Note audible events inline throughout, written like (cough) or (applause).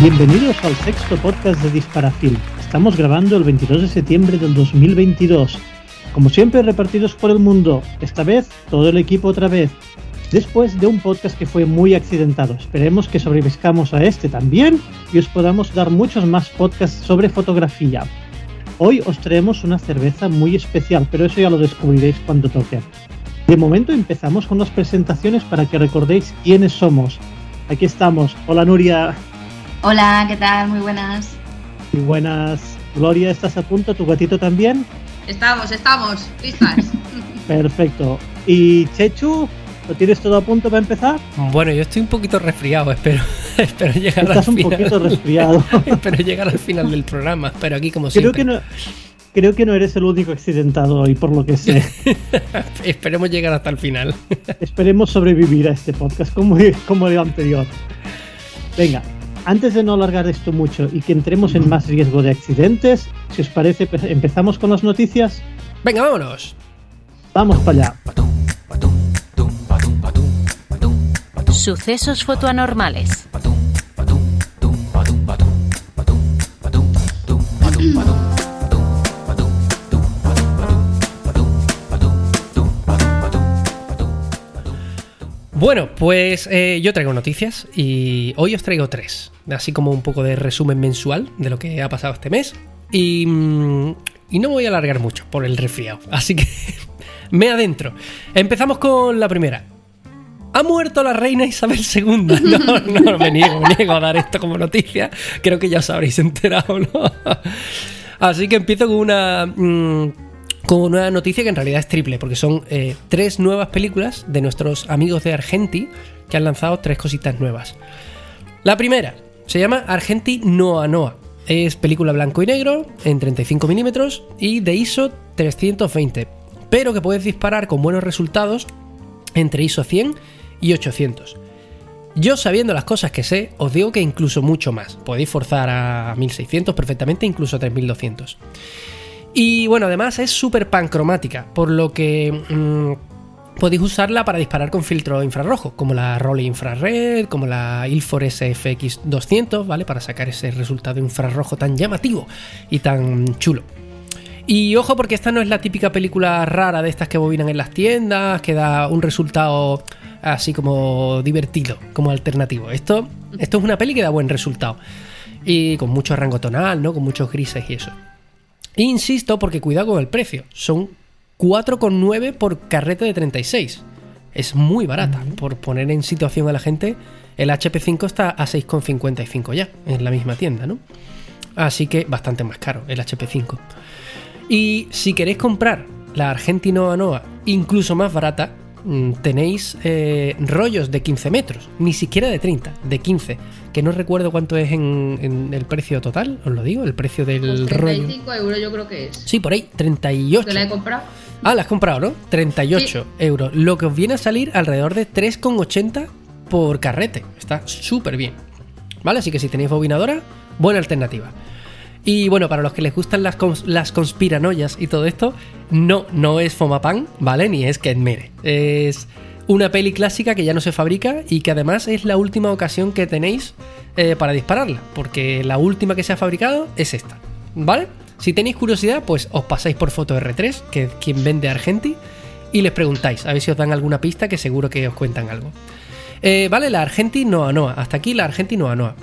Bienvenidos al sexto podcast de Disparafilm. Estamos grabando el 22 de septiembre del 2022. Como siempre, repartidos por el mundo. Esta vez, todo el equipo otra vez. Después de un podcast que fue muy accidentado. Esperemos que sobreviscamos a este también y os podamos dar muchos más podcasts sobre fotografía. Hoy os traemos una cerveza muy especial, pero eso ya lo descubriréis cuando toque. De momento empezamos con las presentaciones para que recordéis quiénes somos. Aquí estamos. Hola Nuria. Hola, ¿qué tal? Muy buenas. Muy buenas. Gloria, ¿estás a punto? ¿Tu gatito también? Estamos, estamos, listas. (laughs) Perfecto. ¿Y Chechu? ¿Lo tienes todo a punto para empezar? Bueno, yo estoy un poquito resfriado, espero, (laughs) espero llegar Estás al un final. poquito resfriado. (laughs) espero llegar al final del programa, pero aquí como Creo siempre. que no. Creo que no eres el único accidentado hoy, por lo que sé. Esperemos llegar hasta el final. Esperemos sobrevivir a este podcast como, como el anterior. Venga, antes de no alargar esto mucho y que entremos en más riesgo de accidentes, si os parece, pe- empezamos con las noticias. Venga, vámonos. Vamos para allá. Sucesos fotoanormales. Bueno, pues eh, yo traigo noticias y hoy os traigo tres, así como un poco de resumen mensual de lo que ha pasado este mes. Y, mm, y no me voy a alargar mucho por el resfriado, (laughs) así que me adentro. Empezamos con la primera. Ha muerto la reina Isabel II. (laughs) No, no, me niego, me niego a dar esto como noticia. Creo que ya os habréis enterado, ¿no? (laughs) Así que empiezo con una. mm, con una noticia que en realidad es triple, porque son eh, tres nuevas películas de nuestros amigos de Argenti que han lanzado tres cositas nuevas. La primera se llama Argenti Noa Noa. Es película blanco y negro en 35 milímetros y de ISO 320, pero que puedes disparar con buenos resultados entre ISO 100 y 800. Yo sabiendo las cosas que sé, os digo que incluso mucho más. Podéis forzar a 1600 perfectamente, incluso a 3200. Y bueno, además es súper pancromática, por lo que mm, podéis usarla para disparar con filtro infrarrojo, como la Rolly Infrared, como la Ilfor SFX 200, ¿vale? Para sacar ese resultado infrarrojo tan llamativo y tan chulo. Y ojo porque esta no es la típica película rara de estas que bobinan en las tiendas, que da un resultado así como divertido, como alternativo. Esto, esto es una peli que da buen resultado. Y con mucho rango tonal, ¿no? Con muchos grises y eso. Insisto porque cuidado con el precio. Son 4,9 por carrete de 36. Es muy barata. Por poner en situación a la gente, el HP5 está a 6,55 ya, en la misma tienda, ¿no? Así que bastante más caro el HP5. Y si queréis comprar la Argentino Anoa incluso más barata, tenéis eh, rollos de 15 metros, ni siquiera de 30, de 15, que no recuerdo cuánto es en, en el precio total, os lo digo, el precio del Pues rollo. 35 euros yo creo que es. Sí, por ahí, 38. Que la he comprado. Ah, la has comprado, ¿no? 38 euros. Lo que os viene a salir alrededor de 3,80 por carrete. Está súper bien. ¿Vale? Así que si tenéis bobinadora, buena alternativa. Y bueno, para los que les gustan las, las conspiranoias y todo esto, no, no es Fomapan, ¿vale? Ni es Ken Mere. Es una peli clásica que ya no se fabrica y que además es la última ocasión que tenéis eh, para dispararla. Porque la última que se ha fabricado es esta, ¿vale? Si tenéis curiosidad, pues os pasáis por Foto R3, que es quien vende Argenti, y les preguntáis, a ver si os dan alguna pista que seguro que os cuentan algo. Eh, vale, la Argenti Noa Noa. Hasta aquí la Argenti Noa Noa.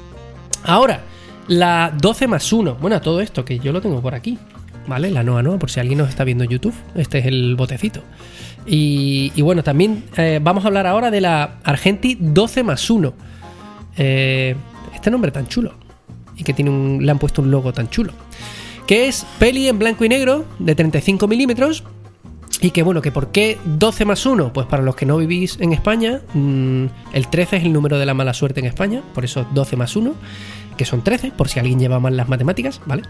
Ahora, la 12 más 1. Bueno, todo esto que yo lo tengo por aquí. ¿Vale? La Noa Noa, por si alguien nos está viendo en YouTube. Este es el botecito. Y, y bueno, también eh, vamos a hablar ahora de la Argenti 12 más 1. Eh, este nombre tan chulo. Y que tiene un, le han puesto un logo tan chulo. Que es peli en blanco y negro de 35 milímetros. Y que bueno, que ¿por qué 12 más 1? Pues para los que no vivís en España, mm, el 13 es el número de la mala suerte en España, por eso 12 más 1, que son 13, por si alguien lleva mal las matemáticas, ¿vale?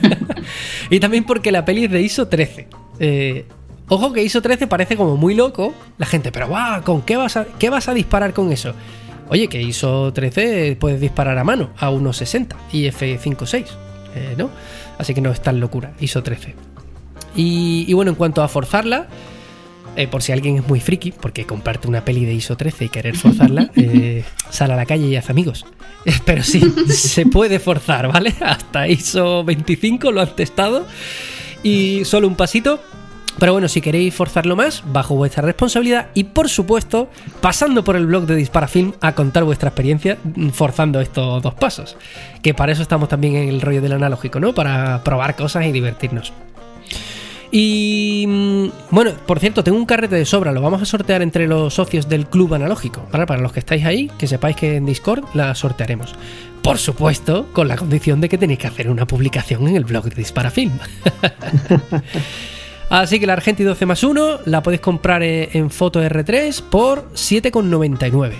(laughs) y también porque la peli es de ISO 13. Eh, ojo que ISO 13 parece como muy loco, la gente, pero guau, ¿con qué vas, a, qué vas a disparar con eso? Oye, que ISO 13 puedes disparar a mano, a 1.60 y F56, eh, ¿no? Así que no es tan locura, ISO 13. Y, y bueno, en cuanto a forzarla, eh, por si alguien es muy friki, porque comprarte una peli de ISO 13 y querer forzarla, (laughs) eh, sale a la calle y hace amigos. Pero sí, (laughs) se puede forzar, ¿vale? Hasta ISO 25 lo han testado y solo un pasito. Pero bueno, si queréis forzarlo más, bajo vuestra responsabilidad y por supuesto, pasando por el blog de Disparafilm a contar vuestra experiencia forzando estos dos pasos. Que para eso estamos también en el rollo del analógico, ¿no? Para probar cosas y divertirnos. Y mm, bueno, por cierto, tengo un carrete de sobra, lo vamos a sortear entre los socios del club analógico. ¿vale? Para los que estáis ahí, que sepáis que en Discord la sortearemos. Por supuesto, con la condición de que tenéis que hacer una publicación en el blog de Disparafilm. (laughs) Así que la Argenti 12 más 1 la podéis comprar eh, en Foto R3 por 7,99.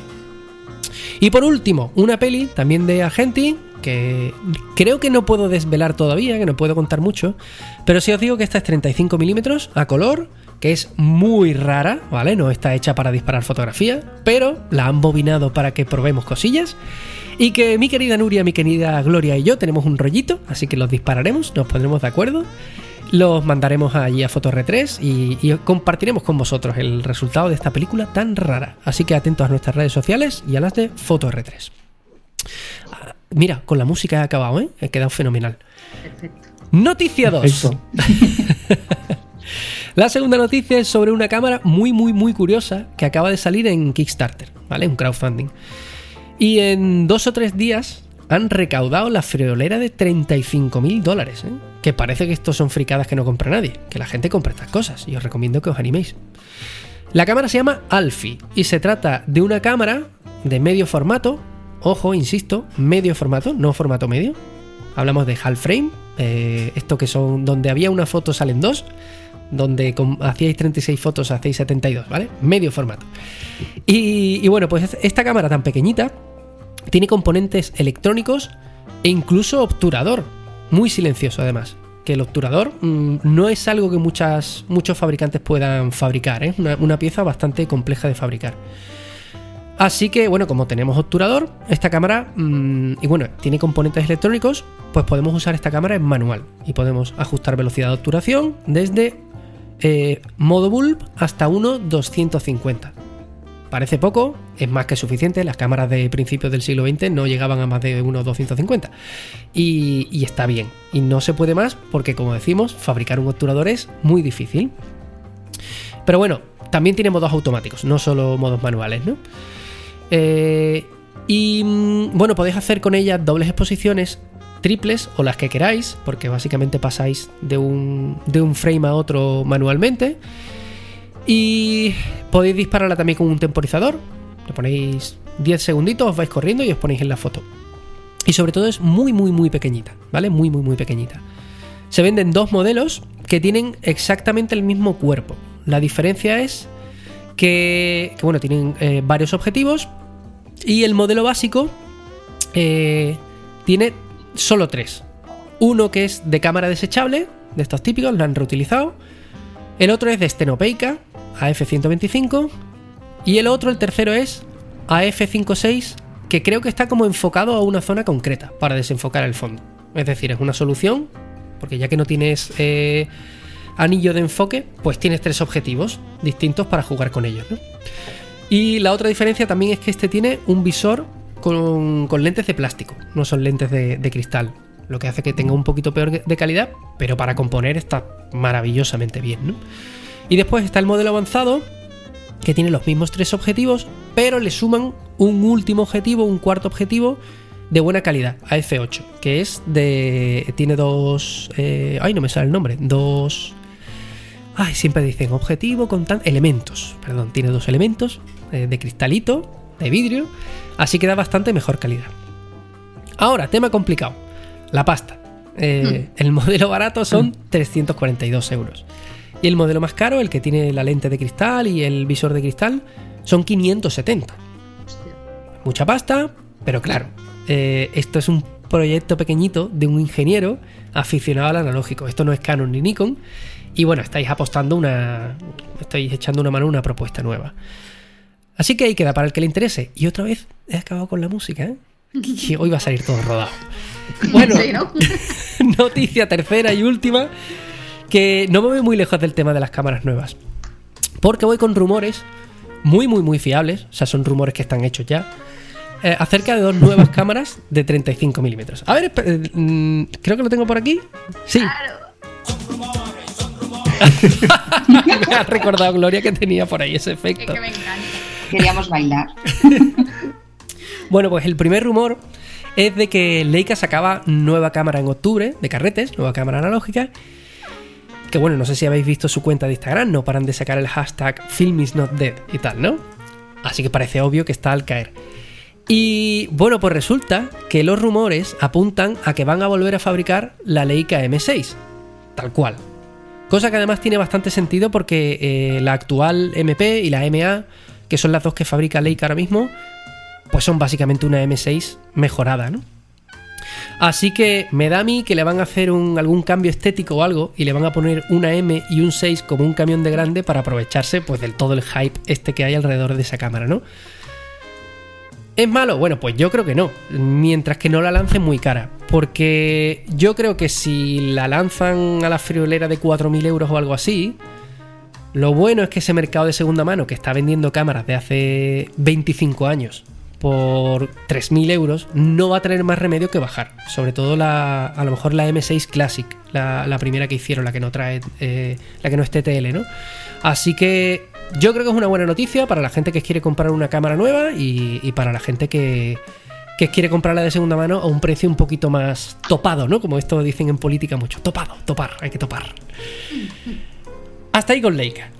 Y por último, una peli también de Argenti que creo que no puedo desvelar todavía, que no puedo contar mucho, pero si os digo que esta es 35 milímetros a color, que es muy rara, ¿vale? No está hecha para disparar fotografía, pero la han bobinado para que probemos cosillas. Y que mi querida Nuria, mi querida Gloria y yo tenemos un rollito, así que los dispararemos, nos pondremos de acuerdo. Los mandaremos allí a Foto R3 y, compartiremos con vosotros el resultado de esta película tan rara. Así que atentos a nuestras redes sociales y a las de Foto R3. Ah, Mira, con la música he acabado, ¿eh? He quedado fenomenal. Perfecto. Noticia 2. Perfecto. (laughs) La segunda noticia es sobre una cámara muy, muy, muy curiosa que acaba de salir en Kickstarter, ¿vale? Un crowdfunding. Y en dos o tres días han recaudado la friolera de 35 mil dólares, ¿eh? Que parece que estos son fricadas que no compra nadie, que la gente compra estas cosas y os recomiendo que os animéis. La cámara se llama Alfie y se trata de una cámara de medio formato, ojo, insisto, medio formato, no formato medio. Hablamos de half frame, eh, esto que son donde había una foto salen dos, donde con- hacíais 36 fotos hacéis 72, ¿vale? Medio formato. Y, bueno, pues esta cámara tan pequeñita tiene componentes electrónicos e incluso obturador, muy silencioso además. Que el obturador mm, no es algo que muchas, muchos fabricantes puedan fabricar, es una, una pieza bastante compleja de fabricar. Así que, bueno, como tenemos obturador, esta cámara, mm, y bueno, tiene componentes electrónicos, pues podemos usar esta cámara en manual y podemos ajustar velocidad de obturación desde eh, modo bulb hasta 1.250. Parece poco, es más que suficiente, las cámaras de principios del siglo XX no llegaban a más de 1.250 y, y está bien. Y no se puede más porque, como decimos, fabricar un obturador es muy difícil. Pero bueno, también tiene modos automáticos, no solo modos manuales, ¿no? Eh, y mm, bueno, podéis hacer con ella dobles exposiciones, triples o las que queráis, porque básicamente pasáis de un, de un frame a otro manualmente. Y podéis dispararla también con un temporizador. Le ponéis 10 segunditos, os vais corriendo y os ponéis en la foto. Y sobre todo es muy, muy, muy pequeñita, ¿vale? Muy, muy, muy pequeñita. Se venden dos modelos que tienen exactamente el mismo cuerpo. La diferencia es que, que, bueno, tienen eh, varios objetivos y el modelo básico eh, tiene solo tres. Uno que es de cámara desechable, de estos típicos, lo han reutilizado. El otro es de estenopeica, AF125. Y el otro, el tercero es AF56, que creo que está como enfocado a una zona concreta para desenfocar el fondo. Es decir, es una solución, porque ya que no tienes eh, anillo de enfoque, pues tienes tres objetivos distintos para jugar con ellos. ¿no? Y la otra diferencia también es que este tiene un visor con, lentes de plástico, no son lentes de, cristal. Lo que hace que tenga un poquito peor de calidad, pero para componer está maravillosamente bien. ¿no? Y después está el modelo avanzado, que tiene los mismos tres objetivos, pero le suman un último objetivo, un cuarto objetivo de buena calidad, AF8, que es de. Tiene dos. Eh, ay, no me sale el nombre. Dos. Ay, siempre dicen objetivo con tan. Elementos, perdón, tiene dos elementos eh, de cristalito, de vidrio, así que da bastante mejor calidad. Ahora, tema complicado: la pasta. Eh, hmm. El modelo barato son 342 euros. Y el modelo más caro, el que tiene la lente de cristal y el visor de cristal, son 570. Hostia. Mucha pasta, pero claro, eh, esto es un proyecto pequeñito de un ingeniero aficionado al analógico. Esto no es Canon ni Nikon. Y bueno, estáis apostando una. Estáis echando una mano a una propuesta nueva. Así que ahí queda para el que le interese. Y otra vez he acabado con la música, ¿eh? Que hoy va a salir todo rodado. (laughs) Bueno, Sí, ¿no? (laughs) noticia tercera y última. Que no me voy muy lejos del tema de las cámaras nuevas. Porque voy con rumores muy, muy, muy fiables, o sea, son rumores que están hechos ya, eh, acerca de dos nuevas (laughs) cámaras de 35 milímetros. A ver, eh, mm, creo que lo tengo por aquí. Sí. Me ha recordado Gloria que tenía por ahí ese Es efecto. que me encanta. Queríamos bailar. (laughs) Bueno, pues el primer rumor es de que Leica sacaba nueva cámara en octubre de carretes, nueva cámara analógica. Que bueno, no sé si habéis visto su cuenta de Instagram, no paran de sacar el hashtag Film is not dead y tal, ¿no? Así que parece obvio que está al caer. Y bueno, pues resulta que los rumores apuntan a que van a volver a fabricar la Leica M6, tal cual. Cosa que además tiene bastante sentido porque eh, la actual MP y la MA, que son las dos que fabrica Leica ahora mismo, pues son básicamente una M6 mejorada, ¿no? Así que me da a mí que le van a hacer algún cambio estético o algo y le van a poner una M y un 6 como un camión de grande para aprovecharse pues del todo el hype este que hay alrededor de esa cámara, ¿no? ¿Es malo? Bueno, pues yo creo que no. Mientras que no la lancen muy cara. Porque yo creo que si la lanzan a la friolera de 4.000 euros o algo así, lo bueno es que ese mercado de segunda mano que está vendiendo cámaras de hace 25 años por 3.000 euros no va a tener más remedio que bajar. Sobre todo la, a lo mejor la M6 Classic, la, primera que hicieron, la que no trae, eh, la que no es TTL, ¿no? Así que yo creo que es una buena noticia para la gente que quiere comprar una cámara nueva y, para la gente que, que quiere comprarla de segunda mano a un precio un poquito más topado, ¿no? Como esto dicen en política mucho. Topado, topar, hay que topar. Hasta ahí con Leica.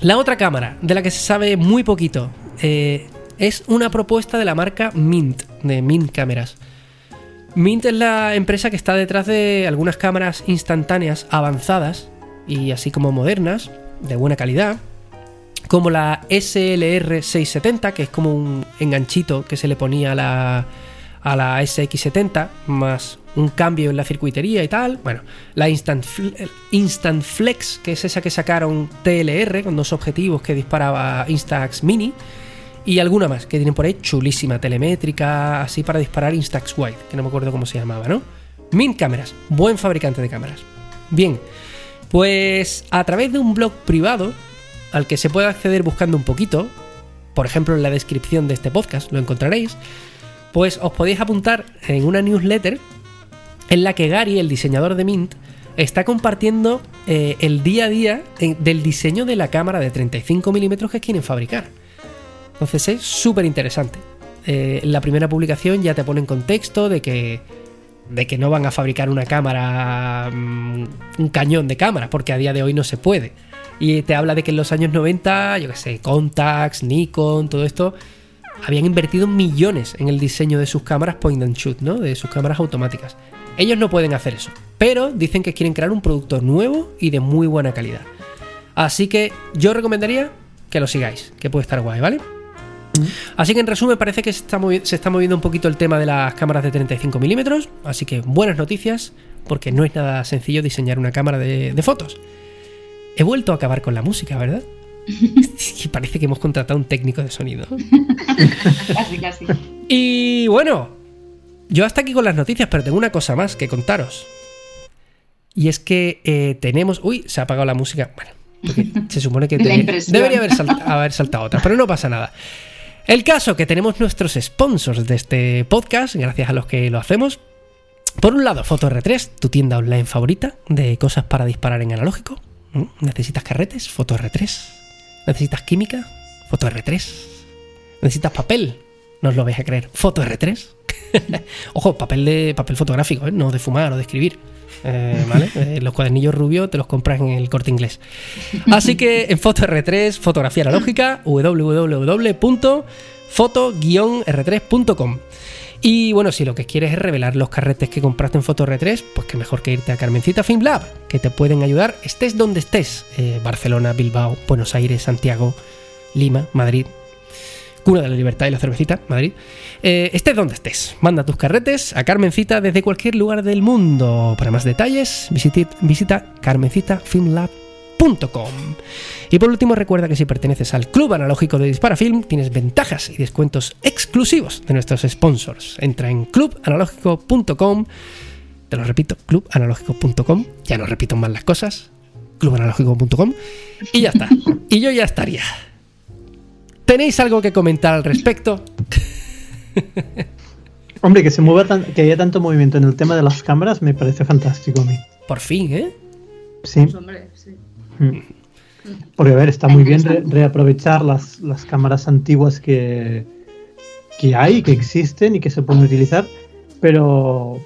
La otra cámara, de la que se sabe muy poquito, eh, es una propuesta de la marca Mint, de Mint Cámaras. Mint es la empresa que está detrás de algunas cámaras instantáneas avanzadas y así como modernas, de buena calidad, como la SLR670, que es como un enganchito que se le ponía a la, a la SX70, más un cambio en la circuitería y tal. Bueno, la Instant, Fl- Instant Flex, que es esa que sacaron TLR con dos objetivos que disparaba Instax Mini. Y alguna más que tienen por ahí chulísima, telemétrica, así para disparar Instax Wide, que no me acuerdo cómo se llamaba, ¿no? Mint Cámaras, buen fabricante de cámaras. Bien, pues a través de un blog privado al que se puede acceder buscando un poquito, por ejemplo en la descripción de este podcast lo encontraréis, pues os podéis apuntar en una newsletter en la que Gary, el diseñador de Mint, está compartiendo eh, el día a día eh, del diseño de la cámara de 35 milímetros que quieren fabricar. Entonces es súper interesante. Eh, la primera publicación ya te pone en contexto de que, de que no van a fabricar una cámara, mm, un cañón de cámara, porque a día de hoy no se puede. Y te habla de que en los años 90, yo que sé, Contax, Nikon, todo esto, habían invertido millones en el diseño de sus cámaras point and shoot, ¿no? De sus cámaras automáticas. Ellos no pueden hacer eso, pero dicen que quieren crear un producto nuevo y de muy buena calidad. Así que yo recomendaría que lo sigáis, que puede estar guay, ¿vale? Así que en resumen parece que se está, moviendo un poquito el tema de las cámaras de 35 milímetros, así que buenas noticias, porque no es nada sencillo diseñar una cámara de fotos. He vuelto a acabar con la música, ¿verdad? (laughs) Que parece que hemos contratado un técnico de sonido. Casi, casi. Y bueno, yo hasta aquí con las noticias, pero tengo una cosa más que contaros. Y es que eh, tenemos... Uy, se ha apagado la música. Bueno, porque (laughs) se supone que debería haber, salt- haber saltado otra, pero no pasa nada. El caso que tenemos nuestros sponsors de este podcast, gracias a los que lo hacemos. Por un lado, Foto R3, tu tienda online favorita de cosas para disparar en analógico. ¿Necesitas carretes? Foto R3. ¿Necesitas química? Foto R3. ¿Necesitas papel? No os lo vais a creer. Foto R3. (laughs) Ojo, papel de papel fotográfico, ¿eh? no de fumar o de escribir. Eh, ¿Vale? (laughs) Eh, los cuadernillos rubios te los compras en el corte inglés. Así que en Foto R3, fotografía analógica, (laughs) www.foto-r3.com. Y bueno, si lo que quieres es revelar los carretes que compraste en Foto R3, pues que mejor que irte a Carmencita Film Lab, que te pueden ayudar, estés donde estés. Eh, Barcelona, Bilbao, Buenos Aires, Santiago, Lima, Madrid, Cuna de la Libertad y la Cervecita, Madrid. Eh, estés donde estés. Manda tus carretes a Carmencita desde cualquier lugar del mundo. Para más detalles, visite- visita carmencitafilmlab.com. Y por último, recuerda que si perteneces al Club Analógico de Disparafilm, tienes ventajas y descuentos exclusivos de nuestros sponsors. Entra en clubanalógico.com. Te lo repito, clubanalógico.com. Ya no repito más las cosas. clubanalógico.com y ya está. Y yo ya estaría. ¿Tenéis algo que comentar al respecto? (laughs) Hombre, que se mueva tan- que haya tanto movimiento en el tema de las cámaras me parece fantástico a mí. Por fin, ¿eh? Sí. Pues, hombre, sí. Mm. Porque a ver, está muy bien re- reaprovechar las, las cámaras antiguas que, que hay, que existen y que se pueden utilizar, pero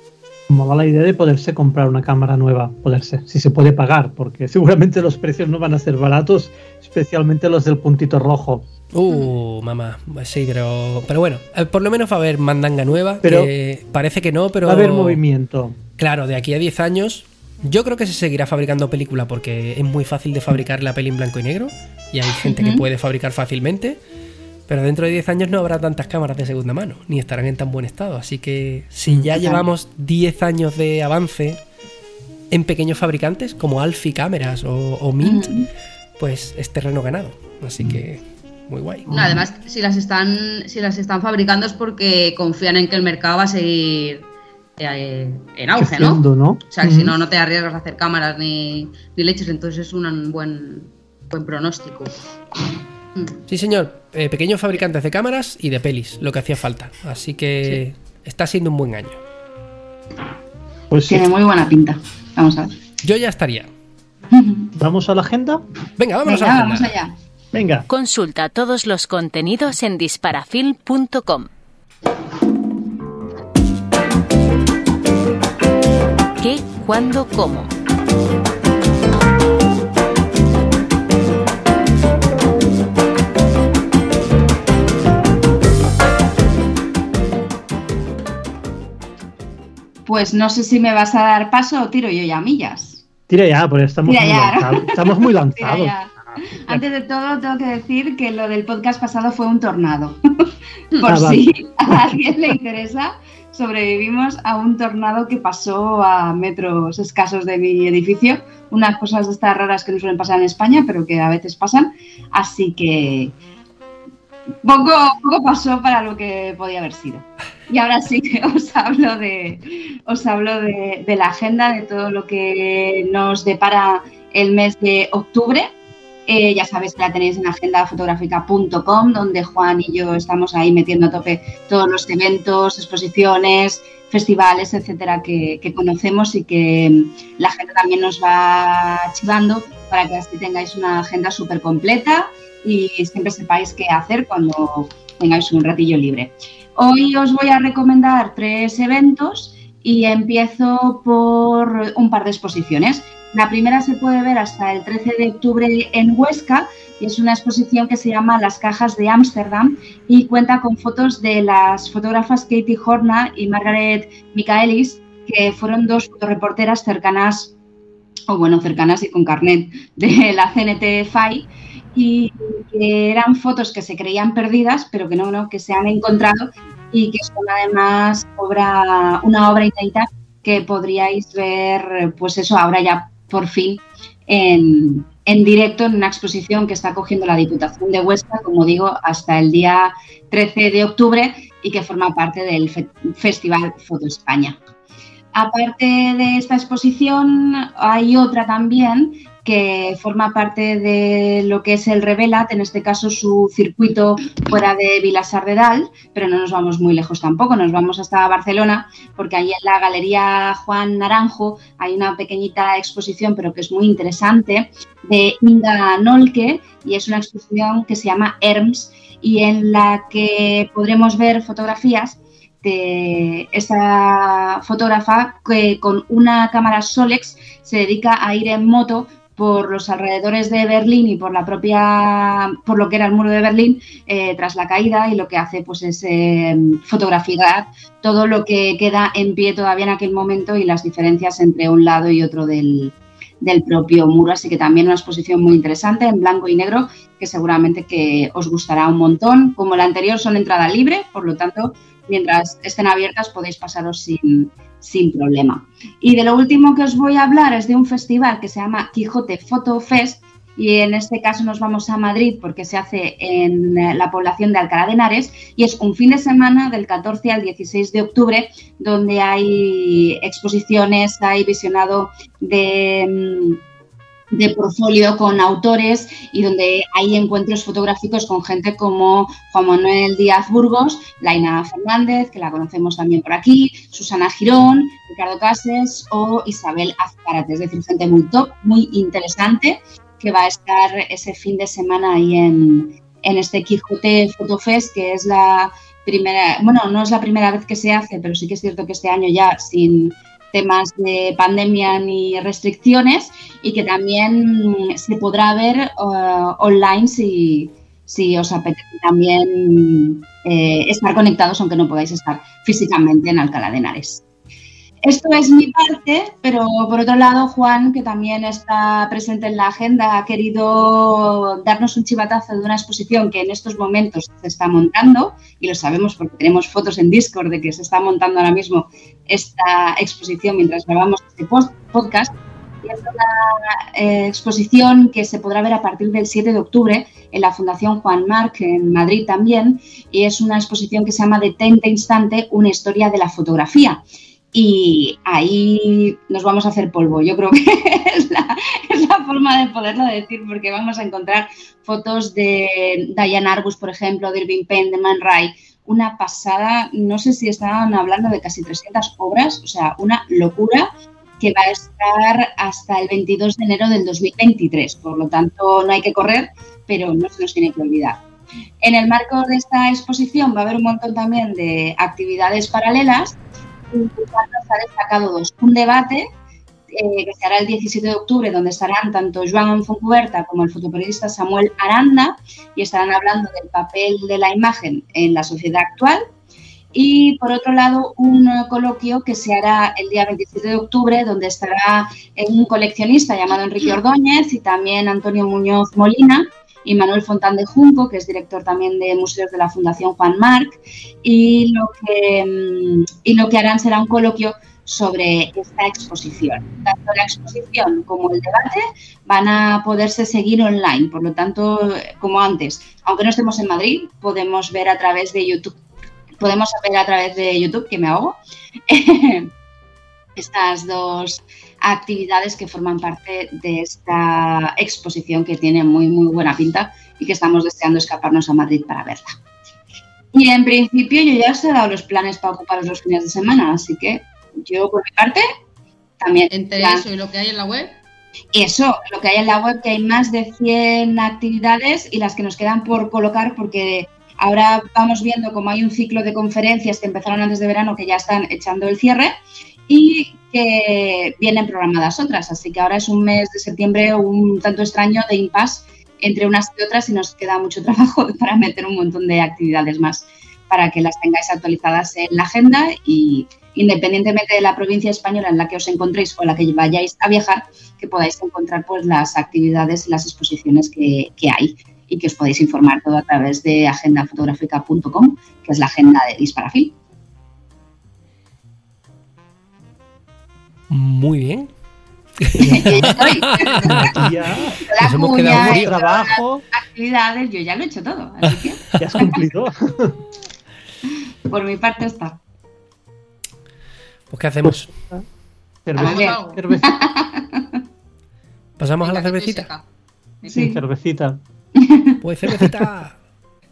como va la idea de poderse comprar una cámara nueva, poderse, si se puede pagar, porque (laughs) seguramente los precios no van a ser baratos, especialmente los del puntito rojo. Uh, mamá. Pues Sí, pero, pero bueno, eh, por lo menos va a haber mandanga nueva. Pero- que parece que no, pero. Va a haber movimiento. Claro, de aquí a 10 años, yo creo que se seguirá fabricando película porque es muy fácil de fabricar la peli en blanco y negro y hay gente que puede fabricar fácilmente. Pero dentro de 10 años no habrá tantas cámaras de segunda mano, ni estarán en tan buen estado. Así que si ya Total. llevamos 10 años de avance en pequeños fabricantes como Alfie Cámaras o, o Mint, Mm. pues es terreno ganado. Así que muy guay. No, además, si las están, si las están fabricando es porque confían en que el mercado va a seguir eh, en auge, ¿no? Creciendo, ¿no? O sea, que si no, no te arriesgas a hacer cámaras ni, ni leches, entonces es un buen, buen pronóstico. Mm. Sí, señor. Eh, pequeños fabricantes de cámaras y de pelis, lo que hacía falta. Así que está siendo un buen año. Pues sí. Tiene muy buena pinta. Vamos a ver. Yo ya estaría. (laughs) ¿Vamos a la agenda? Venga, vámonos Venga, a la vamos allá. Venga. Consulta todos los contenidos en disparafilm.com. ¿Qué, cuándo, cómo? Pues no sé si me vas a dar paso o tiro yo ya millas. Tira ya, porque estamos Tira muy ya, ¿no? lanzados. Estamos muy (laughs) lanzados. Antes de todo, tengo que decir que lo del podcast pasado fue un tornado. (laughs) Por Ah, vale. si a alguien le interesa, sobrevivimos a un tornado que pasó a metros escasos de mi edificio. Unas cosas de estas raras que no suelen pasar en España, pero que a veces pasan. Así que poco, poco pasó para lo que podía haber sido. Y ahora sí que (laughs) os hablo de, os hablo de, de la agenda, de todo lo que nos depara el mes de octubre. Eh, ya sabéis que la tenéis en agendafotográfica.com, donde Juan y yo estamos ahí metiendo a tope todos los eventos, exposiciones, festivales, etcétera, que, que conocemos y que mm, la gente también nos va chivando para que así tengáis una agenda súper completa y siempre sepáis qué hacer cuando tengáis un ratillo libre. Hoy os voy a recomendar tres eventos y empiezo por un par de exposiciones. La primera se puede ver hasta el 13 de octubre en Huesca y es una exposición que se llama Las cajas de Ámsterdam y cuenta con fotos de las fotógrafas Katie Horna y Margaret Michaelis, que fueron dos fotoreporteras cercanas, o bueno, cercanas y con carnet de la CNT FAI y que eran fotos que se creían perdidas, pero que no, no, que se han encontrado y que son además obra, una obra inédita que podríais ver, pues eso, ahora ya por fin en, en directo en una exposición que está cogiendo la Diputación de Huesca, como digo, hasta el día 13 de octubre y que forma parte del Fe- Festival Foto España. Aparte de esta exposición, hay otra también que forma parte de lo que es el Revelat, en este caso su circuito fuera de Vilasar de Dal, pero no nos vamos muy lejos tampoco, nos vamos hasta Barcelona, porque allí en la Galería Juan Naranjo hay una pequeñita exposición, pero que es muy interesante, de Inga Nolke, y es una exposición que se llama ERMS, y en la que podremos ver fotografías de esa fotógrafa que con una cámara Solex se dedica a ir en moto por los alrededores de Berlín y por la propia, por lo que era el muro de Berlín eh, tras la caída y lo que hace pues es eh, fotografiar todo lo que queda en pie todavía en aquel momento y las diferencias entre un lado y otro del, del propio muro. Así que también una exposición muy interesante en blanco y negro que seguramente que os gustará un montón. Como la anterior son entrada libre, por lo tanto, mientras estén abiertas podéis pasaros sin, sin problema. Y de lo último que os voy a hablar es de un festival que se llama Quijote Photo Fest y en este caso nos vamos a Madrid porque se hace en eh, la población de Alcalá de Henares y es un fin de semana del 14 al 16 de octubre donde hay exposiciones, hay visionado de, de portfolio con autores y donde hay encuentros fotográficos con gente como Juan Manuel Díaz Burgos, Laina Fernández, que la conocemos también por aquí, Susana Girón, Ricardo Cases o Isabel Azcárate, es decir, gente muy top, muy interesante que va a estar ese fin de semana ahí en, en este Quijote Fotofest, que es la primera, bueno, no es la primera vez que se hace, pero sí que es cierto que este año ya sin temas de pandemia ni restricciones y que también se podrá ver eh, online si, os apetece también eh, estar conectados, aunque no podáis estar físicamente en Alcalá de Henares. Esto es mi parte, pero por otro lado, Juan, que también está presente en la agenda, ha querido darnos un chivatazo de una exposición que en estos momentos se está montando, y lo sabemos porque tenemos fotos en Discord de que se está montando ahora mismo esta exposición mientras grabamos este podcast. es una eh, exposición que se podrá ver a partir del 7 de octubre en la Fundación Juan Marc en Madrid también, y es una exposición que se llama Detente Instante, una historia de la fotografía y ahí nos vamos a hacer polvo. Yo creo que (laughs) es la, forma de poderlo decir, porque vamos a encontrar fotos de Diane Arbus, por ejemplo, de Irving Penn, de Man Ray, una pasada, no sé si estaban hablando de casi 300 obras, o sea, una locura que va a estar hasta el 22 de enero del 2023. Por lo tanto, no hay que correr, pero no se nos tiene que olvidar. En el marco de esta exposición va a haber un montón también de actividades paralelas ha destacado dos. Un debate eh, que se hará el 17 de octubre, donde estarán tanto Joan Foncuberta como el fotoperiodista Samuel Aranda y estarán hablando del papel de la imagen en la sociedad actual. Y por otro lado, un coloquio que se hará el día 27 de octubre, donde estará un coleccionista llamado Enrique Ordóñez y también Antonio Muñoz Molina, y Manuel Fontán de Junco, que es director también de museos de la Fundación Juan Marc, y lo que, mm, y lo que harán será un coloquio sobre esta exposición. Tanto la exposición como el debate van a poderse seguir online, por lo tanto, como antes, aunque no estemos en Madrid, podemos ver a través de YouTube, podemos ver a través de YouTube, que me hago, (laughs) estas dos actividades que forman parte de esta exposición que tiene muy, muy buena pinta y que estamos deseando escaparnos a Madrid para verla. Y en principio yo ya os he dado los planes para ocupar los fines de semana, así que yo por mi parte también. Entre eso y lo que hay en la web. Eso, lo que hay en la web, que hay más de 100 actividades y las que nos quedan por colocar porque ahora vamos viendo cómo hay un ciclo de conferencias que empezaron antes de verano que ya están echando el cierre y que vienen programadas otras. Así que ahora es un mes de septiembre un tanto extraño de impasse entre unas y otras y nos queda mucho (laughs) trabajo para meter un montón de actividades más para que las tengáis actualizadas en la agenda y independientemente de la provincia española en la que os encontréis o en la que vayáis a viajar, que podáis encontrar pues las actividades y las exposiciones que, hay y que os podéis informar todo a través de agendafotográfica.com, que es la agenda de Disparafil. Muy bien. ya, Nos hemos quedado muy trabajo. Actividades, yo ya lo he hecho todo. Así que... Ya has cumplido. Por mi parte está. Pues ¿qué hacemos? Cervecita. ¿Pasamos a la cervecita? Sí, cervecita. Pues cervecita.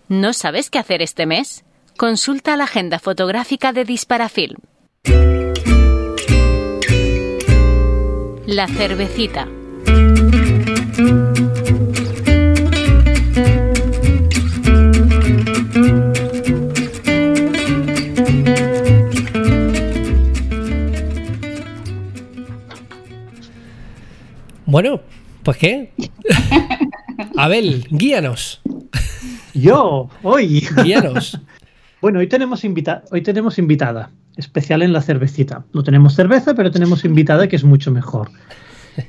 ¿No sabes qué hacer este mes? Consulta la agenda fotográfica de Disparafilm. La cervecita. Bueno, pues qué. (laughs) Abel, guíanos. Yo, hoy. Guíanos. bueno, hoy tenemos, invita hoy tenemos invitada especial en la cervecita. No tenemos cerveza, pero tenemos invitada que es mucho mejor.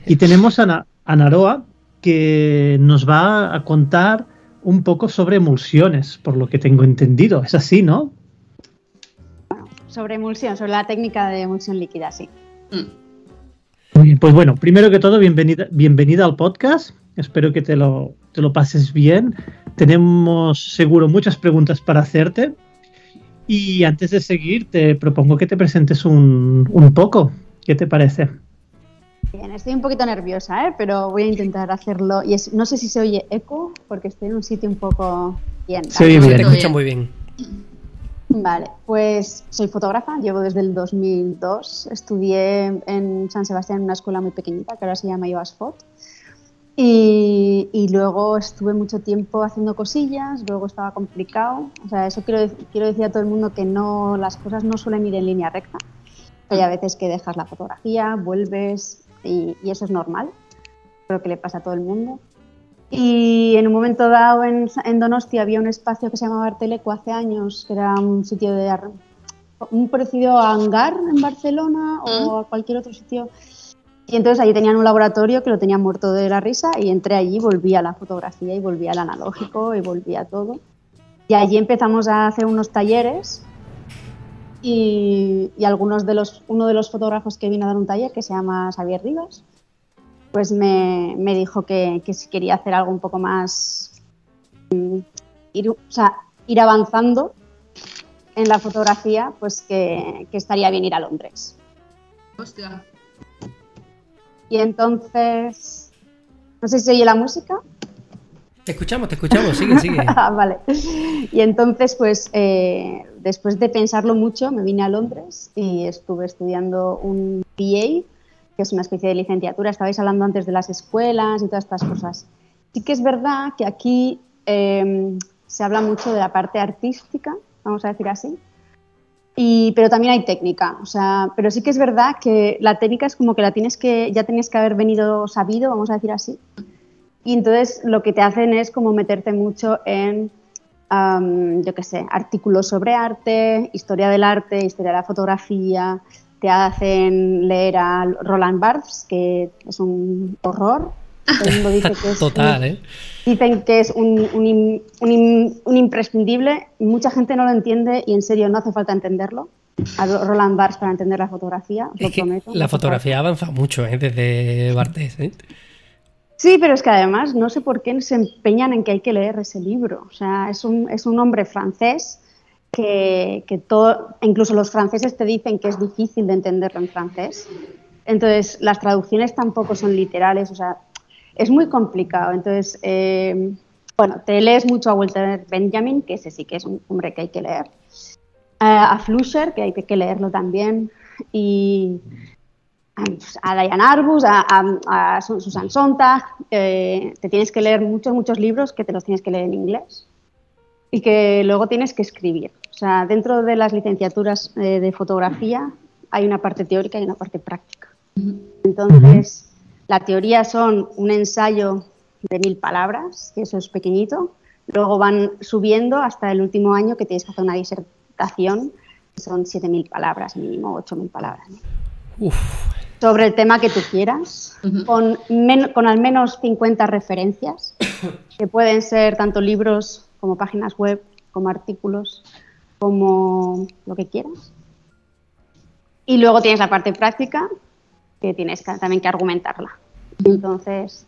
Y tenemos a, Naroa que nos va a contar un poco sobre emulsiones, por lo que tengo entendido. Es así, ¿no? Sobre emulsión, sobre la técnica de emulsión líquida, sí. Muy bien, pues bueno, primero que todo, bienvenida, bienvenida al podcast. Espero que te lo, te lo pases bien. Tenemos seguro muchas preguntas para hacerte. Y antes de seguir, te propongo que te presentes un, poco. ¿Qué te parece? Bien, estoy un poquito nerviosa, ¿eh? pero voy a intentar hacerlo. Y es- no sé si se oye eco, porque estoy en un sitio un poco bien. Se oye Se bien. te Todo escucha muy bien. Vale, pues soy fotógrafa, llevo desde el 2002. Estudié en San Sebastián en una escuela muy pequeñita que ahora se llama IVASFOT. Y, y luego estuve mucho tiempo haciendo cosillas, luego estaba complicado. O sea, eso quiero, quiero decir a todo el mundo que no, las cosas no suelen ir en línea recta. Hay a veces que dejas la fotografía, vuelves y, y eso es normal. Creo que le pasa a todo el mundo. Y en un momento dado en, en Donostia había un espacio que se llamaba Arteleco hace años, que era un sitio de un parecido a Hangar en Barcelona o a cualquier otro sitio. Y entonces allí tenían un laboratorio que lo tenían muerto de la risa y entré allí, volví a la fotografía y volví al analógico y volví a todo. Y allí empezamos a hacer unos talleres y, y algunos de los, uno de los fotógrafos que vino a dar un taller, que se llama Xavier Rivas, pues me, me dijo que, que si quería hacer algo un poco más, mm, ir, o sea, ir avanzando en la fotografía, pues que, que estaría bien ir a Londres. Hostia. Y entonces, no sé si se oye la música. Te escuchamos, te escuchamos, sigue, sigue. (laughs) Ah, vale. Y entonces, pues, eh, después de pensarlo mucho, me vine a Londres y estuve estudiando un PA, que es una especie de licenciatura. Estabais hablando antes de las escuelas y todas estas cosas. Sí que es verdad que aquí eh, se habla mucho de la parte artística, vamos a decir así. Y, pero también hay técnica, o sea, pero sí que es verdad que la técnica es como que la tienes que, ya tenías que haber venido sabido, vamos a decir así. Y entonces lo que te hacen es como meterte mucho en, am, yo qué sé, artículos sobre arte, historia del arte, historia de la fotografía. Te hacen leer a Roland Barthes, que es un horror. Todo el mundo dice que es (laughs) Total, un- ¿eh? Dicen que es un, un im- un im- un imprescindible. Mucha gente no lo entiende y en serio no hace falta entenderlo. A Roland Barthes para entender la fotografía, lo que prometo. la fotografía ha avanzado mucho, ¿eh? Desde Bartés, ¿eh? Sí, pero es que además no sé por qué se empeñan en que hay que leer ese libro. O sea, es un, es un hombre francés que, que todo, incluso los franceses te dicen que es difícil de entenderlo en francés. Entonces, las traducciones tampoco son literales, o sea, es muy complicado. Entonces, eh, bueno, te lees mucho a Walter Benjamin, que ese sí que es un hombre que hay que leer. A Flusher, que hay que leerlo también. Y, a Diane Arbus, a, a- a Su- Susan Sontag, eh, te tienes que leer muchos, muchos libros que te los tienes que leer en inglés y que luego tienes que escribir. O sea, dentro de las licenciaturas eh, de fotografía hay una parte teórica y una parte práctica. Entonces, la teoría son un ensayo de mil palabras, que eso es pequeñito. Luego van subiendo hasta el último año que tienes que hacer una disertación, que son 7.000 palabras mínimo, 8.000 palabras. ¿no? Uf, sobre el tema que tú quieras, Ujú. con, men- con al menos 50 referencias, (coughs) que pueden ser tanto libros como páginas web, como artículos, como lo que quieras. Y luego tienes la parte práctica, que tienes que- también que argumentarla. Entonces,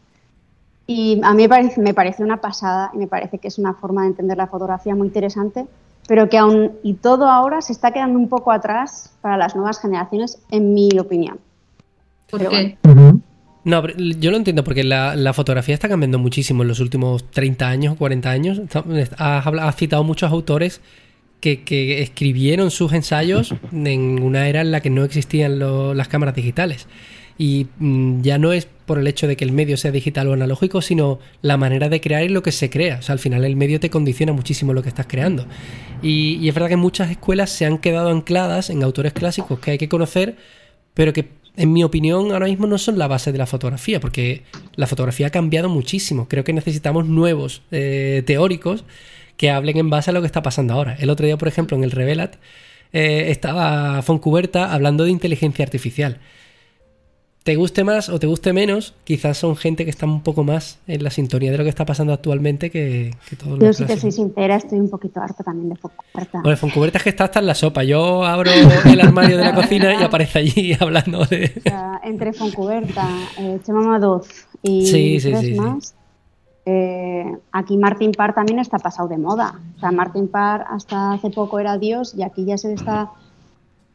y a mí me parece, me parece una pasada y me parece que es una forma de entender la fotografía muy interesante, pero que aún y todo ahora se está quedando un poco atrás para las nuevas generaciones, en mi opinión. ¿Por Pero qué? No, pero yo lo entiendo porque la, la fotografía está cambiando muchísimo en los últimos 30 años, 40 años. Has citado muchos autores que, escribieron sus ensayos en una era en la que no existían las cámaras digitales. Y mm, ya no es por el hecho de que el medio sea digital o analógico, sino la manera de crear y lo que se crea. O sea, al final el medio te condiciona muchísimo lo que estás creando. Y, y es verdad que muchas escuelas se han quedado ancladas en autores clásicos que hay que conocer, pero que en mi opinión ahora mismo no son la base de la fotografía, porque la fotografía ha cambiado muchísimo. Creo que necesitamos nuevos eh, teóricos que hablen en base a lo que está pasando ahora. El otro día, por ejemplo, en el Revelat eh, estaba Foncuberta hablando de inteligencia artificial. Te guste más o te guste menos, quizás son gente que está un poco más en la sintonía de lo que está pasando actualmente que, que todos Yo sí que soy sincera, estoy un poquito harta también de Focoberta. Bueno, Foncuberta es que está hasta en la sopa. Yo abro el armario de la (laughs) cocina y aparece allí (laughs) hablando de... O sea, entre Foncuberta, eh, Chema Madoz y Sí, sí, tres sí. más, eh, aquí Martin Parr también está pasado de moda. O sea, Martin Parr hasta hace poco era Dios y aquí ya se está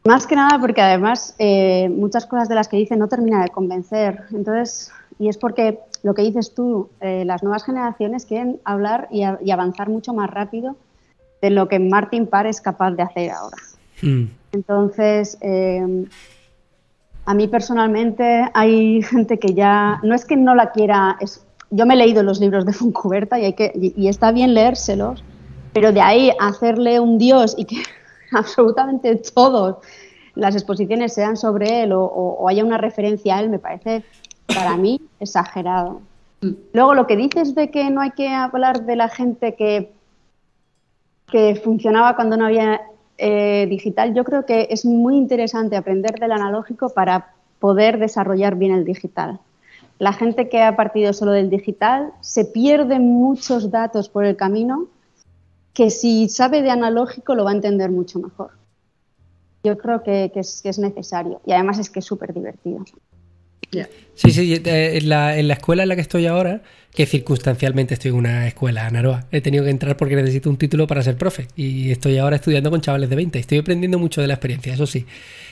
Más que nada porque además eh, muchas cosas de las que dice no termina de convencer. Entonces, y es porque lo que dices tú, eh, las nuevas generaciones quieren hablar y, a- y avanzar mucho más rápido de lo que Martin Parr es capaz de hacer ahora. Mm. Entonces, eh, a mí personalmente hay gente que ya, no es que no la quiera, es, yo me he leído los libros de Foncuberta y, hay que, y, está bien leérselos, pero de ahí hacerle un dios y que (laughs) absolutamente todos las exposiciones sean sobre él o haya una referencia a él, me parece para mí exagerado. Luego, lo que dices de que no hay que hablar de la gente que que funcionaba cuando no había eh, digital, yo creo que es muy interesante aprender del analógico para poder desarrollar bien el digital. La gente que ha partido solo del digital se pierde muchos datos por el camino que si sabe de analógico lo va a entender mucho mejor. Yo creo que, es, necesario y además es que es súper divertido. Sí, sí, eh, en la escuela en la que estoy ahora, que circunstancialmente estoy en una escuela, Naroa, he tenido que entrar porque necesito un título para ser profe y estoy ahora estudiando con chavales de 20. Estoy aprendiendo mucho de la experiencia, eso sí.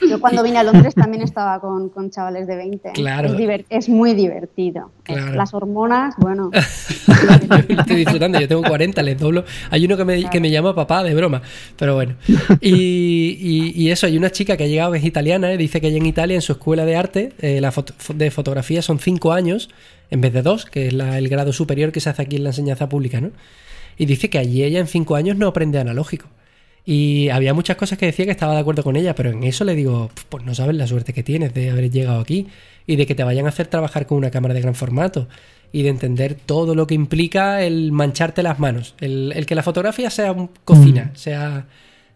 Yo cuando vine a Londres también estaba con, con chavales de 20. Claro. Es, muy divertido. Claro. Las hormonas, bueno. Yo (laughs) estoy disfrutando, yo tengo 40, les doblo. Hay uno que me, que me llama papá de broma, pero bueno. (laughs) Y, y- y eso, hay una chica que ha llegado es italiana, eh, dice que ella en Italia, en su escuela de arte, eh, la foto- de fotografía son 5 años en vez de 2, que es la- el grado superior que se hace aquí en la enseñanza pública, ¿no? Y dice que allí ella en 5 años no aprende analógico. Y había muchas cosas que decía que estaba de acuerdo con ella, pero en eso le digo, pues no sabes la suerte que tienes de haber llegado aquí y de que te vayan a hacer trabajar con una cámara de gran formato y de entender todo lo que implica el mancharte las manos, el, el que la fotografía sea cocina, sea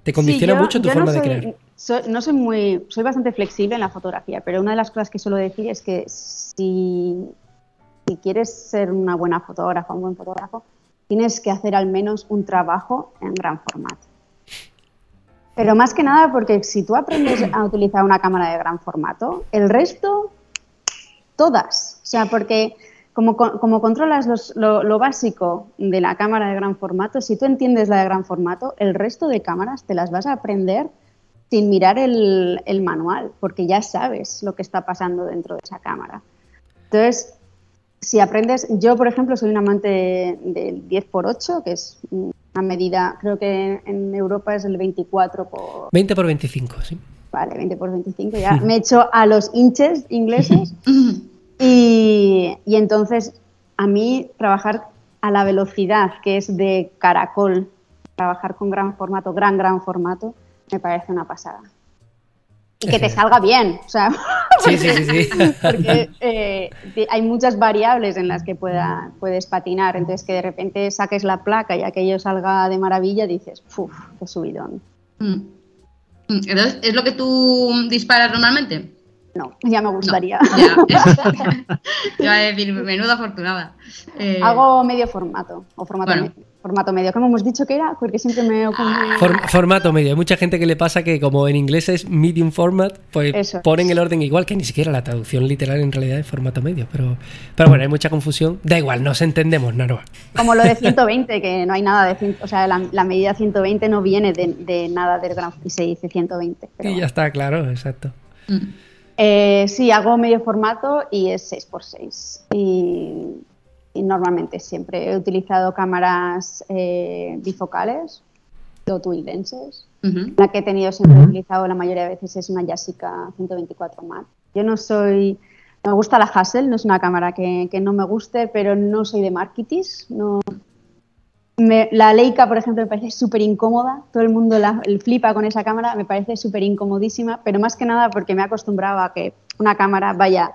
te condiciona Sí, yo- mucho tu forma no de crear. soy- no soy muy, soy bastante flexible en la fotografía, pero una de las cosas que suelo decir es que si, si quieres ser una buena fotógrafa, un buen fotógrafo, tienes que hacer al menos un trabajo en gran formato. Pero más que nada porque si tú aprendes a utilizar una cámara de gran formato, el resto, todas. O sea, porque como, co- como controlas lo, lo básico de la cámara de gran formato, si tú entiendes la de gran formato, el resto de cámaras te las vas a aprender sin mirar el, el manual, porque ya sabes lo que está pasando dentro de esa cámara. Entonces, si aprendes, yo por ejemplo soy un amante del 10x8, que es una medida, creo que en Europa es el 24 por, 20 por 25, sí. vale, 20 por 25, ya (laughs) me he hecho a los inches ingleses (laughs) y, y entonces a mí trabajar a la velocidad que es de caracol, trabajar con gran formato, gran, gran formato, me parece una pasada. Y que te salga bien, o sea, Sí, sí, sí, sí. (laughs) porque eh, hay muchas variables en las que pueda, puedes patinar, entonces que de repente saques la placa y aquello salga de maravilla, dices, ¡puf! ¡Qué subidón! Mm. Mm, Entonces, ¿es lo que tú disparas normalmente? No, ya me gustaría. Ya. (laughs) (laughs) Te iba a decir, menuda afortunada. Eh, Hago medio formato, o formato, Bueno. me- formato medio. ¿Cómo hemos dicho que era? Porque siempre me confundido. For- formato medio. Hay mucha gente que le pasa que como en inglés es medium format, pues Eso es. ponen el orden igual, que ni siquiera la traducción literal en realidad es formato medio. Pero, pero bueno, hay mucha confusión. Da igual, nos entendemos, Naroa. Como lo de (laughs) 120, que no hay nada de... O sea, la, la medida 120 no viene de, de nada del gran... Y se dice 120. pero Y ya está, claro, exacto. mm. Eh, sí, hago medio formato y es 6x6. Y, y normalmente siempre he utilizado cámaras eh, bifocales o twin lenses. Ujú. La que he tenido siempre he utilizado la mayoría de veces es una Yashica 124 Mat. Yo no soy... Me gusta la Hassel, no es una cámara que, que no me guste, pero no soy de marketis. No, me- la Leica, por ejemplo, me parece súper incómoda. Todo el mundo la el flipa con esa cámara, me parece súper incomodísima, pero más que nada porque me acostumbraba a que una cámara vaya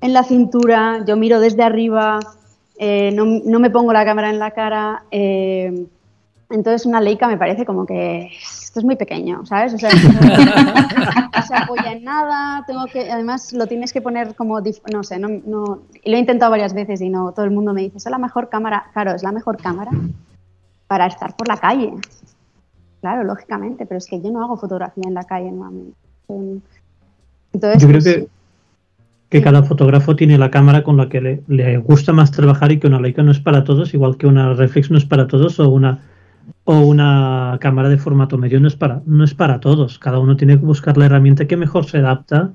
en la cintura, yo miro desde arriba, eh, no, no me pongo la cámara en la cara. eh, entonces una Leica me parece como que esto es muy pequeño, ¿sabes? O sea, (laughs) no se apoya en nada, tengo que, además lo tienes que poner como, no sé, no, no- y lo he intentado varias veces y no, todo el mundo me dice, es la mejor cámara, claro, es la mejor cámara para estar por la calle. Claro, lógicamente, pero es que yo no hago fotografía en la calle normalmente. Entonces, Yo creo pues, que, que cada fotógrafo tiene la cámara con la que le, le gusta más trabajar y que una Leica no es para todos, igual que una reflex no es para todos o una o una cámara de formato medio no es para, no es para todos. Cada uno tiene que buscar la herramienta que mejor se adapta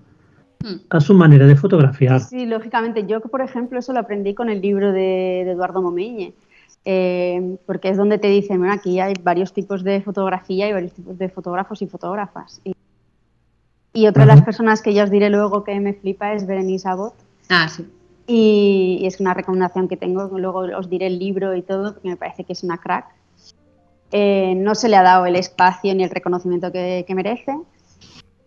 Hmm. a su manera de fotografiar. Sí, lógicamente. Yo, por ejemplo, eso lo aprendí con el libro de, de Eduardo Momeñe, eh, porque es donde te dicen, "Bueno, aquí hay varios tipos de fotografía y varios tipos de fotógrafos y fotógrafas. Y, y otra de las personas que ya os diré luego que me flipa es Berenice Abbott. Ah, sí. Y, y es una recomendación que tengo, luego os diré el libro y todo, porque me parece que es una crack. Eh, no se le ha dado el espacio ni el reconocimiento que, que merece.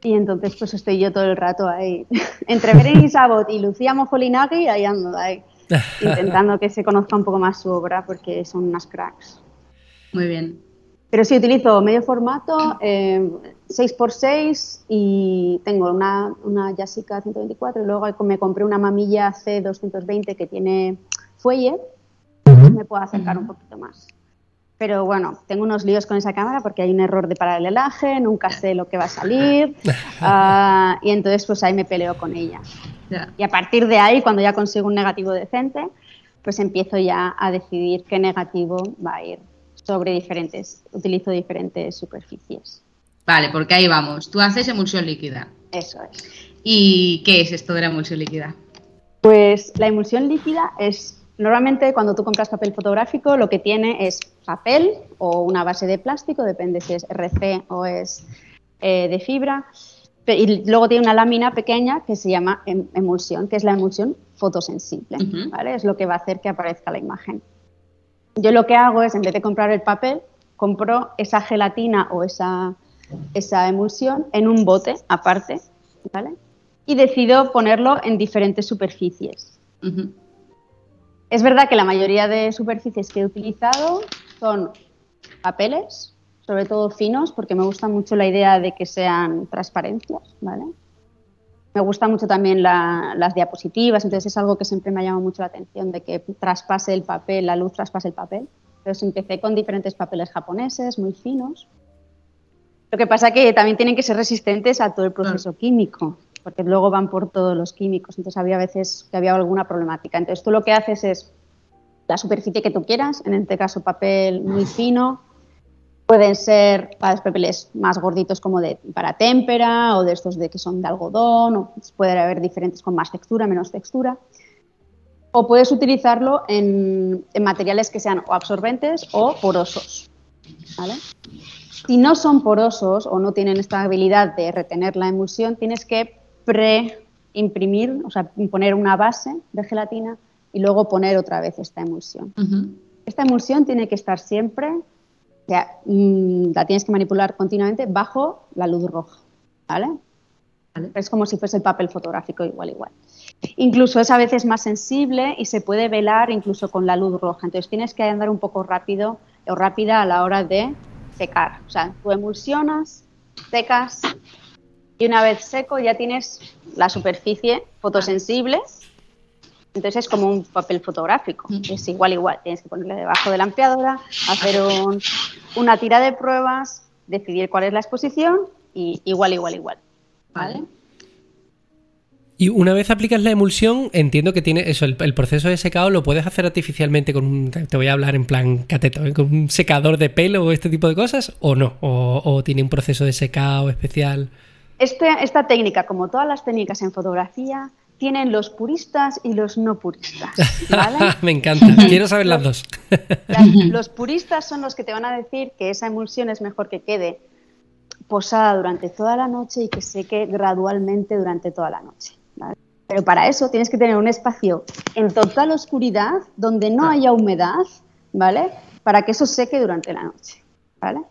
Y entonces pues estoy yo todo el rato ahí, (laughs) entre Berenice Abbott y Lucía Mojolinagui, ahí ando ahí, (laughs) intentando que se conozca un poco más su obra, porque son unas cracks. Muy bien. Pero sí, utilizo medio formato, eh, 6x6 y tengo una, una Yasica 124 y luego me compré una mamilla C220 que tiene fuelle, me puedo acercar un poquito más. Pero bueno, tengo unos líos con esa cámara porque hay un error de paralelaje, nunca sé lo que va a salir. (laughs) Ah, y entonces pues ahí me peleo con ella. Y a partir de ahí, cuando ya consigo un negativo decente, pues empiezo ya a decidir qué negativo va a ir sobre diferentes, utilizo diferentes superficies. Vale, porque ahí vamos. Tú haces emulsión líquida. Eso es. ¿Y qué es esto de la emulsión líquida? Pues la emulsión líquida es, normalmente cuando tú compras papel fotográfico, lo que tiene es papel o una base de plástico, depende si es RC o es eh, de fibra. Y luego tiene una lámina pequeña que se llama em- emulsión, que es la emulsión fotosensible. ¿vale? Es lo que va a hacer que aparezca la imagen. Yo lo que hago es, en vez de comprar el papel, compro esa gelatina o esa, esa emulsión en un bote aparte, ¿vale? Y decido ponerlo en diferentes superficies. Es verdad que la mayoría de superficies que he utilizado son papeles, sobre todo finos, porque me gusta mucho la idea de que sean transparencias, ¿vale? Me gusta mucho también la- las diapositivas, entonces es algo que siempre me ha llamado mucho la atención, de que traspase el papel, la luz traspase el papel. Entonces empecé con diferentes papeles japoneses, muy finos. Lo que pasa que también tienen que ser resistentes a todo el proceso químico, porque luego van por todos los químicos, entonces había veces que había alguna problemática. Entonces tú lo que haces es la superficie que tú quieras, en este caso papel muy fino, pueden ser para los papeles más gorditos como de para témpera o de estos de que son de algodón, o puede haber diferentes con más textura, menos textura. O puedes utilizarlo en, en materiales que sean o absorbentes o porosos. ¿vale? Si no son porosos o no tienen esta habilidad de retener la emulsión, tienes que pre-imprimir, o sea, poner una base de gelatina y luego poner otra vez esta emulsión. Esta emulsión tiene que estar siempre, sea, mm, la tienes que manipular continuamente bajo la luz roja, ¿vale? Vale. Es como si fuese el papel fotográfico igual, igual. Incluso es a veces más sensible y se puede velar incluso con la luz roja. Entonces tienes que andar un poco rápido o rápida a la hora de secar. O sea, tú emulsionas, secas y una vez seco ya tienes la superficie fotosensible. Entonces es como un papel fotográfico. Es igual, igual. Tienes que ponerle debajo de la ampliadora, hacer un- una tira de pruebas, decidir cuál es la exposición y igual, igual, igual. Vale. Y una vez aplicas la emulsión, entiendo que tiene eso, el, el proceso de secado lo puedes hacer artificialmente con un, te voy a hablar en plan cateto, ¿eh? con un secador de pelo o este tipo de cosas, o no, o, o tiene un proceso de secado especial. Este- esta técnica, como todas las técnicas en fotografía, tienen los puristas y los no puristas. ¿vale? (laughs) Me encanta, quiero saber las dos. (laughs) Los puristas son los que te van a decir que esa emulsión es mejor que quede posada durante toda la noche y que seque gradualmente durante toda la noche. ¿vale? Pero para eso tienes que tener un espacio en total oscuridad donde no haya humedad, ¿vale? Para que eso seque durante la noche, ¿vale?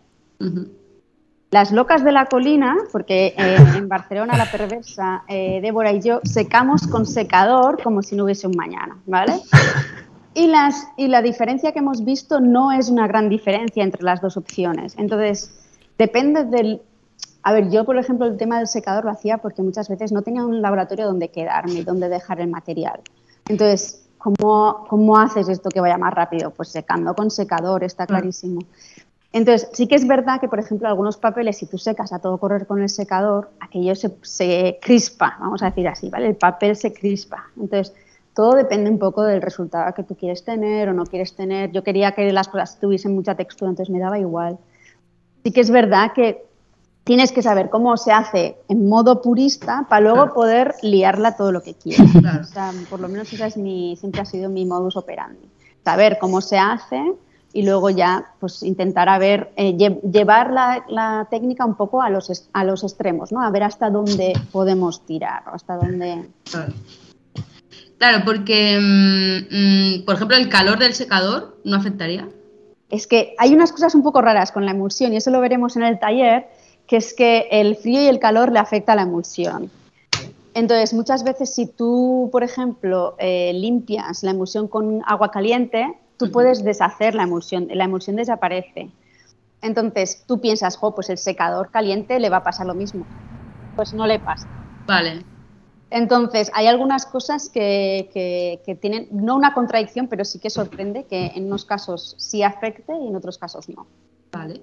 Las locas de la colina, porque eh, (laughs) en Barcelona la perversa, eh, Débora y yo secamos con secador como si no hubiese un mañana, ¿vale? Y, las, y la diferencia que hemos visto no es una gran diferencia entre las dos opciones. Entonces, depende del... A ver, yo, por ejemplo, el tema del secador lo hacía porque muchas veces no tenía un laboratorio donde quedarme, donde dejar el material. Entonces, ¿cómo, cómo haces esto que vaya más rápido? Pues secando con secador, está clarísimo. Entonces, sí que es verdad que, por ejemplo, algunos papeles, si tú secas a todo correr con el secador, aquello se, se crispa, vamos a decir así, ¿vale? El papel se crispa. Entonces, todo depende un poco del resultado que tú quieres tener o no quieres tener. Yo quería que las cosas tuviesen mucha textura, entonces me daba igual. Sí que es verdad que tienes que saber cómo se hace en modo purista para luego poder liarla todo lo que quieras. O sea, por lo menos esa es mi, siempre ha sido mi modus operandi. Saber cómo se hace y luego ya pues intentar a ver, eh, llevar la, la, técnica un poco a los, a los extremos, ¿no? A ver hasta dónde podemos tirar, hasta dónde... Claro, porque, mm, mm, por ejemplo, el calor del secador no afectaría. Es que hay unas cosas un poco raras con la emulsión y eso lo veremos en el taller, que es que el frío y el calor le afecta a la emulsión. Entonces, muchas veces si tú, por ejemplo, eh, limpias la emulsión con agua caliente, tú puedes deshacer la emulsión, la emulsión desaparece. Entonces, tú piensas, jo, pues el secador caliente le va a pasar lo mismo. Pues no le pasa. Vale. Entonces, hay algunas cosas que, tienen, no una contradicción, pero sí que sorprende que en unos casos sí afecte y en otros casos no. Vale.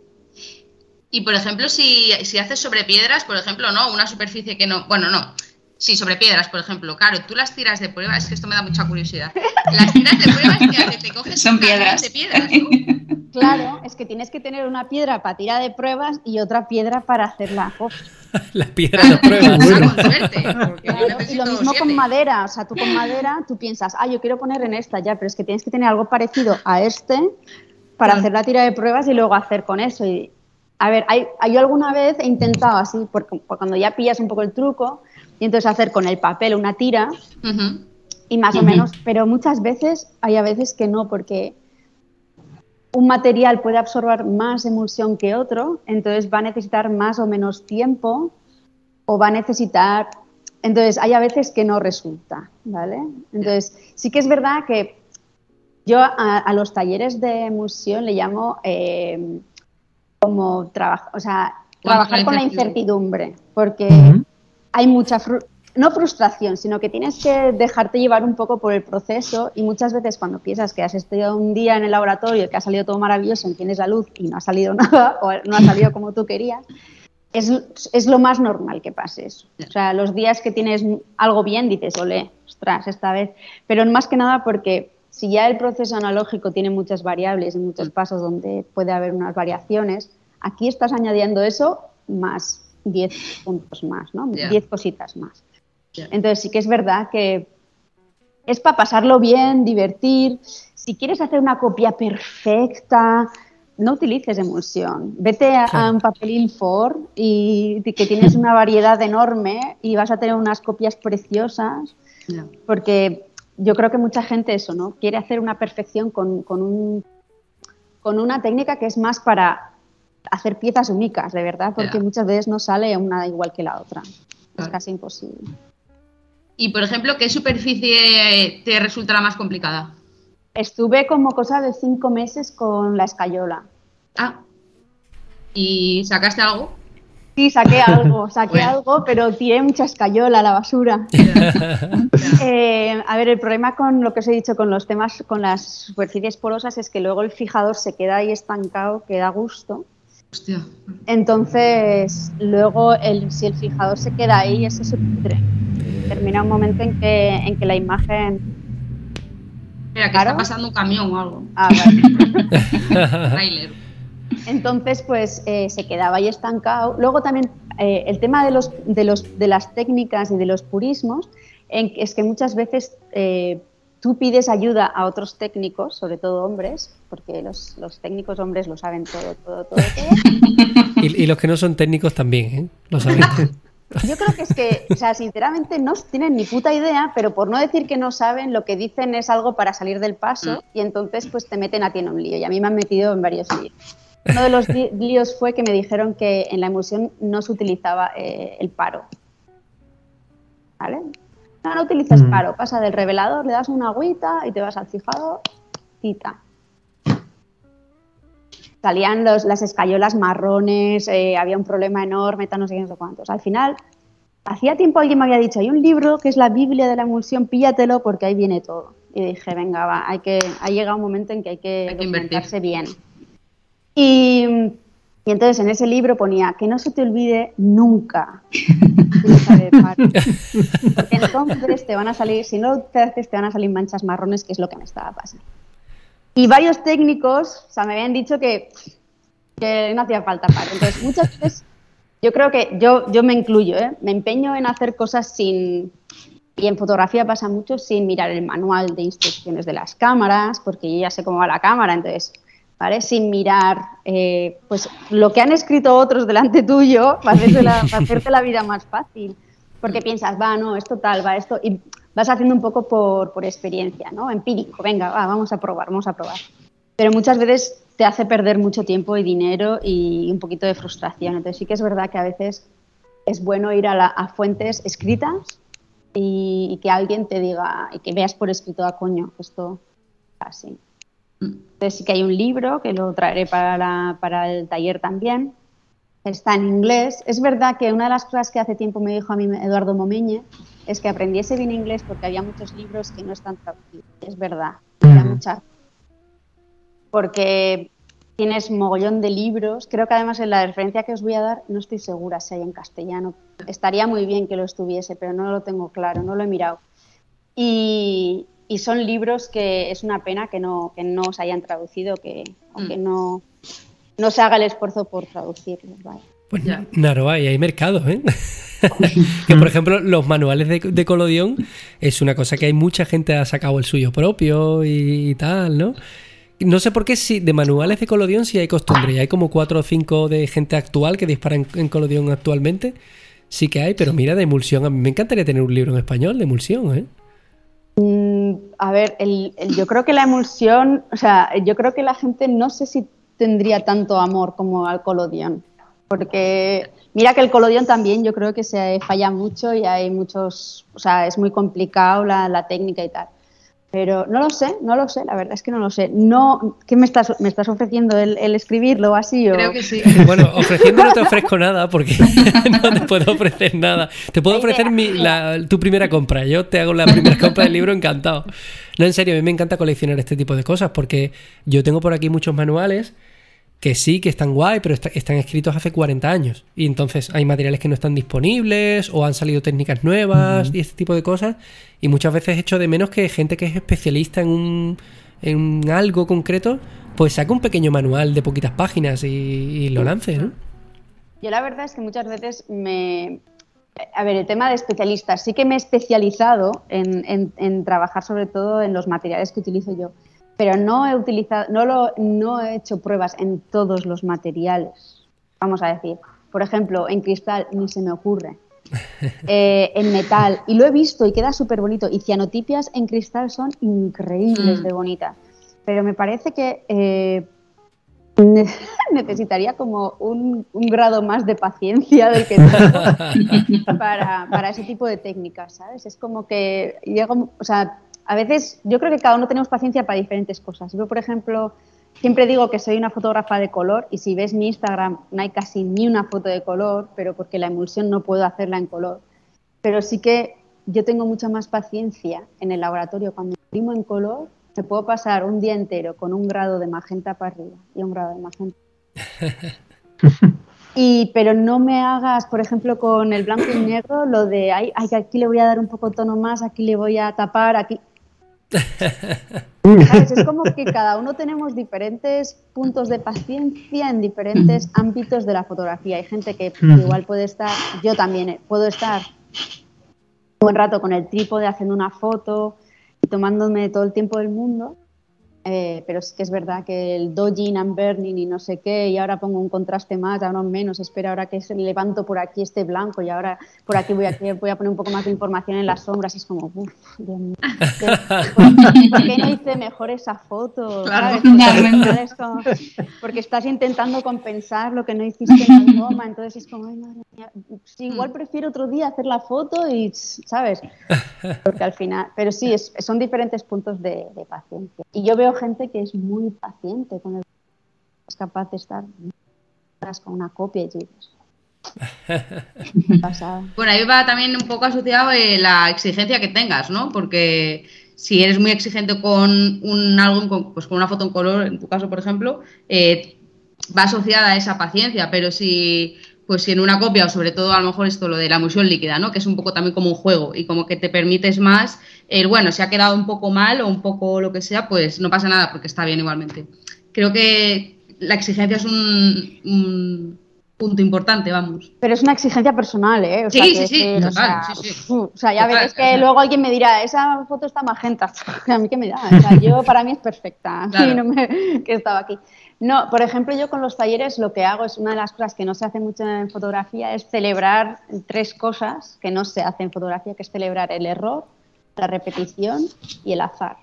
Y por ejemplo, si, si haces sobre piedras, por ejemplo, ¿no? Una superficie que no. Bueno, no. Sí, sobre piedras, por ejemplo. Claro, tú las tiras de prueba, es que esto me da mucha curiosidad. Las tiras de pruebas que te coges Son piedras. de piedras, ¿no? (laughs) Claro, es que tienes que tener una piedra para tirar de pruebas y otra piedra para hacer la (laughs) Las piedras de (laughs) pruebas. y lo mismo con madera, o sea, tú con madera, tú piensas, ah, yo quiero poner en esta ya, pero es que tienes que tener algo parecido a este para hacer la tira de pruebas y luego hacer con eso. Y, a ver, hay, yo alguna vez he intentado así, porque, cuando ya pillas un poco el truco, y entonces hacer con el papel una tira, y más o menos, pero muchas veces hay a veces que no, porque un material puede absorber más emulsión que otro, entonces va a necesitar más o menos tiempo, o va a necesitar... Entonces, hay a veces que no resulta, ¿vale? Entonces, sí que es verdad que yo a, los talleres de emulsión le llamo eh, como trabajo, o sea, trabajar con la incertidumbre, porque hay mucha no frustración, sino que tienes que dejarte llevar un poco por el proceso y muchas veces cuando piensas que has estado un día en el laboratorio y que ha salido todo maravilloso, tienes la luz y no ha salido (laughs) nada o no ha salido como tú querías, es, es lo más normal que pase eso. O sea, los días que tienes algo bien dices, ole, ostras, esta vez, pero más que nada porque si ya el proceso analógico tiene muchas variables y muchos pasos donde puede haber unas variaciones, aquí estás añadiendo eso más 10 puntos más, ¿no? 10 cositas más. Entonces sí que es verdad que es para pasarlo bien, divertir. Si quieres hacer una copia perfecta, no utilices emulsión. Vete a, un papel Ford y que tienes una variedad enorme y vas a tener unas copias preciosas. Porque yo creo que mucha gente eso, ¿no? Quiere hacer una perfección con, un, con una técnica que es más para hacer piezas únicas, de verdad, porque muchas veces no sale una igual que la otra. Es casi imposible. Y, por ejemplo, ¿qué superficie te resulta la más complicada? Estuve como cosa de cinco meses con la escayola. Ah. ¿Y sacaste algo? Sí, saqué algo, (laughs) saqué algo, pero tiré mucha escayola a la basura. (laughs) (laughs) Eh, a ver, el problema con lo que os he dicho con los temas, con las superficies porosas, es que luego el fijador se queda ahí estancado, queda a gusto. Hostia. Entonces, luego, el, si el fijador se queda ahí, ese se pudre. Termina un momento en que, en que la imagen. Mira, que está pasando un camión o algo. Ah, vale. (laughs) Entonces, pues eh, se quedaba ahí estancado. Luego también eh, el tema de, los, de, los, de las técnicas y de los purismos en, es que muchas veces eh, tú pides ayuda a otros técnicos, sobre todo hombres, porque los, técnicos hombres lo saben todo, todo, todo, todo. (laughs) y, los que no son técnicos también, ¿eh? Lo saben. Yo creo que es que, o sea, sinceramente no tienen ni puta idea, pero por no decir que no saben, lo que dicen es algo para salir del paso mm. y entonces pues te meten a ti en un lío. Y a mí me han metido en varios líos. Uno de los (laughs) líos fue que me dijeron que en la emulsión no se utilizaba eh, el paro. ¿Vale? No, no utilizas mm. paro. Pasa del revelador, le das una agüita y te vas al fijado, cita. Salían los, las escayolas marrones, eh, había un problema enorme, no sé qué, no sé cuántos. Al final, hacía tiempo alguien me había dicho, hay un libro que es la Biblia de la emulsión, píllatelo porque ahí viene todo. Y dije, venga, va, hay que, ha llegado un momento en que hay que, hay que bien. Y Y entonces en ese libro ponía que no se te olvide nunca. (laughs) Porque entonces te van a salir, si no te haces, te van a salir manchas marrones, que es lo que me estaba pasando. Y varios técnicos, o sea, me habían dicho que, que no hacía falta para. Entonces, muchas veces, yo creo que yo, yo me incluyo, ¿eh? me empeño en hacer cosas sin. Y en fotografía pasa mucho sin mirar el manual de instrucciones de las cámaras, porque yo ya sé cómo va la cámara, entonces ¿vale? Sin mirar eh, pues lo que han escrito otros delante tuyo para hacerte, la, vida más fácil. Porque piensas, va, no, esto tal, va, esto. Y vas haciendo un poco por, por experiencia, ¿no? Empírico, venga, va, vamos a probar, vamos a probar. Pero muchas veces te hace perder mucho tiempo y dinero y un poquito de frustración. Entonces sí que es verdad que a veces es bueno ir a, fuentes escritas y, que alguien te diga y que veas por escrito a ah, coño, esto así. Entonces sí que hay un libro que lo traeré para, para el taller también. Está en inglés. Es verdad que una de las cosas que hace tiempo me dijo a mí Eduardo Momeñe es que aprendiese bien inglés porque había muchos libros que no están traducidos. Es verdad. Porque tienes mogollón de libros. Creo que además en la referencia que os voy a dar no estoy segura si hay en castellano. Estaría muy bien que lo estuviese, pero no lo tengo claro, no lo he mirado. Y, y son libros que es una pena que no, que no se hayan traducido, que, mm. no, no se haga el esfuerzo por traducirlos. Pues Naroa, hay mercado, ¿eh? (laughs) que por ejemplo, los manuales de, de, Colodión es una cosa que hay mucha gente ha sacado el suyo propio y, tal, ¿no? No sé por qué si de manuales de Colodión sí hay costumbre. Y hay como cuatro o cinco de gente actual que dispara en, en Colodión actualmente. Sí que hay, pero mira, de emulsión. A mí me encantaría tener un libro en español de emulsión, ¿eh? A ver, el, yo creo que la emulsión, o sea, yo creo que la gente no sé si tendría tanto amor como al colodión, porque mira que el colodión también yo creo que se falla mucho y hay muchos, o sea, es muy complicado la, la técnica y tal. Pero no lo sé, no lo sé, la verdad es que no lo sé. No, ¿Qué me estás, me estás ofreciendo? ¿El, escribirlo así? O... Creo que sí. (laughs) Bueno, ofreciendo no te ofrezco nada porque (laughs) no te puedo ofrecer nada. Te puedo ofrecer mi, tu primera compra. Yo te hago la primera (laughs) compra del libro encantado. No, en serio, a mí me encanta coleccionar este tipo de cosas porque yo tengo por aquí muchos manuales que sí, que están guay, pero están escritos hace 40 años. Y entonces hay materiales que no están disponibles o han salido técnicas nuevas y este tipo de cosas. Y muchas veces echo de menos que gente que es especialista en, un, en algo concreto, pues saque un pequeño manual de poquitas páginas y, lo lance, ¿no? Yo la verdad es que muchas veces me... A ver, el tema de especialistas, sí que me he especializado en, en trabajar sobre todo en los materiales que utilizo yo pero no he utilizado, no, lo, no he hecho pruebas en todos los materiales. Vamos a decir, por ejemplo, en cristal ni se me ocurre. (laughs) Eh, en metal, y lo he visto y queda súper bonito. Y cianotipias en cristal son increíbles mm. de bonitas. Pero me parece que eh, (laughs) necesitaría como un, grado más de paciencia del que tengo (laughs) para, para, ese tipo de técnicas, ¿sabes? Es como que llego, o sea, a veces yo creo que cada uno tenemos paciencia para diferentes cosas. Yo, por ejemplo, siempre digo que soy una fotógrafa de color y si ves mi Instagram no hay casi ni una foto de color, pero porque la emulsión no puedo hacerla en color. Pero sí que yo tengo mucha más paciencia en el laboratorio. Cuando imprimo en color, me puedo pasar un día entero con un grado de magenta para arriba y un grado de magenta. (laughs) Y, pero no me hagas, por ejemplo, con el blanco y negro, lo de, ay, ay, aquí le voy a dar un poco tono más, aquí le voy a tapar, aquí. Es (laughs) como que cada uno tenemos diferentes puntos de paciencia en diferentes ámbitos de la fotografía. Hay gente que igual puede estar, yo también eh, puedo estar un buen rato con el trípode haciendo una foto y tomándome todo el tiempo del mundo eh, pero sí que es verdad que el dodging and burning y no sé qué, y ahora pongo un contraste más, ahora menos, espera ahora que se levanto por aquí este blanco y ahora por aquí voy a, voy a poner un poco más de información en las sombras y es como, uff, Dios mío, ¿por (laughs) qué no hice mejor esa foto? Claro, porque, estás intentando compensar lo que no hiciste en la toma, entonces es como, ay, madre igual prefiero otro día hacer la foto y, ¿sabes? (laughs) Porque al final, pero sí, es, son diferentes puntos de, de paciencia. Y yo veo gente que es muy paciente con el es capaz de estar con una copia y dices, (laughs) bueno, ahí va también un poco asociado eh, la exigencia que tengas, ¿no? Porque si eres muy exigente con un álbum, pues con una foto en color, en tu caso, por ejemplo, eh, va asociada a esa paciencia, pero si pues si en una copia o sobre todo a lo mejor esto lo de la emulsión líquida, ¿no? Que es un poco también como un juego y como que te permites más el bueno, si ha quedado un poco mal o un poco lo que sea, pues no pasa nada porque está bien igualmente. Creo que la exigencia es un, punto importante, vamos. Pero es una exigencia personal, ¿eh? O sí, sí, sí, o sea, sí, sí. O sea, ya ves que luego alguien me dirá, esa foto está magenta. (laughs) a mí qué me da. O sea, yo para mí es perfecta. Claro. no me, (laughs) que estaba aquí. No, por ejemplo, yo con los talleres lo que hago es una de las cosas que no se hace mucho en fotografía, es celebrar tres cosas que no se hacen en fotografía, que es celebrar el error, la repetición y el azar.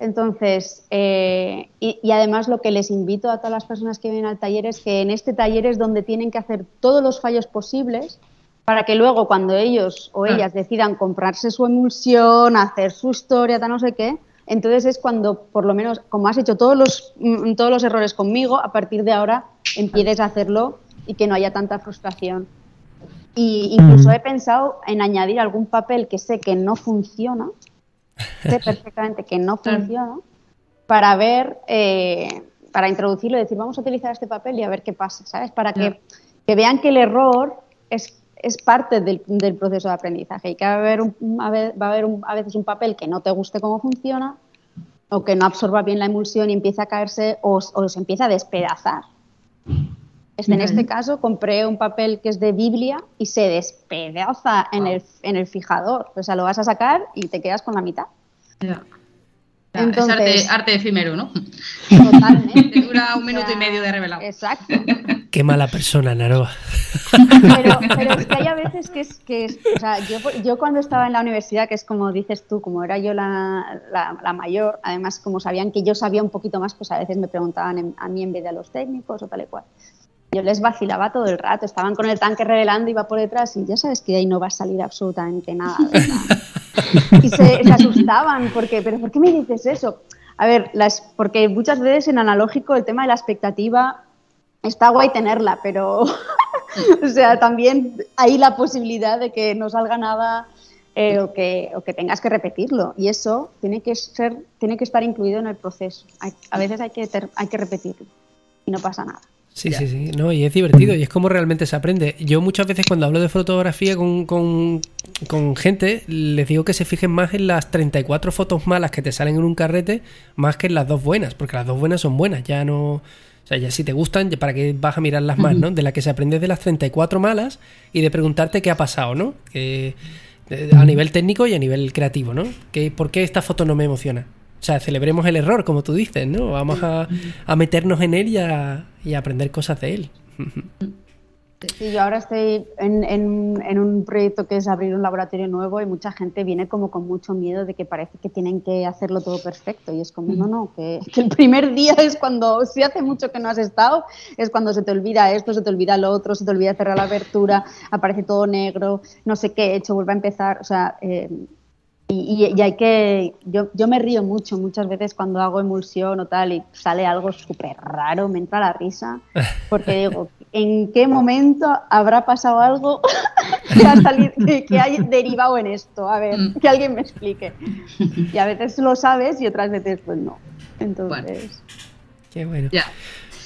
Entonces, eh, y, además lo que les invito a todas las personas que vienen al taller es que en este taller es donde tienen que hacer todos los fallos posibles para que luego cuando ellos o ellas decidan comprarse su emulsión, hacer su historia, tal no sé qué, entonces es cuando, por lo menos, como has hecho todos los, mm, todos los errores conmigo, a partir de ahora empieces a hacerlo y que no haya tanta frustración. Y incluso he pensado en añadir algún papel que sé que no funciona, sé (laughs) perfectamente que no funciona, para ver, eh, para introducirlo y decir, vamos a utilizar este papel y a ver qué pasa, ¿sabes? Para que, que vean que el error es es parte del, proceso de aprendizaje y que va a haber, va a, haber a veces un papel que no te guste cómo funciona o que no absorba bien la emulsión y empieza a caerse o, se empieza a despedazar. Este, en este caso compré un papel que es de Biblia y se despedaza en, el, en el fijador. O sea, lo vas a sacar y te quedas con la mitad. Es arte, efímero, ¿no? Totalmente. (laughs) dura un minuto y medio de revelado. Exacto. Qué mala persona, Naroa. Pero, es que hay a veces que es, que o sea, yo, yo, cuando estaba en la universidad, que es como dices tú, como era yo la, la, mayor, además como sabían que yo sabía un poquito más, pues a veces me preguntaban a mí en vez de a los técnicos o tal y cual. Yo les vacilaba todo el rato, estaban con el tanque revelando, iba por detrás y ya sabes que ahí no va a salir absolutamente nada. (laughs) y se, asustaban, porque, pero ¿por qué me dices eso? A ver, las, porque muchas veces en analógico el tema de la expectativa está guay tenerla, pero (laughs) o sea, también hay la posibilidad de que no salga nada eh, o, que, o, que, tengas que repetirlo. Y eso tiene que ser, tiene que estar incluido en el proceso. a veces hay que, hay que repetirlo y no pasa nada. Sí, sí, sí, no, y es divertido y es como realmente se aprende. Yo muchas veces cuando hablo de fotografía con, con, con, gente, les digo que se fijen más en las 34 fotos malas que te salen en un carrete, más que en las dos buenas, porque las dos buenas son buenas, ya no... O sea, ya si te gustan, ¿para qué vas a mirar las más, no? De las que se aprende de las 34 malas y de preguntarte qué ha pasado, ¿no? Que, eh, a nivel técnico y a nivel creativo, ¿no? Que, ¿Por qué esta foto no me emociona? O sea, celebremos el error, como tú dices, ¿no? Vamos a, a meternos en él y a, y a aprender cosas de él. Sí, yo ahora estoy en, en, un proyecto que es abrir un laboratorio nuevo y mucha gente viene como con mucho miedo de que parece que tienen que hacerlo todo perfecto y es como, no, no, que, el primer día es cuando, si hace mucho que no has estado, es cuando se te olvida esto, se te olvida lo otro, se te olvida cerrar la abertura, aparece todo negro, no sé qué he hecho, vuelve a empezar, o sea, eh, y, hay que, yo, yo me río mucho muchas veces cuando hago emulsión o tal y sale algo súper raro, me entra la risa, porque digo, ¿en qué momento habrá pasado algo que, ha salido, que haya derivado en esto? A ver, mm. que alguien me explique. Y a veces lo sabes y otras veces pues no. Entonces... Qué bueno.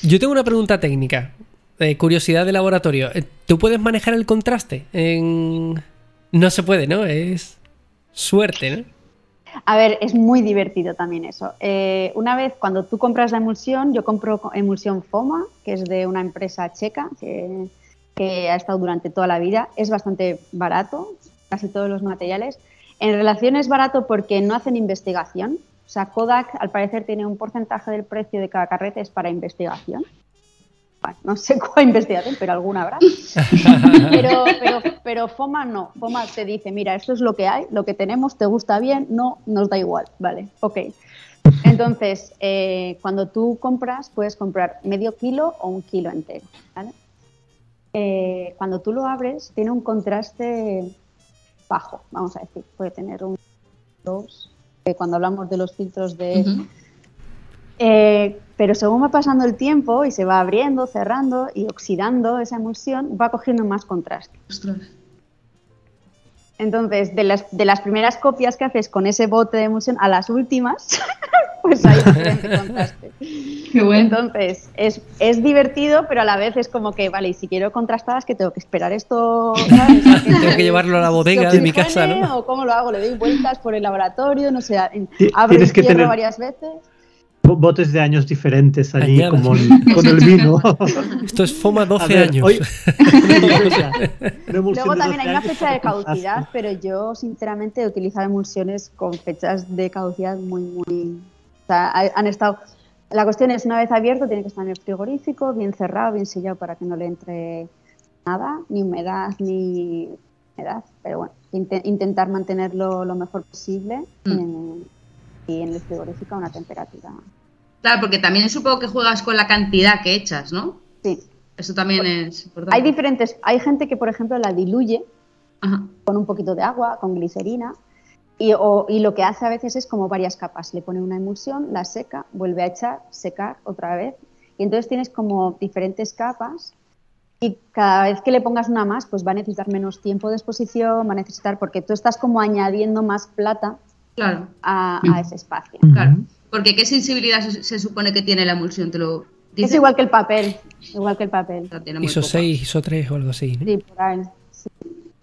Yo tengo una pregunta técnica, de curiosidad de laboratorio. Eh, ¿Tú puedes manejar el contraste? En... No se puede, ¿no? Es... Suerte, ¿no? A ver, es muy divertido también eso. Eh, una vez cuando tú compras la emulsión, yo compro emulsión FOMA, que es de una empresa checa que, ha estado durante toda la vida. Es bastante barato, casi todos los materiales. En relación es barato porque no hacen investigación. O sea, Kodak al parecer tiene un porcentaje del precio de cada carrete para investigación no sé (laughs) cuál investigación, pero alguna habrá. Pero, FOMA no. FOMA te dice, mira, esto es lo que hay, lo que tenemos, te gusta bien, no, nos da igual. Vale, ok. Entonces, eh, cuando tú compras, puedes comprar medio kilo o un kilo entero. Eh, cuando tú lo abres, tiene un contraste bajo, vamos a decir. Puede tener un 2. cuando hablamos de los filtros de, eh, pero según va pasando el tiempo y se va abriendo, cerrando y oxidando esa emulsión, va cogiendo más contraste. Entonces, de las, de las primeras copias que haces con ese bote de emulsión a las últimas, (laughs) pues hay diferente (laughs) contraste. Qué bueno. Entonces, es, es divertido, pero a la vez es como que, vale, y si quiero contrastadas, que tengo que esperar esto. ¿sabes? (laughs) Tengo que llevarlo a la bodega de mi casa, ¿no? ¿O cómo lo hago? ¿Le doy vueltas por el laboratorio? No sé, abro y cierro tener- varias veces. Bo- Botes de años diferentes allí, Añadas. como el- con el vino. (laughs) Esto es FOMA 12 A ver, años. hoy- (laughs) (laughs) Luego también 12 hay una fecha de caducidad, pero yo sinceramente he utilizado emulsiones con fechas de caducidad muy, muy... O sea, ha- han estado... La cuestión es, una vez abierto, tiene que estar en el frigorífico, bien cerrado, bien sellado para que no le entre nada, ni humedad, ni humedad. Pero bueno, inte- intentar mantenerlo lo mejor posible Mm. en- y en el frigorífico a una temperatura. Claro, porque también supongo que juegas con la cantidad que echas, ¿no? Sí. Eso también es importante. Hay diferentes... Hay gente que, por ejemplo, la diluye Ajá. con un poquito de agua, con glicerina. Y, o- y lo que hace a veces es como varias capas. Le pone una emulsión, la seca, vuelve a echar, secar otra vez. Y entonces tienes como diferentes capas. Y cada vez que le pongas una más, pues va a necesitar menos tiempo de exposición, va a necesitar, porque tú estás como añadiendo más plata Claro, a, a ese espacio. claro. Porque ¿qué sensibilidad se, se supone que tiene la emulsión? ¿Te lo dice? Es igual que el papel, igual que el papel. ISO poca. 6, ISO 3 o algo así. ¿no? Sí, por ahí. sí.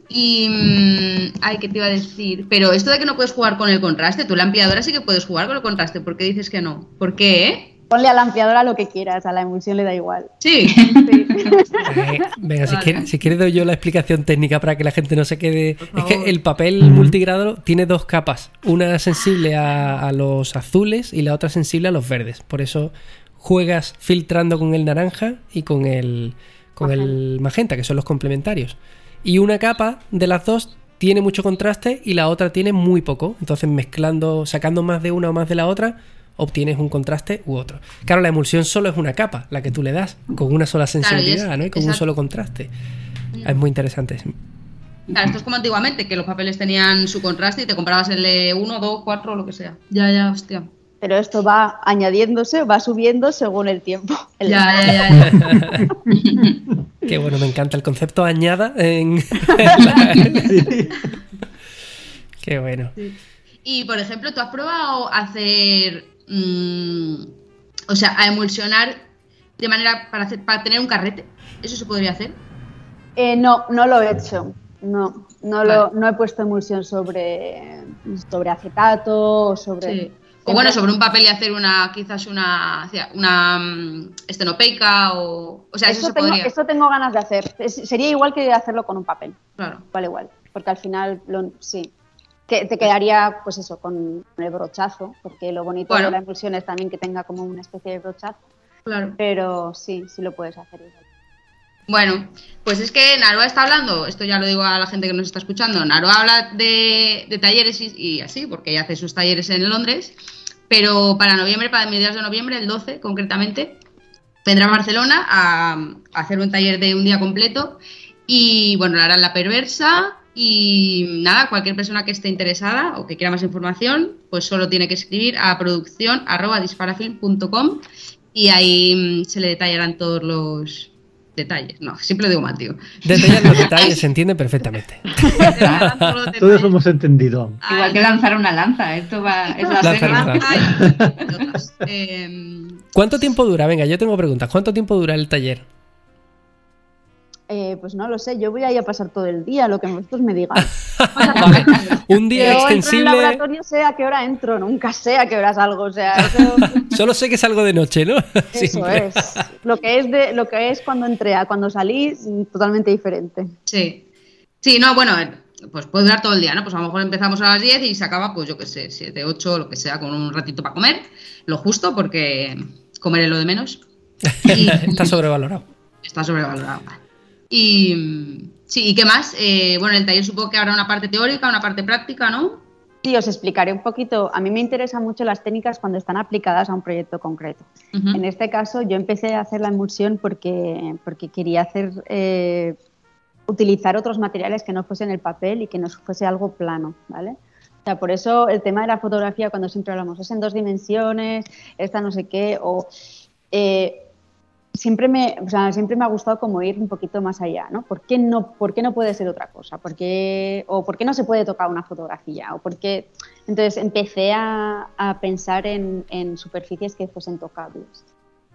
Y. mm, ay, ¿qué te iba a decir? Pero esto de que no puedes jugar con el contraste, tú la ampliadora sí que puedes jugar con el contraste. ¿Por qué dices que no? ¿Por qué? eh? Ponle a la ampliadora lo que quieras, a la emulsión le da igual. Sí. (laughs) Sí. Eh, venga, si Vale. quieres, si doy yo la explicación técnica para que la gente no se quede. Es que el papel multigrado tiene dos capas, una sensible a, a los azules y la otra sensible a los verdes. Por eso juegas filtrando con el naranja y con el con el magenta, que son los complementarios. Y una capa de las dos tiene mucho contraste y la otra tiene muy poco. Entonces mezclando, sacando más de una o más de la otra, obtienes un contraste u otro. Claro, la emulsión solo es una capa, la que tú le das, con una sola Claro, y es- sensibilidad, ¿no? Y con un solo contraste. Es muy interesante. Claro, esto es como antiguamente, que los papeles tenían su contraste y te comprabas el de 1, 2, 4, lo que sea. Ya, ya, hostia. Pero esto va añadiéndose, va subiendo según el tiempo. El- (laughs) Ya, ya, ya. ya. (laughs) Qué bueno, me encanta el concepto añada en... (laughs) Qué bueno. Y por ejemplo, ¿tú has probado hacer. Mm, o sea, a emulsionar de manera para, hacer, para tener un carrete? ¿Eso se podría hacer? Eh, no, no lo he hecho. No, no, Vale. lo, no he puesto emulsión sobre, sobre acetato o sobre. Sí. O bueno, sobre un papel y hacer una, quizás una, una mm, estenopeica o... O sea, eso, Eso se tengo, podría. eso tengo ganas de hacer. Es- sería igual que hacerlo con un papel. Claro. Igual, igual. Porque al final, lo- sí. Que te quedaría, pues eso, con el brochazo. Porque lo bonito Bueno. de la emulsión es también que tenga como una especie de brochazo. Claro. Pero sí, sí lo puedes hacer. igual. Bueno, pues es que Naroa está hablando, esto ya lo digo a la gente que nos está escuchando, Naroa habla de, de talleres y, y así, porque ella hace sus talleres en Londres, pero para noviembre, para mediados de noviembre, el 12 concretamente, vendrá a Barcelona a, a hacer un taller de un día completo y bueno, lo hará en La Perversa y nada, cualquier persona que esté interesada o que quiera más información, pues solo tiene que escribir a producción arroba disparafilm.com y ahí mm, se le detallarán todos los detalles. No, siempre lo digo mal, tío. Detallar los (laughs) detalles se entiende perfectamente. (laughs) Todos hemos entendido. Igual que lanzar una lanza, esto va, es la lanza. Em, ¿Cuánto tiempo dura? Venga, yo tengo preguntas. ¿Cuánto tiempo dura el taller? Eh, pues no lo sé, yo voy a ir a pasar todo el día, lo que vosotros me digan. (laughs) Vale. Un día Yo entro en el extensible. laboratorio, sé a qué hora entro, nunca sé a qué hora salgo, o sea, eso, (laughs) Solo sé que salgo de noche, ¿no? eso (laughs) Siempre. es. Lo que es, de, lo que es cuando entré a cuando salí, totalmente diferente. sí. Sí, no, bueno, pues puede durar todo el día, ¿no? Pues a lo mejor empezamos a las 10 y se acaba, pues yo qué sé, 7, 8, lo que sea, con un ratito para comer, lo justo, porque comer es lo de menos. Y Está sobrevalorado. está sobrevalorado. Y sí, ¿y qué más? Eh, bueno, en el taller supongo que habrá una parte teórica, una parte práctica, ¿no? Sí, os explicaré un poquito. A mí me interesan mucho las técnicas cuando están aplicadas a un proyecto concreto. Ujú. En este caso, yo empecé a hacer la emulsión porque, porque quería hacer, eh, utilizar otros materiales que no fuesen el papel y que no fuese algo plano, ¿vale? O sea, por eso el tema de la fotografía, cuando siempre hablamos, es en dos dimensiones, esta no sé qué, o... eh, siempre me, o sea, siempre me ha gustado como ir un poquito más allá, ¿no? ¿Por qué no, por qué no puede ser otra cosa? ¿Por qué, ¿O por qué no se puede tocar una fotografía? ¿O por qué? Entonces empecé a, a pensar en, en, superficies que fuesen tocables.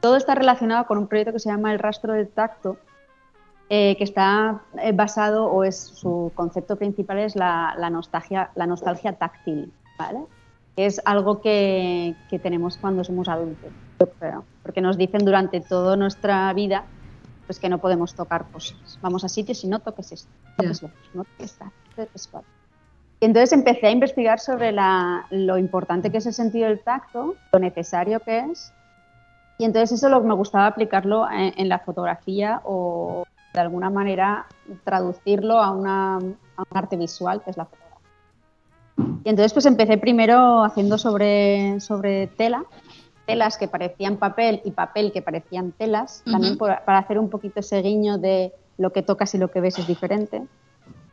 Todo está relacionado con un proyecto que se llama El rastro del tacto, eh, que está eh, basado, o es su concepto principal es la, la nostalgia, la nostalgia táctil, ¿vale? Es algo que, que tenemos cuando somos adultos porque nos dicen durante toda nuestra vida pues que no podemos tocar cosas. Vamos a sitios y no toques esto, toques no toques Y entonces empecé a investigar sobre la, lo importante que es el sentido del tacto, lo necesario que es, y entonces eso lo, me gustaba aplicarlo en, la fotografía o de alguna manera traducirlo a, una, a un arte visual, que es la fotografía. Y entonces pues empecé primero haciendo sobre, sobre tela, telas que parecían papel y papel que parecían telas, también para hacer un poquito ese guiño de lo que tocas y lo que ves es diferente,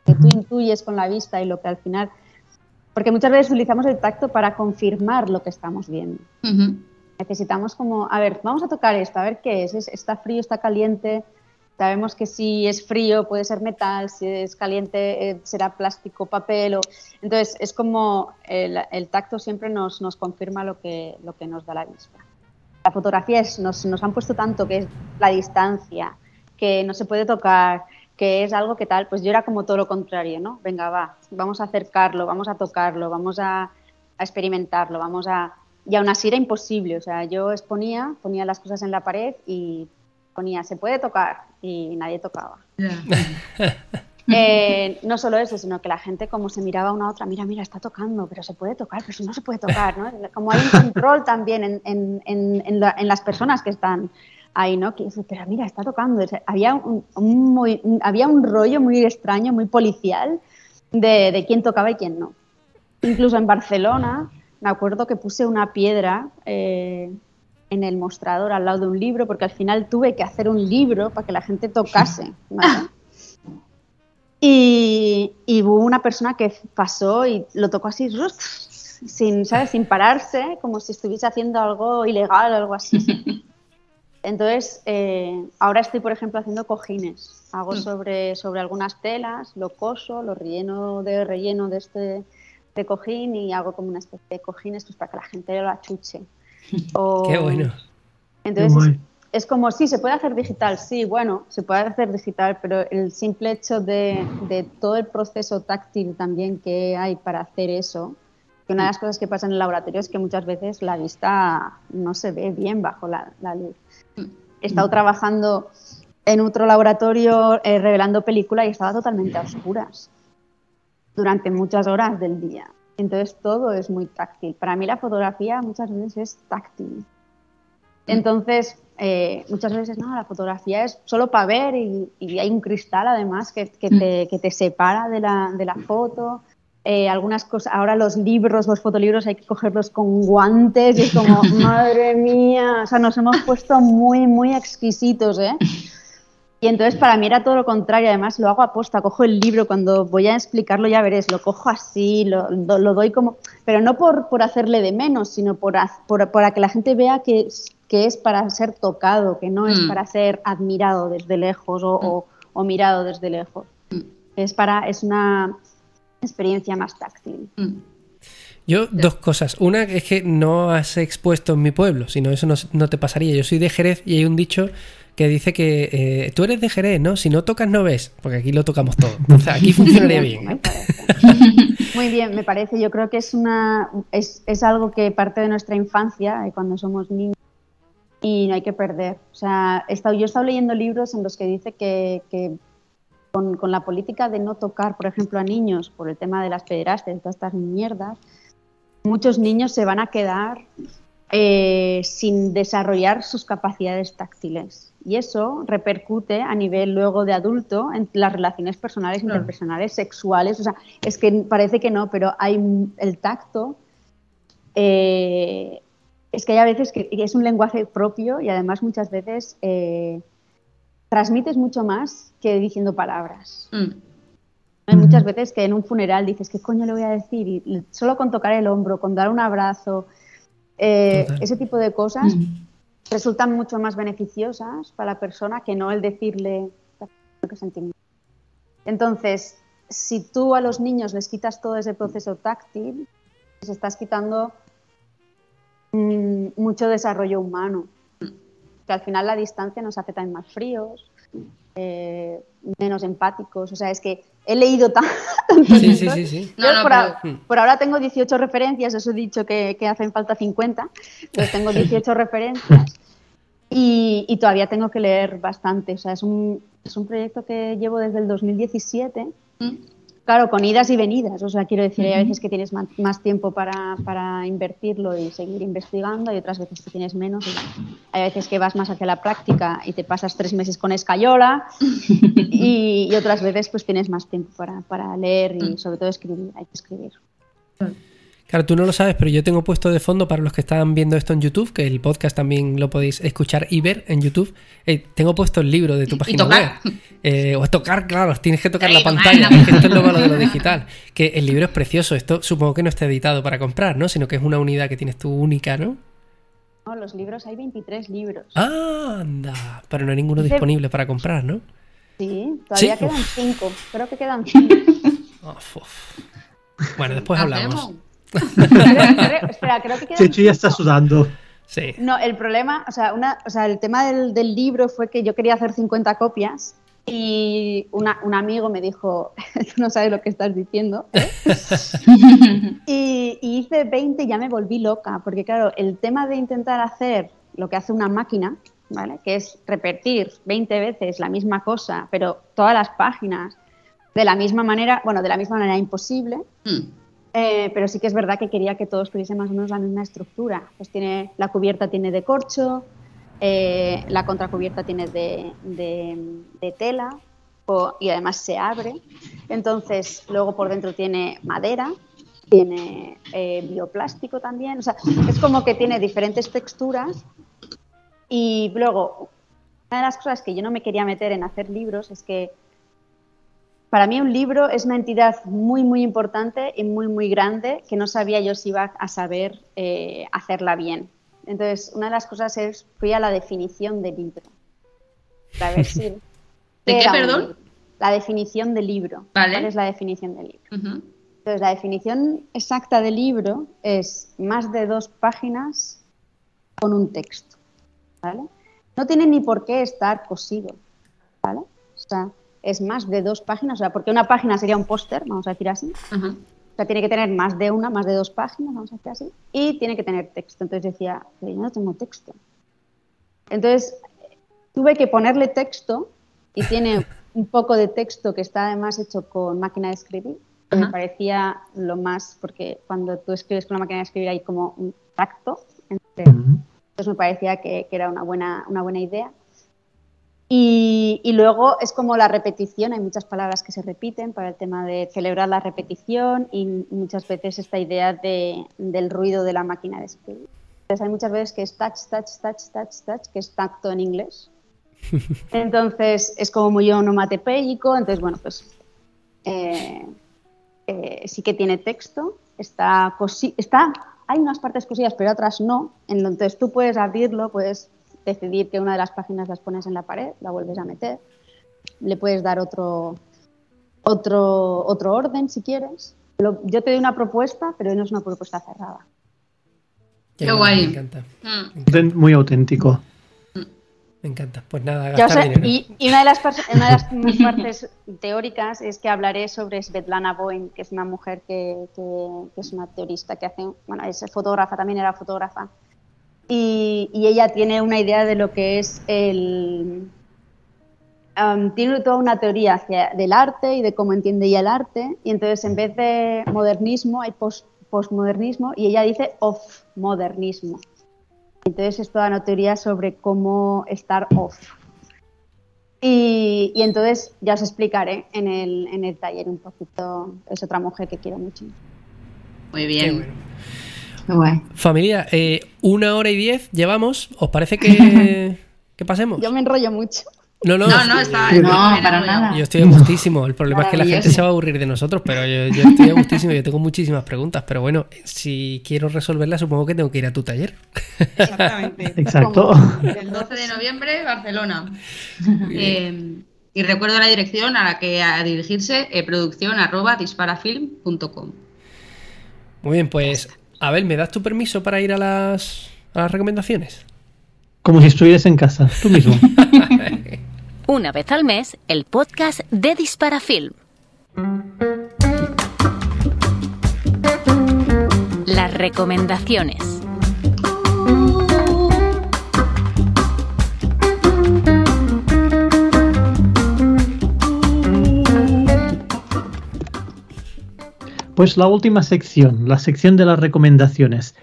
que tú intuyes con la vista y lo que al final... Porque muchas veces utilizamos el tacto para confirmar lo que estamos viendo. Necesitamos como, a ver, vamos a tocar esto, a ver qué es, está frío, está caliente, Sabemos que si es frío puede ser metal, si es caliente eh, será plástico, papel. O... Entonces es como el, tacto siempre nos, nos, confirma lo que, lo que nos da la vista. La fotografía es, nos, nos han puesto tanto que es la distancia, que no se puede tocar, que es algo que tal, pues yo era como todo lo contrario, ¿no? Venga, va, vamos a acercarlo, vamos a tocarlo, vamos a, a experimentarlo, vamos a... Y aún así era imposible, o sea, yo exponía, ponía las cosas en la pared y ponía, se puede tocar, y nadie tocaba. (laughs) Eh, no solo eso, sino que la gente como se miraba una a otra, mira, mira, está tocando, pero se puede tocar, pero si no se puede tocar, ¿no? (laughs) Como hay un control también en, en, en, en las personas que están ahí, ¿no? Que dice, pero mira, está tocando. había, un, muy, había un rollo muy extraño, muy policial de, de, quién tocaba y quién no. Incluso en Barcelona, me acuerdo que puse una piedra eh, en el mostrador al lado de un libro, porque al final tuve que hacer un libro para que la gente tocase. (laughs) Y, hubo una persona que pasó y lo tocó así, sin, ¿sabes? sin pararse, como si estuviese haciendo algo ilegal o algo así. (laughs) Entonces, eh, ahora estoy, por ejemplo, haciendo cojines. Hago mm. sobre, sobre algunas telas, lo coso, lo relleno de relleno de este de cojín y hago como una especie de cojines pues, para que la gente lo achuche. (laughs) Qué bueno. Entonces, es, como, sí, se puede hacer digital, sí, bueno, se puede hacer digital, pero el simple hecho de, de todo el proceso táctil también que hay para hacer eso, que una de las cosas que pasa en el laboratorio es que muchas veces la vista no se ve bien bajo la, luz. He estado trabajando en otro laboratorio eh, revelando película y estaba totalmente a oscuras durante muchas horas del día. Entonces todo es muy táctil. Para mí la fotografía muchas veces es táctil. Entonces, eh, muchas veces no, la fotografía es solo para ver y, hay un cristal además que, mm. te, separa de la, foto. Eh, algunas cosas, ahora los libros, los fotolibros hay que cogerlos con guantes y es como, (laughs) madre mía, o sea, nos hemos puesto muy, muy exquisitos, ¿eh? Y entonces para mí era todo lo contrario, además lo hago aposta, cojo el libro, cuando voy a explicarlo ya veréis, lo cojo así, lo, lo, doy como, pero no por, por, hacerle de menos, sino por, por, para que la gente vea que, que es para ser tocado, que no es mm. para ser admirado desde lejos o, o, mirado desde lejos. Mm. Es, para, es una experiencia más táctil. Mm. Yo, dos cosas. Una es que no has expuesto en mi pueblo, sino eso no, no te pasaría. Yo soy de Jerez y hay un dicho que dice que eh, tú eres de Jerez, ¿no? Si no tocas, no ves, porque aquí lo tocamos todo. (laughs) O sea, aquí funcionaría bien. (laughs) Muy bien, me parece. Yo creo que es, una, es, es algo que parte de nuestra infancia, eh, cuando somos niños, y no hay que perder. O sea, he estado, yo he estado leyendo libros en los que dice que, que con, con, la política de no tocar, por ejemplo, a niños por el tema de las pederastas y todas estas mierdas, muchos niños se van a quedar eh, sin desarrollar sus capacidades táctiles y eso repercute a nivel luego de adulto en las relaciones personales, interpersonales, sexuales. O sea, es que parece que no, pero hay el tacto. Eh, es que hay a veces que es un lenguaje propio y además muchas veces eh, transmites mucho más que diciendo palabras. Mm. Hay muchas veces que en un funeral dices, ¿qué coño le voy a decir? Y solo con tocar el hombro, con dar un abrazo, eh, ese tipo de cosas. Mm resultan mucho más beneficiosas para la persona que no el decirle lo que sentimos. Entonces, si tú a los niños les quitas todo ese proceso táctil, les estás quitando mm, mucho desarrollo humano. Que al final la distancia nos hace también más fríos, eh, menos empáticos. O sea, es que he leído tanto. Sí, sí, sí. sí. Yo No, no, por, pero- a- por ahora tengo 18 referencias, os he dicho que, que hacen falta 50, pues tengo (laughs) 18 referencias y, y todavía tengo que leer bastante. O sea, es un, es un proyecto que llevo desde el 2017, Mm. Claro, con idas y venidas. O sea, quiero decir, hay veces que tienes más tiempo para, para invertirlo y seguir investigando, y otras veces que tienes menos. y hay veces que vas más hacia la práctica y te pasas tres meses con escayola, (laughs) y, y otras veces pues tienes más tiempo para, para leer y Mm. sobre todo escribir, hay que escribir. Claro, tú no lo sabes, pero yo tengo puesto de fondo para los que están viendo esto en YouTube, que el podcast también lo podéis escuchar y ver en YouTube. eh, tengo puesto el libro de tu página tocar. web. Eh, o tocar, claro, tienes que tocar Sí, la pantalla, no. que esto es lo malo de lo digital. Que el libro es precioso, esto supongo que no está editado para comprar, ¿no? Sino que es una unidad que tienes tú única, ¿no? No, los libros, hay 23 libros. Ah, anda, pero no hay ninguno disponible para comprar, ¿no? Sí, todavía Sí, quedan uf. 5, creo que quedan 5. (laughs) Uf, uf. Bueno, después hablamos. Hacemos. espera, creo que quedan Chechu ya está sudando. Sí. No, el problema, o sea, una, o sea el tema del, del libro fue que yo quería hacer 50 copias y una- un amigo me dijo, (laughs) tú no sabes lo que estás diciendo. ¿eh?". (laughs) y, y hice 20 y ya me volví loca, porque claro, el tema de intentar hacer lo que hace una máquina, ¿vale? Que es repetir 20 veces la misma cosa, pero todas las páginas de la misma manera, bueno, de la misma manera imposible, Mm. Eh, pero sí que es verdad que quería que todos tuviesen más o menos la misma estructura. Pues tiene, la cubierta tiene de corcho, eh, la contracubierta tiene de, tela o- y además se abre. Entonces, luego por dentro tiene madera, tiene eh, bioplástico también. O sea, es como que tiene diferentes texturas. Y luego, una de las cosas que yo no me quería meter en hacer libros es que para mí un libro es una entidad muy, muy importante y muy, muy grande que no sabía yo si iba a saber eh, hacerla bien. Entonces, una de las cosas es, fui a la definición de libro. Para ver si... (laughs) ¿De ¿qué perdón? La definición de libro. Vale. ¿Cuál es la definición de libro? Ujú. Entonces, la definición exacta de libro es más de dos páginas con un texto. ¿vale? No tiene ni por qué estar cosido. ¿vale? O sea, es más de dos páginas, o sea, porque una página sería un póster, vamos a decir así. Ajá. O sea, tiene que tener más de una, más de dos páginas, vamos a decir así. Y tiene que tener texto. Entonces decía, yo no tengo texto. Entonces, tuve que ponerle texto y tiene (laughs) un poco de texto que está además hecho con máquina de escribir. que Me parecía lo más, porque cuando tú escribes con la máquina de escribir hay como un tacto. entre- entonces me parecía que, que era una buena, una buena idea. Y, y luego es como la repetición, hay muchas palabras que se repiten para el tema de celebrar la repetición y muchas veces esta idea de- del ruido de la máquina de escribir. Entonces hay muchas veces que es touch, touch, touch, touch, touch, que es tacto en inglés. (laughs) Entonces es como muy onomatopéyico, entonces bueno, pues eh, eh, sí que tiene texto, está, está hay unas partes cosillas, pero otras no. Entonces tú puedes abrirlo, puedes decidir que una de las páginas las pones en la pared, la vuelves a meter, le puedes dar otro, otro, otro orden si quieres. Lo- yo te doy una propuesta, pero no es una propuesta cerrada. Qué guay. Me encanta. Mm. Muy auténtico. Me encanta. Pues nada, gastar dinero. y, y una de las, una de las (laughs) mis partes teóricas es que hablaré sobre Svetlana Boeing, que es una mujer que, que- que es una teorista que hace, bueno, es fotógrafa, también era fotógrafa. Y, y ella tiene una idea de lo que es el... am, tiene toda una teoría hacia, del arte y de cómo entiende ella el arte. Y entonces en vez de modernismo hay post, postmodernismo y ella dice off-modernismo. Entonces es toda una teoría sobre cómo estar off. Y, y entonces ya os explicaré en el, en el taller un poquito. Es otra mujer que quiero mucho. Muy bien. bueno. Guay. Familia, eh, una hora y diez llevamos. ¿Os parece que, (laughs) que pasemos? Yo me enrollo mucho. No, no, No, no, está. No, está para nada. Yo estoy a gustísimo. El problema es que la gente se va a aburrir de nosotros, pero yo, yo estoy a gustísimo. Yo tengo muchísimas preguntas. Pero bueno, si quiero resolverlas, supongo que tengo que ir a tu taller. Exactamente. (laughs) Exacto. El 12 de noviembre, Barcelona. Eh, y recuerdo la dirección a la que a dirigirse, eh, producción arroba disparafilm.com. Muy bien, pues, a ver, ¿me das tu permiso para ir a las, a las recomendaciones? Como si estuvieras en casa, tú mismo. (laughs) Una vez al mes, el podcast de Disparafilm. Las recomendaciones. Pues la última sección, la sección de las recomendaciones.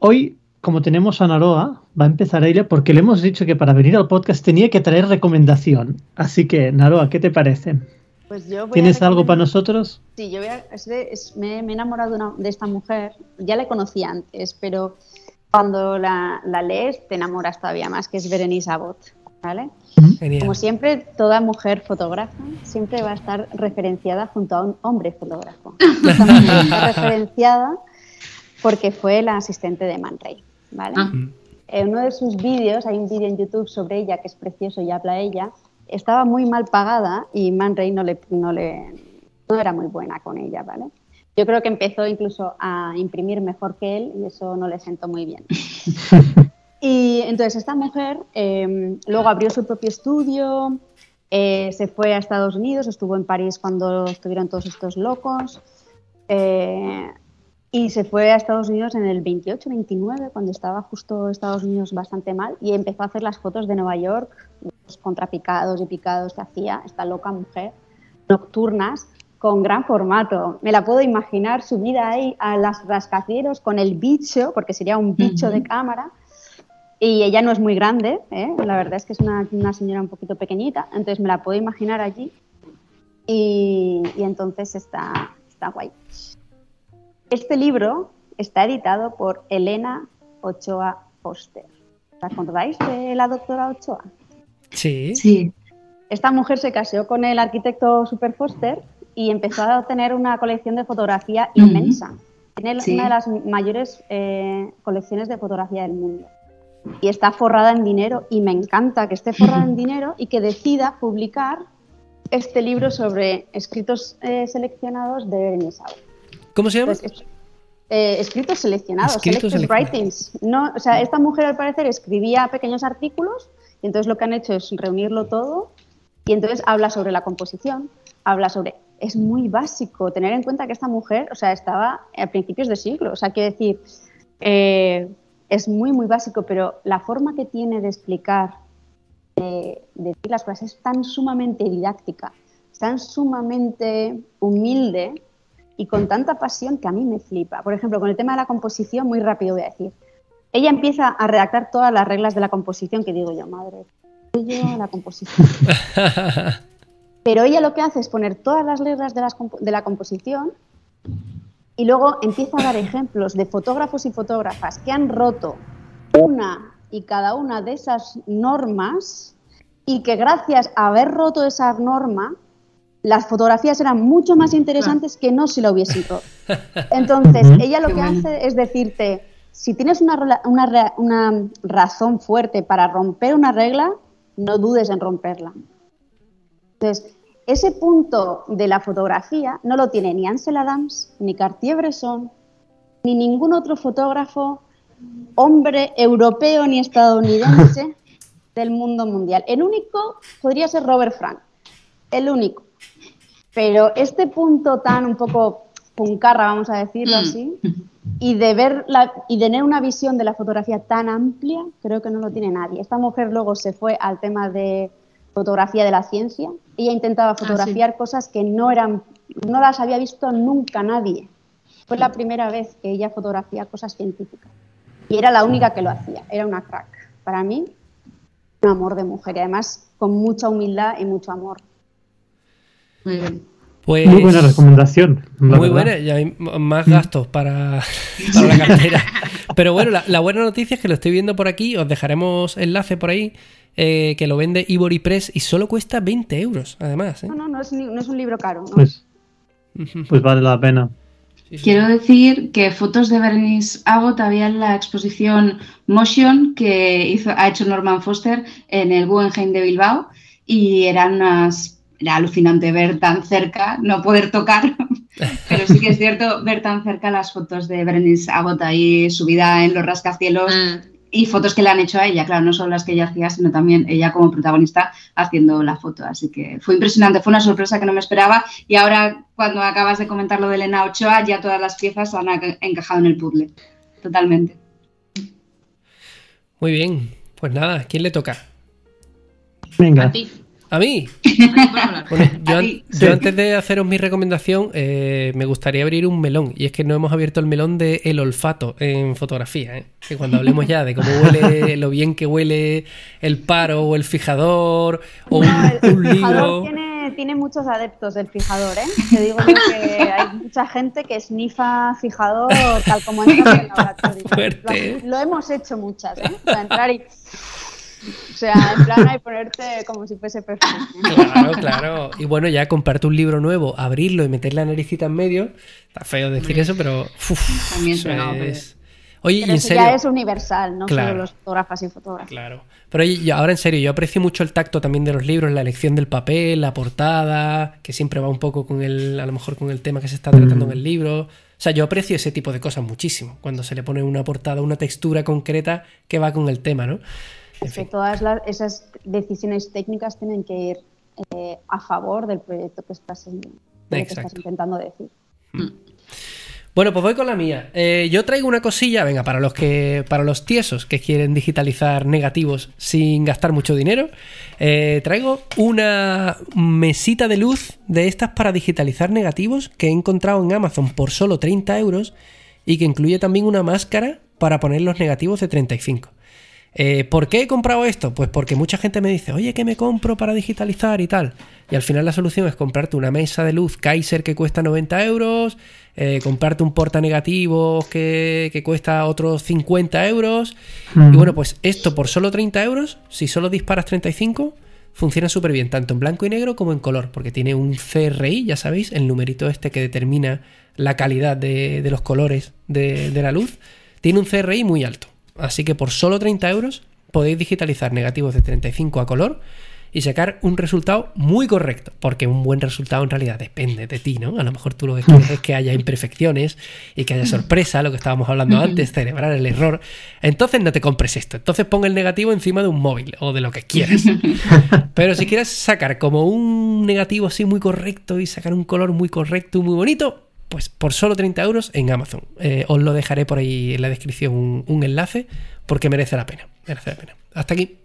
Hoy, como tenemos a Naroa, va a empezar ella porque le hemos dicho que para venir al podcast tenía que traer recomendación. Así que, Naroa, ¿qué te parece? Pues yo voy a ¿Tienes algo para nosotros? Sí, yo voy a- es de- es- me, me he enamorado de, una- de esta mujer. Ya la conocí antes, pero cuando la, la lees te enamoras todavía más, que es Berenice Abbott. ¿vale? Genial. Como siempre, toda mujer fotógrafa siempre va a estar referenciada junto a un hombre fotógrafo. (laughs) Está referenciada porque fue la asistente de Man Ray. ¿vale? Ah. En uno de sus vídeos, hay un vídeo en YouTube sobre ella que es precioso y habla ella, estaba muy mal pagada y Man Ray no, le, no, le, no era muy buena con ella. ¿vale? Yo creo que empezó incluso a imprimir mejor que él y eso no le sentó muy bien. (laughs) Y entonces esta mujer eh, luego abrió su propio estudio, eh, se fue a Estados Unidos, estuvo en París cuando estuvieron todos estos locos eh, y se fue a Estados Unidos en el 28-29 cuando estaba justo Estados Unidos bastante mal y empezó a hacer las fotos de Nueva York, los contrapicados y picados que hacía esta loca mujer, nocturnas con gran formato. Me la puedo imaginar subida ahí a las rascacielos con el bicho, porque sería un bicho de cámara, y ella no es muy grande, ¿eh? la verdad es que es una, una señora un poquito pequeñita, entonces me la puedo imaginar allí y, y entonces está, está guay. Este libro está editado por Elena Ochoa Foster. ¿Os acordáis de la doctora Ochoa? Sí. Sí. Esta mujer se casó con el arquitecto Super Foster y empezó a tener una colección de fotografía inmensa. Tiene Sí. una de las mayores eh, colecciones de fotografía del mundo. Y está forrada en dinero y me encanta que esté forrada en dinero y que decida publicar este libro sobre escritos eh, seleccionados de Berenice. ¿Cómo se llama? Pues, es- eh, escritos seleccionados, Escritos selected writings. No, o sea, esta mujer al parecer escribía pequeños artículos y entonces lo que han hecho es reunirlo todo y entonces habla sobre la composición, habla sobre... Es muy básico tener en cuenta que esta mujer, o sea, estaba a principios de siglo, o sea, quiero decir, eh, es muy, muy básico, pero la forma que tiene de explicar, de, de decir las cosas es tan sumamente didáctica, tan sumamente humilde y con tanta pasión que a mí me flipa. Por ejemplo, con el tema de la composición, muy rápido voy a decir. Ella empieza a redactar todas las reglas de la composición que digo yo, madre, yo la composición. (laughs) Pero ella lo que hace es poner todas las reglas de, las compo- de la composición y luego empieza a dar ejemplos de fotógrafos y fotógrafas que han roto una y cada una de esas normas y que gracias a haber roto esa norma, las fotografías eran mucho más interesantes que no si lo hubiesen roto. (laughs) Entonces, ella lo Qué que bueno. hace es decirte, si tienes una, una razón fuerte para romper una regla, no dudes en romperla. Entonces, ese punto de la fotografía no lo tiene ni Ansel Adams, ni Cartier-Bresson, ni ningún otro fotógrafo, hombre europeo ni estadounidense (laughs) del mundo mundial. El único podría ser Robert Frank, el único. Pero este punto tan un poco puncarra, vamos a decirlo Mm. así, y de ver la, y tener una visión de la fotografía tan amplia, creo que no lo tiene nadie. Esta mujer luego se fue al tema de fotografía de la ciencia. Ella intentaba fotografiar cosas que no eran, no las había visto nunca nadie. Fue la primera vez que ella fotografía cosas científicas. Y era la única que lo hacía, era una crack. Para mí, un amor de mujer y además con mucha humildad y mucho amor. Muy bien. Pues, Muy buena recomendación. Muy verdad. buena, y hay más gastos para, (laughs) para la cartera. (laughs) Pero bueno, la, la buena noticia es que lo estoy viendo por aquí, os dejaremos enlace por ahí, eh, que lo vende Ivory Press y solo cuesta 20 euros, además. ¿eh? No, no, no es, ni- no es un libro caro. ¿no? Pues, pues vale la pena. Sí, sí. Quiero decir que fotos de Bernice Abbott había en la exposición Motion que hizo, ha hecho Norman Foster en el Guggenheim de Bilbao y eran unas... Era alucinante ver tan cerca, no poder tocar, (laughs) pero sí que es cierto ver tan cerca las fotos de Bernice Abbott ahí subida en los rascacielos Mm. Y fotos que le han hecho a ella, claro, no solo las que ella hacía, sino también ella como protagonista haciendo la foto. Así que fue impresionante, fue una sorpresa que no me esperaba y ahora cuando acabas de comentar lo de Elena Ochoa, ya todas las piezas han encajado en el puzzle. Totalmente. Muy bien, pues nada, ¿quién le toca? Venga. A ti. ¿A mí? Bueno, yo, A an- ti. yo Sí. antes de haceros mi recomendación, eh, me gustaría abrir un melón. Y es que no hemos abierto el melón de el olfato en fotografía. ¿eh? Que cuando hablemos ya de cómo huele, (laughs) lo bien que huele el paro o el fijador o un, No, el, un el fijador libro. tiene, tiene muchos adeptos del fijador, ¿eh? Te digo yo que hay mucha gente que snifa fijador tal como entra en el (laughs) laboratorio. ¿eh? Lo, lo hemos hecho muchas, ¿eh? Sea, entrar y... O sea, en plan, hay ponerte como si fuese perfume. Claro, claro. Y bueno, ya comprarte un libro nuevo, abrirlo y meter la naricita en medio. Está feo decir eso, pero. uf, También eso suena, hombre. es- Oye, y Pero en eso serio. ya es universal, no Claro. solo los fotógrafas y fotógrafos. Claro. Pero oye, yo- ahora en serio, yo aprecio mucho el tacto también de los libros, la elección del papel, la portada, que siempre va un poco con el, a lo mejor con el tema que se está tratando en el libro. O sea, yo aprecio ese tipo de cosas muchísimo, cuando se le pone una portada, una textura concreta que va con el tema, ¿no? En que todas las- esas decisiones técnicas tienen que ir eh, a favor del proyecto que estás, que estás intentando decir. Bueno, pues voy con la mía. Eh, yo traigo una cosilla, venga, para los que, para los tiesos que quieren digitalizar negativos sin gastar mucho dinero, eh, traigo una mesita de luz de estas para digitalizar negativos que he encontrado en Amazon por solo 30 euros y que incluye también una máscara para poner los negativos de 35. Eh, ¿Por qué he comprado esto? Pues porque mucha gente me dice, oye, ¿qué me compro para digitalizar y tal? Y al final la solución es comprarte una mesa de luz Kaiser que cuesta 90 euros, eh, comprarte un porta negativos que, que cuesta otros 50 euros. Y bueno, pues esto por solo 30 euros, si solo disparas 35, funciona súper bien, tanto en blanco y negro como en color, porque tiene un CRI, ya sabéis, el numerito este que determina la calidad de, de los colores de, de la luz, tiene un CRI muy alto. Así que por solo 30 euros podéis digitalizar negativos de 35 a color y sacar un resultado muy correcto, porque un buen resultado en realidad depende de ti, ¿no? A lo mejor tú lo que quieres es que haya imperfecciones y que haya sorpresa, lo que estábamos hablando antes, celebrar el error. Entonces no te compres esto, entonces pon el negativo encima de un móvil o de lo que quieras. (laughs) Pero si quieres sacar como un negativo así muy correcto y sacar un color muy correcto y muy bonito, pues por solo 30 euros en Amazon. Eh, os lo dejaré por ahí en la descripción un, un enlace porque merece la pena. Merece la pena. Hasta aquí.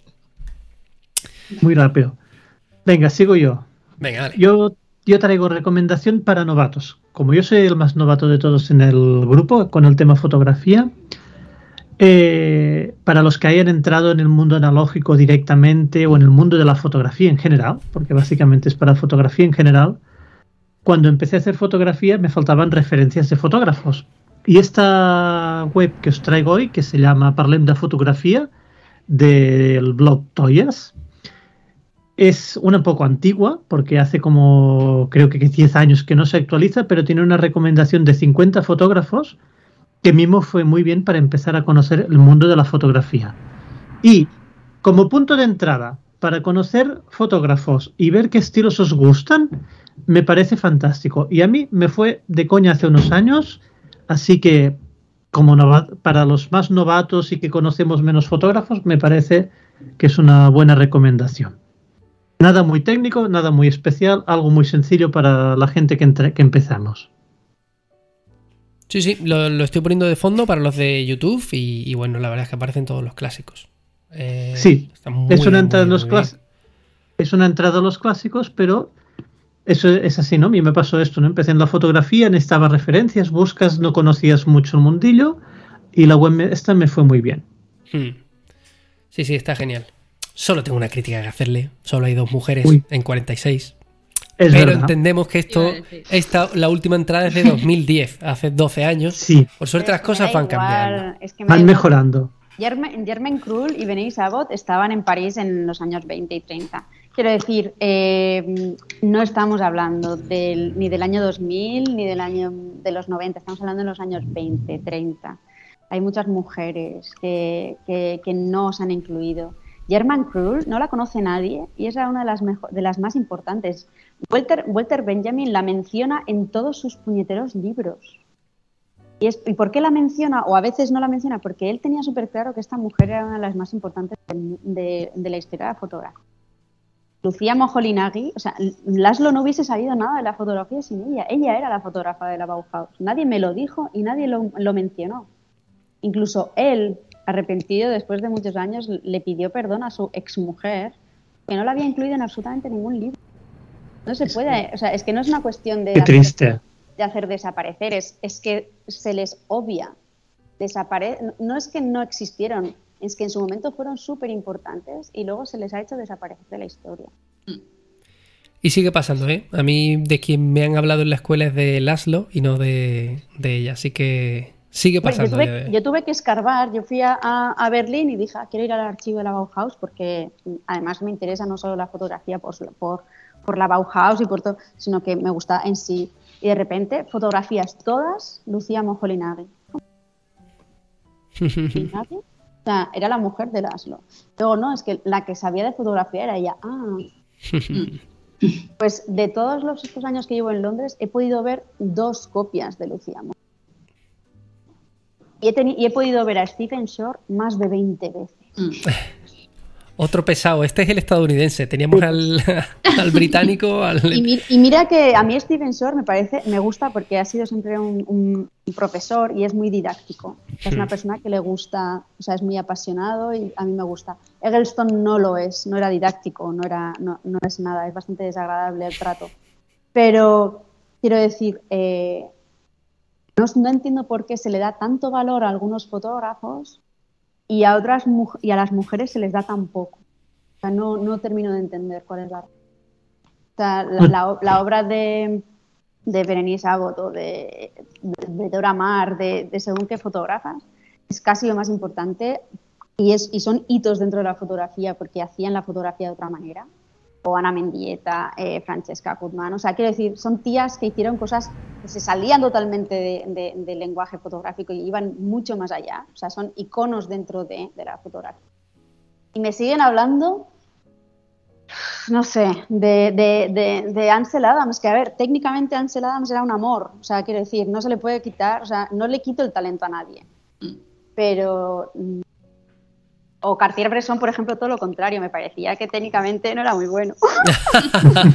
Muy rápido. Venga, sigo yo. Venga, dale. Yo, yo traigo recomendación para novatos. Como yo soy el más novato de todos en el grupo con el tema fotografía, eh, para los que hayan entrado en el mundo analógico directamente o en el mundo de la fotografía en general, porque básicamente es para fotografía en general, cuando empecé a hacer fotografía me faltaban referencias de fotógrafos. Y esta web que os traigo hoy, que se llama Parlem de Fotografía, del blog Toyas, es una poco antigua, porque hace como creo que 10 años que no se actualiza, pero tiene una recomendación de 50 fotógrafos que mismo fue muy bien para empezar a conocer el mundo de la fotografía. Y como punto de entrada para conocer fotógrafos y ver qué estilos os gustan, me parece fantástico. Y a mí me fue de coña hace unos años, así que como para los más novatos y que conocemos menos fotógrafos, me parece que es una buena recomendación. Nada muy técnico, nada muy especial, algo muy sencillo para la gente que, entre- que empezamos. Sí, sí, lo, lo estoy poniendo de fondo para los de YouTube y, y bueno, la verdad es que aparecen todos los clásicos. Eh, Sí, es una entrada muy, en los muy. Es una entrada a los clásicos, pero eso es así, ¿no? A mí me pasó esto, ¿no? Empecé en la fotografía, necesitaba referencias, buscas, no conocías mucho el mundillo y la web me- esta me fue muy bien. Hmm. Sí, sí, está genial. Solo tengo una crítica que hacerle. Solo hay dos mujeres Uy. en 46. Es Pero verdad. entendemos que esto, esta, la última entrada es de 2010, hace 12 años. Sí, Por suerte las que cosas van igual, cambiando. es que van mejorando. Germain, Krull y Benedict Abbott estaban en París en los años 20 y 30. Quiero decir, eh, no estamos hablando del- ni del año 2000 ni del año de los 90, estamos hablando de los años 20, 30. Hay muchas mujeres que, no se han incluido. Germain Krull no la conoce nadie y es una de las, mejo- de las más importantes. Walter, Benjamin la menciona en todos sus puñeteros libros. ¿Y, es- ¿Y por qué la menciona? O a veces no la menciona, porque él tenía súper claro que esta mujer era una de las más importantes de la historia de la fotografía. Lucía Moholy-Nagy, o sea, Laszlo no hubiese sabido nada de la fotografía sin ella. Ella era la fotógrafa de la Bauhaus. Nadie me lo dijo y nadie lo, lo mencionó. Incluso él, arrepentido después de muchos años, le pidió perdón a su exmujer, que no la había incluido en absolutamente ningún libro. No se puede, o sea, es que no es una cuestión de Qué hacer- triste. de hacer desaparecer, es, es que se les obvia. Desapare no es que no existieron, es que en su momento fueron súper importantes y luego se les ha hecho desaparecer de la historia. Y sigue pasando, ¿eh? A mí de quien me han hablado en la escuela es de Laszlo y no de, de ella, así que sigue Yo pasando. tuve, yo tuve que escarbar, yo fui a, Berlín y dije, "Ah, quiero ir al archivo de la Bauhaus porque mm, además me interesa no solo la fotografía por, por, por la Bauhaus y por todo, sino que me gusta en sí. Y de repente, fotografías todas, Lucía Moholy-Nagy. (laughs) Sea, era la mujer de Laszlo. Luego, no, es que la que sabía de fotografía era ella. Ah. (laughs) Pues de todos los estos años que llevo en Londres, he podido ver dos copias de Lucía. Y he, y he podido ver a Stephen Shore más de 20 veces. Otro pesado, este es el estadounidense. Teníamos al, (laughs) al británico, al... Y, mi- y mira que a mí Stephen Shore me parece, me gusta porque ha sido siempre un, un- un profesor y es muy didáctico. Es una persona que le gusta, o sea, es muy apasionado y a mí me gusta. Eggleston no lo es, no era didáctico, no, era, no, no es nada, es bastante desagradable el trato. Pero quiero decir, eh, no, no entiendo por qué se le da tanto valor a algunos fotógrafos y a otras y a las mujeres se les da tan poco. O sea, no, no termino de entender cuál es la. O sea, la, la o- la obra de, de Berenice Abbott o de, de, de Dora Maar, de, de según qué fotógrafas, es casi lo más importante y, es, y son hitos dentro de la fotografía porque hacían la fotografía de otra manera. O Ana Mendieta, eh, Francesca Guzmán. O sea, quiero decir, son tías que hicieron cosas que se salían totalmente de- de- del lenguaje fotográfico y iban mucho más allá. O sea, son iconos dentro de, de la fotografía. Y me siguen hablando, no sé, de, de, de, de Ansel Adams, que a ver, técnicamente Ansel Adams era un amor. O sea, quiero decir, no se le puede quitar, o sea, no le quito el talento a nadie. Pero mm, o Cartier-Bresson, por ejemplo, todo lo contrario, me parecía que técnicamente no era muy bueno. (laughs)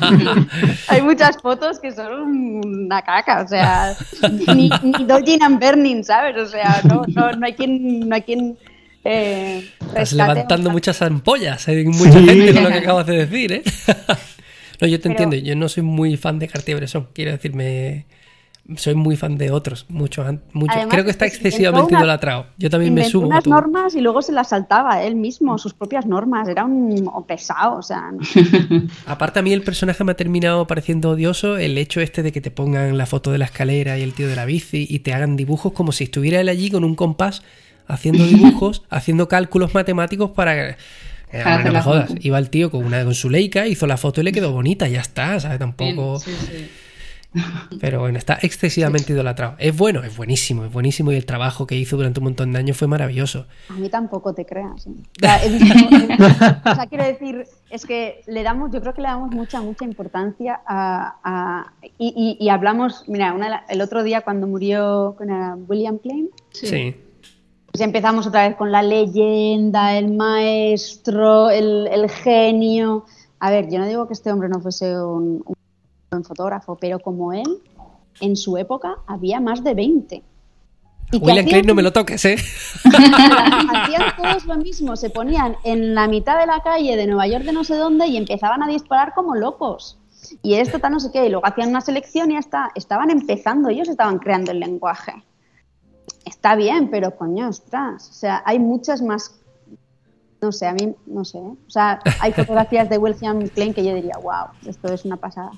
Hay muchas fotos que son una caca, o sea, ni, ni Dodging and Burning, ¿sabes? O sea, no, no, no hay quien, no hay quien eh, Estás levantando muchas ampollas. Hay mucha Sí. gente con lo que acabas de decir, ¿eh? (laughs) no, yo te Pero- entiendo. Yo no soy muy fan de Cartier-Bresson. Quiero decirme... Soy muy fan de otros, muchos. muchos. Además, Creo que está excesivamente una- idolatrado. Yo también me a unas normas y luego se las saltaba él mismo, sus propias normas. Era un pesado, o sea, no- (laughs) Aparte a mí el personaje me ha terminado pareciendo odioso el hecho este de que te pongan la foto de la escalera y el tío de la bici y te hagan dibujos como si estuviera él allí con un compás haciendo dibujos, (laughs) haciendo cálculos matemáticos para... Eh, no me jodas. Iba el tío con una con su Leica, hizo la foto y le quedó bonita, ya está, ¿sabes? Tampoco... Sí, sí. Pero bueno, está excesivamente idolatrado. Es bueno, es buenísimo, es buenísimo y el trabajo que hizo durante un montón de años fue maravilloso. A mí tampoco te creas. ¿eh? (laughs) O, sea, he visto- o sea, quiero decir, es que le damos, yo creo que le damos mucha, mucha importancia a. a- y, y- y hablamos, mira, una el otro día cuando murió con William Klein, Sí. Sí. pues empezamos otra vez con la leyenda, el maestro, el, el genio. A ver, yo no digo que este hombre no fuese un, un buen fotógrafo, pero como él, en su época había más de 20. Y que William Klein no me lo toques, ¿eh? (laughs) hacían todos lo mismo, se ponían en la mitad de la calle de Nueva York de no sé dónde y empezaban a disparar como locos. Y esto tal no sé qué, y luego hacían una selección y ya está, estaban empezando, ellos estaban creando el lenguaje. Está bien, pero coño, ostras, o sea, hay muchas más, no sé, a mí, no sé, ¿eh? o sea, hay fotografías de William Klein que yo diría, wow, esto es una pasada.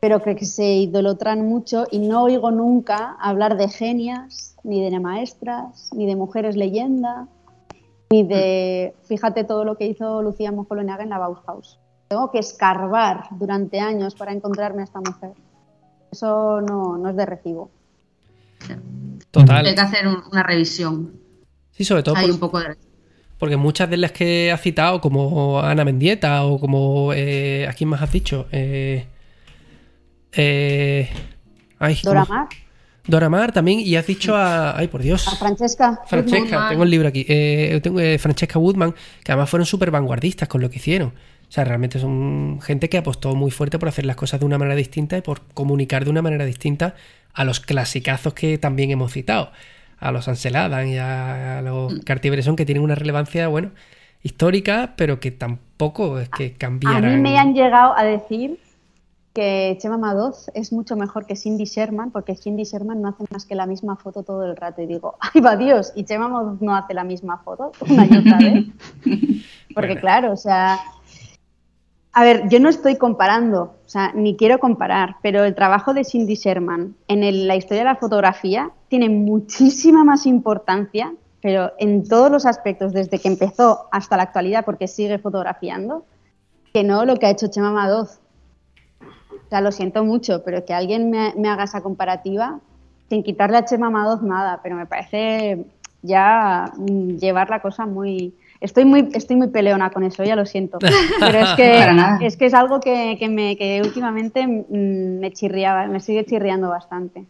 Pero que se idolatran mucho y no oigo nunca hablar de genias, ni de maestras, ni de mujeres leyenda, ni de, fíjate todo lo que hizo Lucía Mojolonaga en la Bauhaus. Tengo que escarbar durante años para encontrarme a esta mujer. Eso no, no es de recibo. Total. Hay que hacer un- una revisión. Sí, sobre todo Hay por- un poco de... porque muchas de las que has citado, como Ana Mendieta o como. Eh, ¿A quién más has dicho? Eh, eh, ay, Dora. Mar, Dora Maar también. Y has dicho a. Ay, por Dios. a Francesca. Francesca, Woodman. tengo el libro aquí. Eh, tengo eh, Francesca Woodman, que además fueron súper vanguardistas con lo que hicieron. O sea, realmente son gente que apostó muy fuerte por hacer las cosas de una manera distinta y por comunicar de una manera distinta a los clasicazos que también hemos citado. A los Ansel Adams y a, a los Cartier-Bresson, que tienen una relevancia, bueno, histórica, pero que tampoco es que A cambiaran. mí me han llegado a decir que Chema Madoz es mucho mejor que Cindy Sherman, porque Cindy Sherman no hace más que la misma foto todo el rato. Y digo, (laughs) ¡ay, va Dios! Y Chema Madoz no hace la misma foto una y otra vez. (laughs) Porque, Bueno. claro, o sea. A ver, yo no estoy comparando, o sea, ni quiero comparar, pero el trabajo de Cindy Sherman en el- la historia de la fotografía tiene muchísima más importancia, pero en todos los aspectos, desde que empezó hasta la actualidad, porque sigue fotografiando, que no lo que ha hecho Chema Madoz. O sea, lo siento mucho, pero que alguien me, me haga esa comparativa, sin quitarle a Chema Madoz nada, pero me parece ya mm, llevar la cosa muy... Estoy muy, estoy muy peleona con eso, ya lo siento. (laughs) Pero es que, es, que es algo que, que me, que últimamente mm, me chirriaba, me sigue chirriando bastante.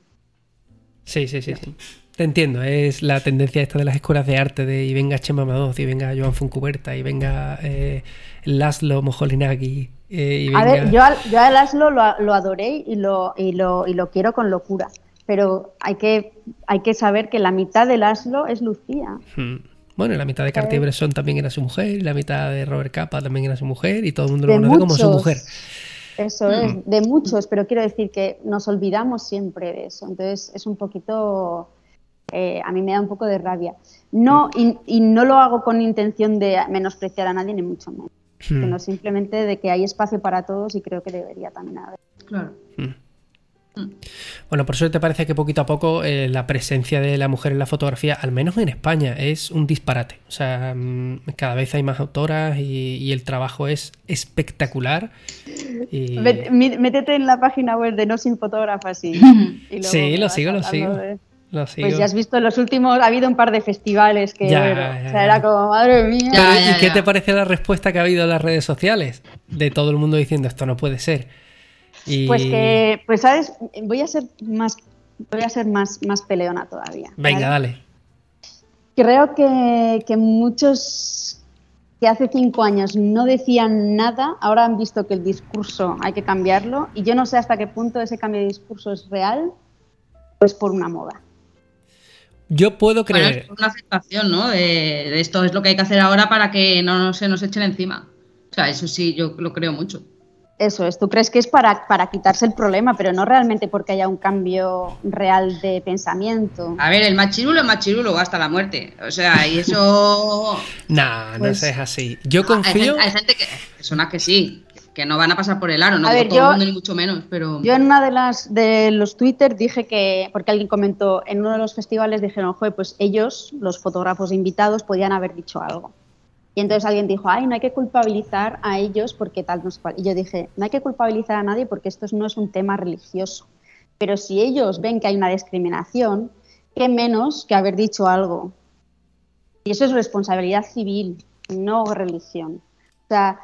Sí, sí, sí, sí. Te entiendo, es la tendencia esta de las escuelas de arte de y venga Chema Madoz, y venga Joan Foncuberta, y venga eh, Laszlo Moholy-Nagy, eh, y. A ver, yo, al- yo a Laszlo lo, lo adoré y lo, y, lo, y lo quiero con locura, pero hay que, hay que saber que la mitad de Laszlo es Lucía. Hmm. Bueno, la mitad de Cartier-Bresson también era su mujer, y la mitad de Robert Capa también era su mujer, y todo el mundo lo De conoce como su mujer. Eso es, de muchos, pero quiero decir que nos olvidamos siempre de eso. Entonces es un poquito, eh, a mí me da un poco de rabia. No, y, y no lo hago con intención de menospreciar a nadie, ni mucho menos, Hmm. sino simplemente de que hay espacio para todos y creo que debería también haber. Claro. Bueno, por eso te parece que poquito a poco eh, la presencia de la mujer en la fotografía, al menos en España, es un disparate. O sea, mm, cada vez hay más autoras y, y el trabajo es espectacular. Y... Métete en la página web de No Sin Fotógrafas y, (laughs) y luego Sí, lo sigo, lo sigo. de- Lo sigo. Pues ya has visto en los últimos, ha habido un par de festivales que, Ya, ya, o ya. sea, era como, madre mía. Pero, ¿Y ya, qué ya. te parece la respuesta que ha habido en las redes sociales? De todo el mundo diciendo esto no puede ser. Y... Pues que, pues sabes, voy a ser más, voy a ser más, más peleona todavía. Venga, ¿vale? dale. Creo que, que muchos que hace cinco años no decían nada, ahora han visto que el discurso hay que cambiarlo y yo no sé hasta qué punto ese cambio de discurso es real, pues por una moda. Yo puedo Bueno, creer. es una aceptación, ¿no? De, de esto es lo que hay que hacer ahora para que no se nos echen encima. O sea, eso sí, yo lo creo mucho. Eso es, tú crees que es para, para quitarse el problema, pero no realmente porque haya un cambio real de pensamiento. A ver, el machirulo es machirulo hasta la muerte. O sea, y eso. (laughs) Nah, no Pues- es así. Yo Hay confío. gente, hay gente que. Personas que sí, que no van a pasar por el aro, no A ver, todo yo- el mundo ni mucho menos, pero. Yo en una de las de los Twitter dije que, porque alguien comentó, en uno de los festivales dijeron, joder, pues ellos, los fotógrafos invitados, podían haber dicho algo. Y entonces alguien dijo, ay, no hay que culpabilizar a ellos porque tal, no sé cuál. Y yo dije, no hay que culpabilizar a nadie porque esto no es un tema religioso. Pero si ellos ven que hay una discriminación, qué menos que haber dicho algo. Y eso es responsabilidad civil, no religión. O sea,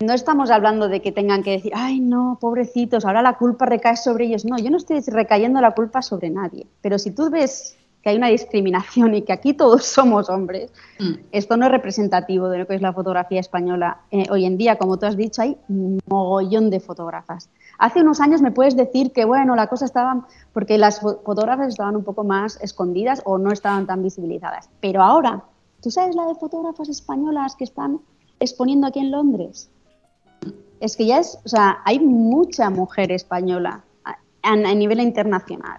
no estamos hablando de que tengan que decir, ay, no, pobrecitos, ahora la culpa recae sobre ellos. No, yo no estoy recayendo la culpa sobre nadie. Pero si tú ves que hay una discriminación y que aquí todos (laughs) somos hombres, Mm. esto no es representativo de lo que es la fotografía española. Eh, hoy en día, como tú has dicho, hay un mogollón de fotógrafas. Hace unos años me puedes decir que, bueno, la cosa estaba porque las fo- fotógrafas estaban un poco más escondidas o no estaban tan visibilizadas. Pero ahora, ¿tú sabes la de fotógrafas españolas que están exponiendo aquí en Londres? Es que ya es, o sea, hay mucha mujer española a, a- a nivel internacional.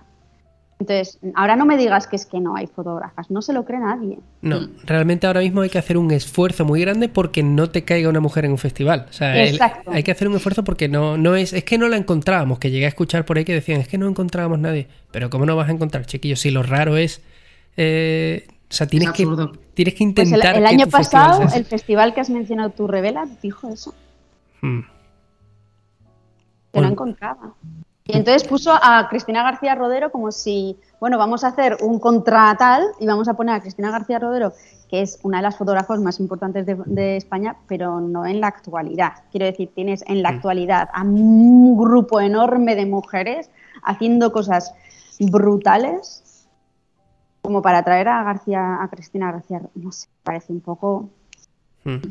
Entonces, ahora no me digas que es que no hay fotógrafas, no se lo cree nadie. No, realmente ahora mismo hay que hacer un esfuerzo muy grande porque no te caiga una mujer en un festival. O sea, el- hay que hacer un esfuerzo porque no, no es, es que no la encontrábamos, que llegué a escuchar por ahí que decían, es que no encontrábamos nadie. Pero ¿cómo no vas a encontrar, chiquillos? Si lo raro es, eh, o sea, tienes Es que, tienes que Pues el, intentar. el que año festival pasado, el festival que has mencionado tú, Revela, dijo eso, Mm. que Bueno. no encontraba. Y entonces puso a Cristina García Rodero como si, bueno, vamos a hacer un contra tal y vamos a poner a Cristina García Rodero, que es una de las fotógrafos más importantes de, de España, pero no en la actualidad. Quiero decir, tienes en la actualidad a un grupo enorme de mujeres haciendo cosas brutales como para traer a García, a Cristina García, no sé, parece un poco Mm.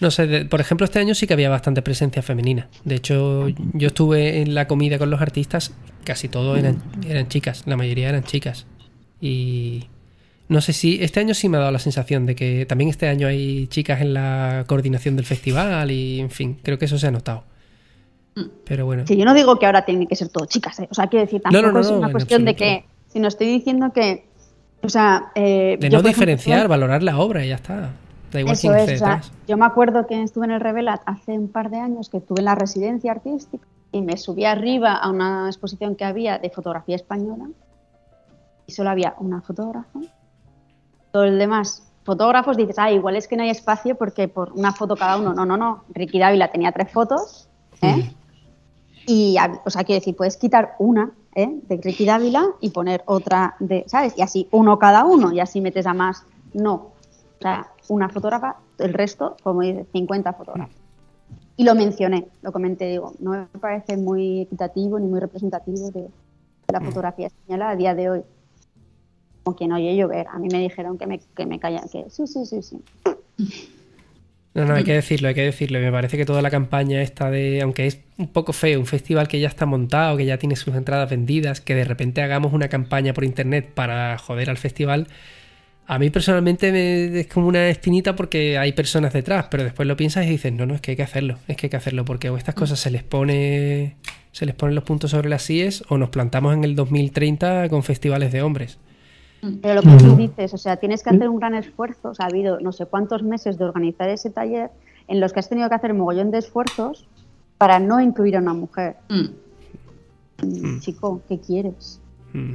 No sé, por ejemplo, este año sí que había bastante presencia femenina. De hecho, yo estuve en la comida con los artistas, casi todos eran, eran chicas, la mayoría eran chicas. Y no sé si este año sí me ha dado la sensación de que también este año hay chicas en la coordinación del festival y, en fin, creo que eso se ha notado. Pero bueno, Sí, yo no digo que ahora tienen que ser todo chicas, ¿eh? o sea, quiero decir, No, tampoco no, no, es no, una cuestión de que, sino estoy diciendo que, o sea, eh, de yo, no ejemplo, diferenciar, valorar la obra y ya está. Da igual Eso es, o sea, yo me acuerdo que estuve en el Revelat hace un par de años, que estuve en la residencia artística y me subí arriba a una exposición que había de fotografía española y solo había una fotógrafa. Todo el demás fotógrafos dices, ah, igual es que no hay espacio porque por una foto cada uno. No, no, no. Ricky Dávila tenía tres fotos, ¿eh? Y, o sea, quiero decir, puedes quitar una ¿eh? de Ricky Dávila y poner otra de, ¿sabes? Y así uno cada uno y así metes a más. No. O sea, una fotógrafa, el resto, como dice, 50 fotógrafos. Y lo mencioné, lo comenté, digo, no me parece muy equitativo ni muy representativo de, de la fotografía española a día de hoy. Como quien oye llover. A mí me dijeron que me, que me callan, que sí, sí, sí, sí. No, no, hay que decirlo, hay que decirlo. Me parece que toda la campaña esta de, aunque es un poco feo, un festival que ya está montado, que ya tiene sus entradas vendidas, que de repente hagamos una campaña por internet para joder al festival, a mí personalmente me, es como una espinita porque hay personas detrás, pero después lo piensas y dices, no, no, es que hay que hacerlo, es que hay que hacerlo, porque o estas cosas se les pone, se les ponen los puntos sobre las IES o nos plantamos en el 2030 con festivales de hombres. Pero lo que tú dices, o sea, tienes que hacer un gran esfuerzo. O sea, ha habido no sé cuántos meses de organizar ese taller en los que has tenido que hacer un mogollón de esfuerzos para no incluir a una mujer. Mm. Mm, Chico, ¿qué quieres? Mm.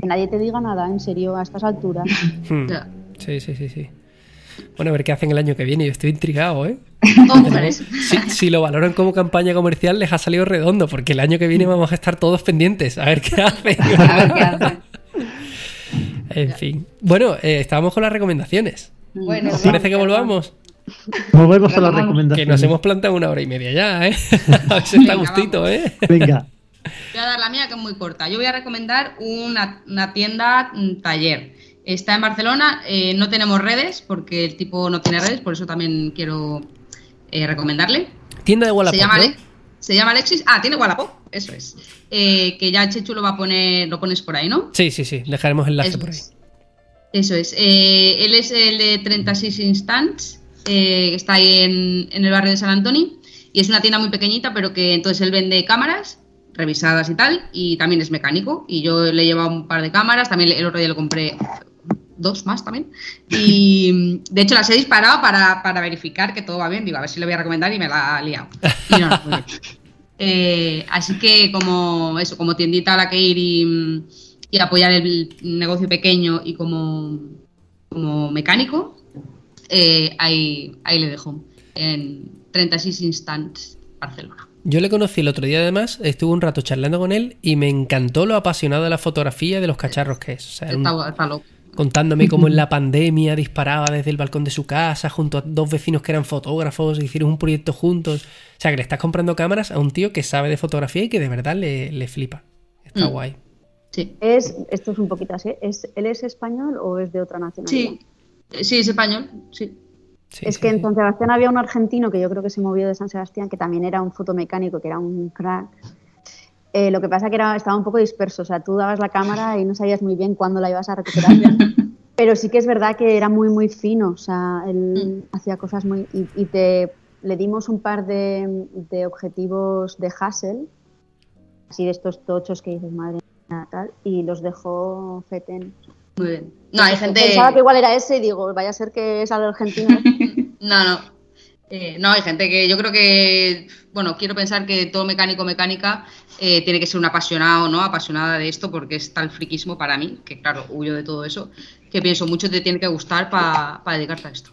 Que nadie te diga nada, en serio, a estas alturas. Hmm. (laughs) Ya. Sí, sí, sí, sí. Bueno, a ver qué hacen el año que viene. Yo estoy intrigado, ¿eh? Si, si lo valoran como campaña comercial, les ha salido redondo, porque el año que viene vamos a estar todos pendientes a ver qué (laughs) hacen. A ver qué hacen. (laughs) En fin. Bueno, eh, estábamos con las recomendaciones. Bueno, ¿Os parece que volvamos? Volvemos a las Retomamos. Que recomendaciones. nos hemos plantado una hora y media ya, ¿eh? A ver si está gustito, ¿eh? Venga, Voy a dar la mía que es muy corta. Yo voy a recomendar una, una tienda mm, taller. Está en Barcelona, eh, no tenemos redes porque el tipo no tiene redes, por eso también quiero eh, recomendarle. Tienda de Wallapop, se, llama ¿no? Ale- se llama Alexis. Ah, tiene Wallapop, eso es. Eh, que ya Chechu lo va a poner, lo pones por ahí, ¿no? Sí, sí, sí. Dejaremos enlace Eso por ahí. es. Eso es. Eh, él es el de 36 Instants, eh, que está ahí en, en el barrio de San Antonio. Y es una tienda muy pequeñita, pero que entonces él vende cámaras revisadas y tal, y también es mecánico. Y yo le he llevado un par de cámaras, también el otro día le compré dos más también. Y (laughs) de hecho las he disparado para, para verificar que todo va bien. Digo, a ver si le voy a recomendar y me la ha liado. Y no. (laughs) Eh, así que como eso, como tiendita a la que ir y, y apoyar el negocio pequeño y como, como mecánico, eh, ahí, ahí le dejo. En 36 Instants, Barcelona. Yo le conocí el otro día, además, estuve un rato charlando con él y me encantó lo apasionado de la fotografía de los cacharros que es. O sea, un- Está, loco. contándome cómo en (laughs) la pandemia disparaba desde el balcón de su casa junto a dos vecinos que eran fotógrafos, e hicieron un proyecto juntos. O sea, que le estás comprando cámaras a un tío que sabe de fotografía y que de verdad le, le flipa. Está Mm. guay. Sí. Es, esto es un poquito así. ¿Es, ¿Él es español o es de otra nacionalidad? Sí. Sí, es español, sí. Sí, es que sí. en San Sebastián había un argentino que yo creo que se movió de San Sebastián, que también era un fotomecánico, que era un crack. Eh, lo que pasa que era, estaba un poco disperso, o sea, tú dabas la cámara y no sabías muy bien cuándo la ibas a recuperar. (laughs) Pero sí que es verdad que era muy, muy fino, o sea, él hacía cosas muy... Y, y te, le dimos un par de, de objetivos de Hassel, así de estos tochos que dices, madre, tal, y los dejó feten. Muy bien. No, hay gente. Pensaba que igual era ese y digo, vaya a ser que es algo argentino. (laughs) no, no. Eh, no, hay gente que yo creo que, bueno, quiero pensar que todo mecánico mecánica eh, tiene que ser un apasionado, ¿no? Apasionada de esto porque es tal friquismo para mí, que claro, huyo de todo eso, que pienso mucho te tiene que gustar para dedicarte a esto.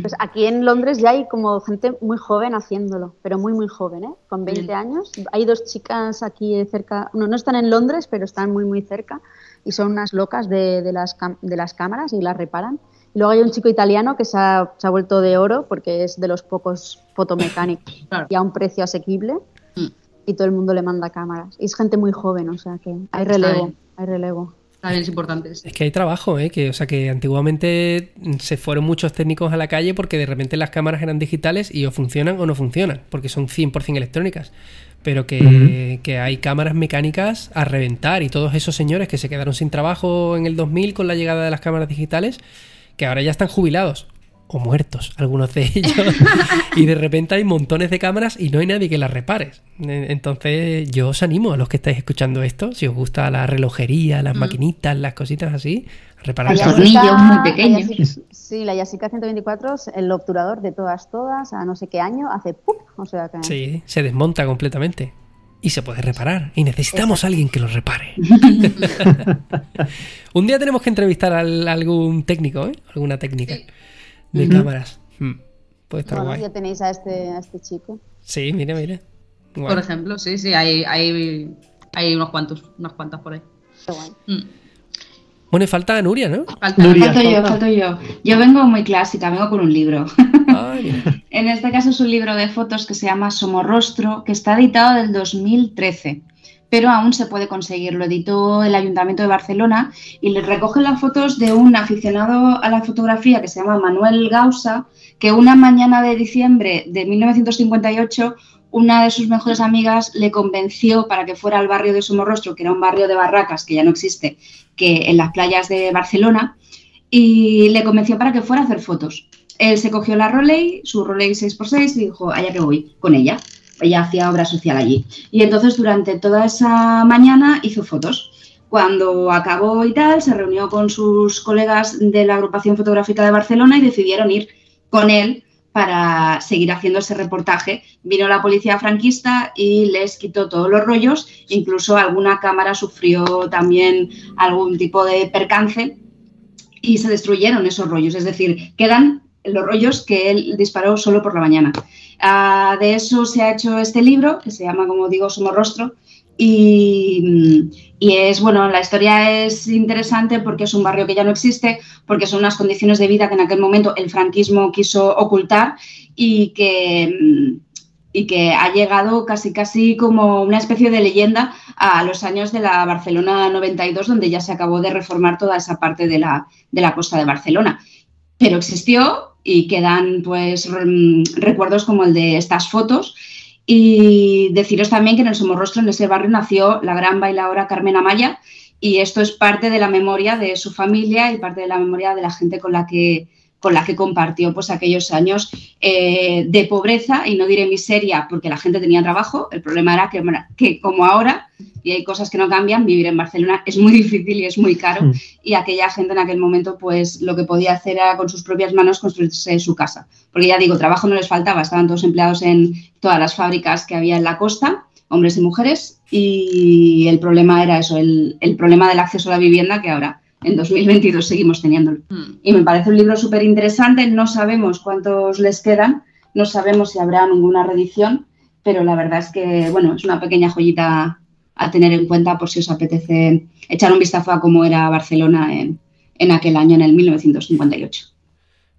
Pues aquí en Londres ya hay como gente muy joven haciéndolo, pero muy, muy joven, ¿eh? Con 20 años. Hay dos chicas aquí cerca, no, no están en Londres, pero están muy, muy cerca y son unas locas de, de, las, de las cámaras y las reparan. Y luego hay un chico italiano que se ha, se ha vuelto de oro porque es de los pocos fotomecánicos (laughs) y a un precio asequible mm. y todo el mundo le manda cámaras. Y es gente muy joven, o sea que hay relevo, hay relevo también es importante. Es que hay trabajo, ¿eh? Que, o sea, que antiguamente se fueron muchos técnicos a la calle porque de repente las cámaras eran digitales y o funcionan o no funcionan, porque son 100% electrónicas. Pero que, que, hay cámaras mecánicas a reventar y todos esos señores que se quedaron sin trabajo en el 2000 con la llegada de las cámaras digitales, que ahora ya están jubilados o muertos, algunos de ellos. (laughs) y de repente hay montones de cámaras y no hay nadie que las repare. Entonces yo os animo a los que estáis escuchando esto, si os gusta la relojería, las mm. maquinitas, las cositas así, reparar los tornillos muy pequeños. sí, la Yasica 124 es el obturador de todas, todas, a no sé qué año, hace ¡pum! O sea que... Sí, se desmonta completamente. Y se puede reparar. Y necesitamos a alguien que lo repare. (laughs) Un día tenemos que entrevistar a algún técnico, ¿eh? Alguna técnica de cámaras. Hmm. Puede estar bueno, ya tenéis a este, a este chico. Sí, mire, mire. Por ejemplo, sí, sí, hay, hay, hay unos cuantos, unas cuantas por ahí. Hmm. Bueno, y falta Nuria, ¿no? Falta, falto yo, falto yo. Yo vengo muy clásica, vengo con un libro. (laughs) en este caso es un libro de fotos que se llama Somorrostro, que está editado del 2013 pero aún se puede conseguir. Lo editó el Ayuntamiento de Barcelona y le recoge las fotos de un aficionado a la fotografía que se llama Manuel Gausa, que una mañana de diciembre de 1958 una de sus mejores amigas le convenció para que fuera al barrio de Somorrostro, que era un barrio de barracas que ya no existe, que en las playas de Barcelona, y le convenció para que fuera a hacer fotos. Él se cogió la Roley, su Roley 6x6, y dijo, allá que voy, con ella ella hacía obra social allí. Y entonces durante toda esa mañana hizo fotos. Cuando acabó y tal, se reunió con sus colegas de la agrupación fotográfica de Barcelona y decidieron ir con él para seguir haciendo ese reportaje. Vino la policía franquista y les quitó todos los rollos, incluso alguna cámara sufrió también algún tipo de percance y se destruyeron esos rollos, es decir, quedan los rollos que él disparó solo por la mañana. Ah, de eso se ha hecho este libro, que se llama, como digo, Somorrostro, y, y es, bueno, la historia es interesante porque es un barrio que ya no existe, porque son unas condiciones de vida que en aquel momento el franquismo quiso ocultar y que, y que ha llegado casi casi como una especie de leyenda a los años de la Barcelona 92, donde ya se acabó de reformar toda esa parte de la, de la costa de Barcelona. Pero existió y quedan pues recuerdos como el de estas fotos. Y deciros también que en el Somorrostro, en ese barrio, nació la gran bailadora Carmen Amaya y esto es parte de la memoria de su familia y parte de la memoria de la gente con la que, con la que compartió pues, aquellos años eh, de pobreza y no diré miseria porque la gente tenía trabajo. El problema era que, que como ahora y hay cosas que no cambian, vivir en Barcelona es muy (laughs) difícil y es muy caro mm. y aquella gente en aquel momento pues lo que podía hacer era con sus propias manos construirse su casa. Porque ya digo, trabajo no les faltaba, estaban todos empleados en todas las fábricas que había en la costa, hombres y mujeres, y el problema era eso, el, problema del acceso a la vivienda que ahora en 2022 seguimos teniéndolo. Mm. Y me parece un libro súper interesante, no sabemos cuántos les quedan, no sabemos si habrá ninguna reedición, pero la verdad es que, bueno, es una pequeña joyita a tener en cuenta por si os apetece echar un vistazo a cómo era Barcelona en, aquel año, en el 1958.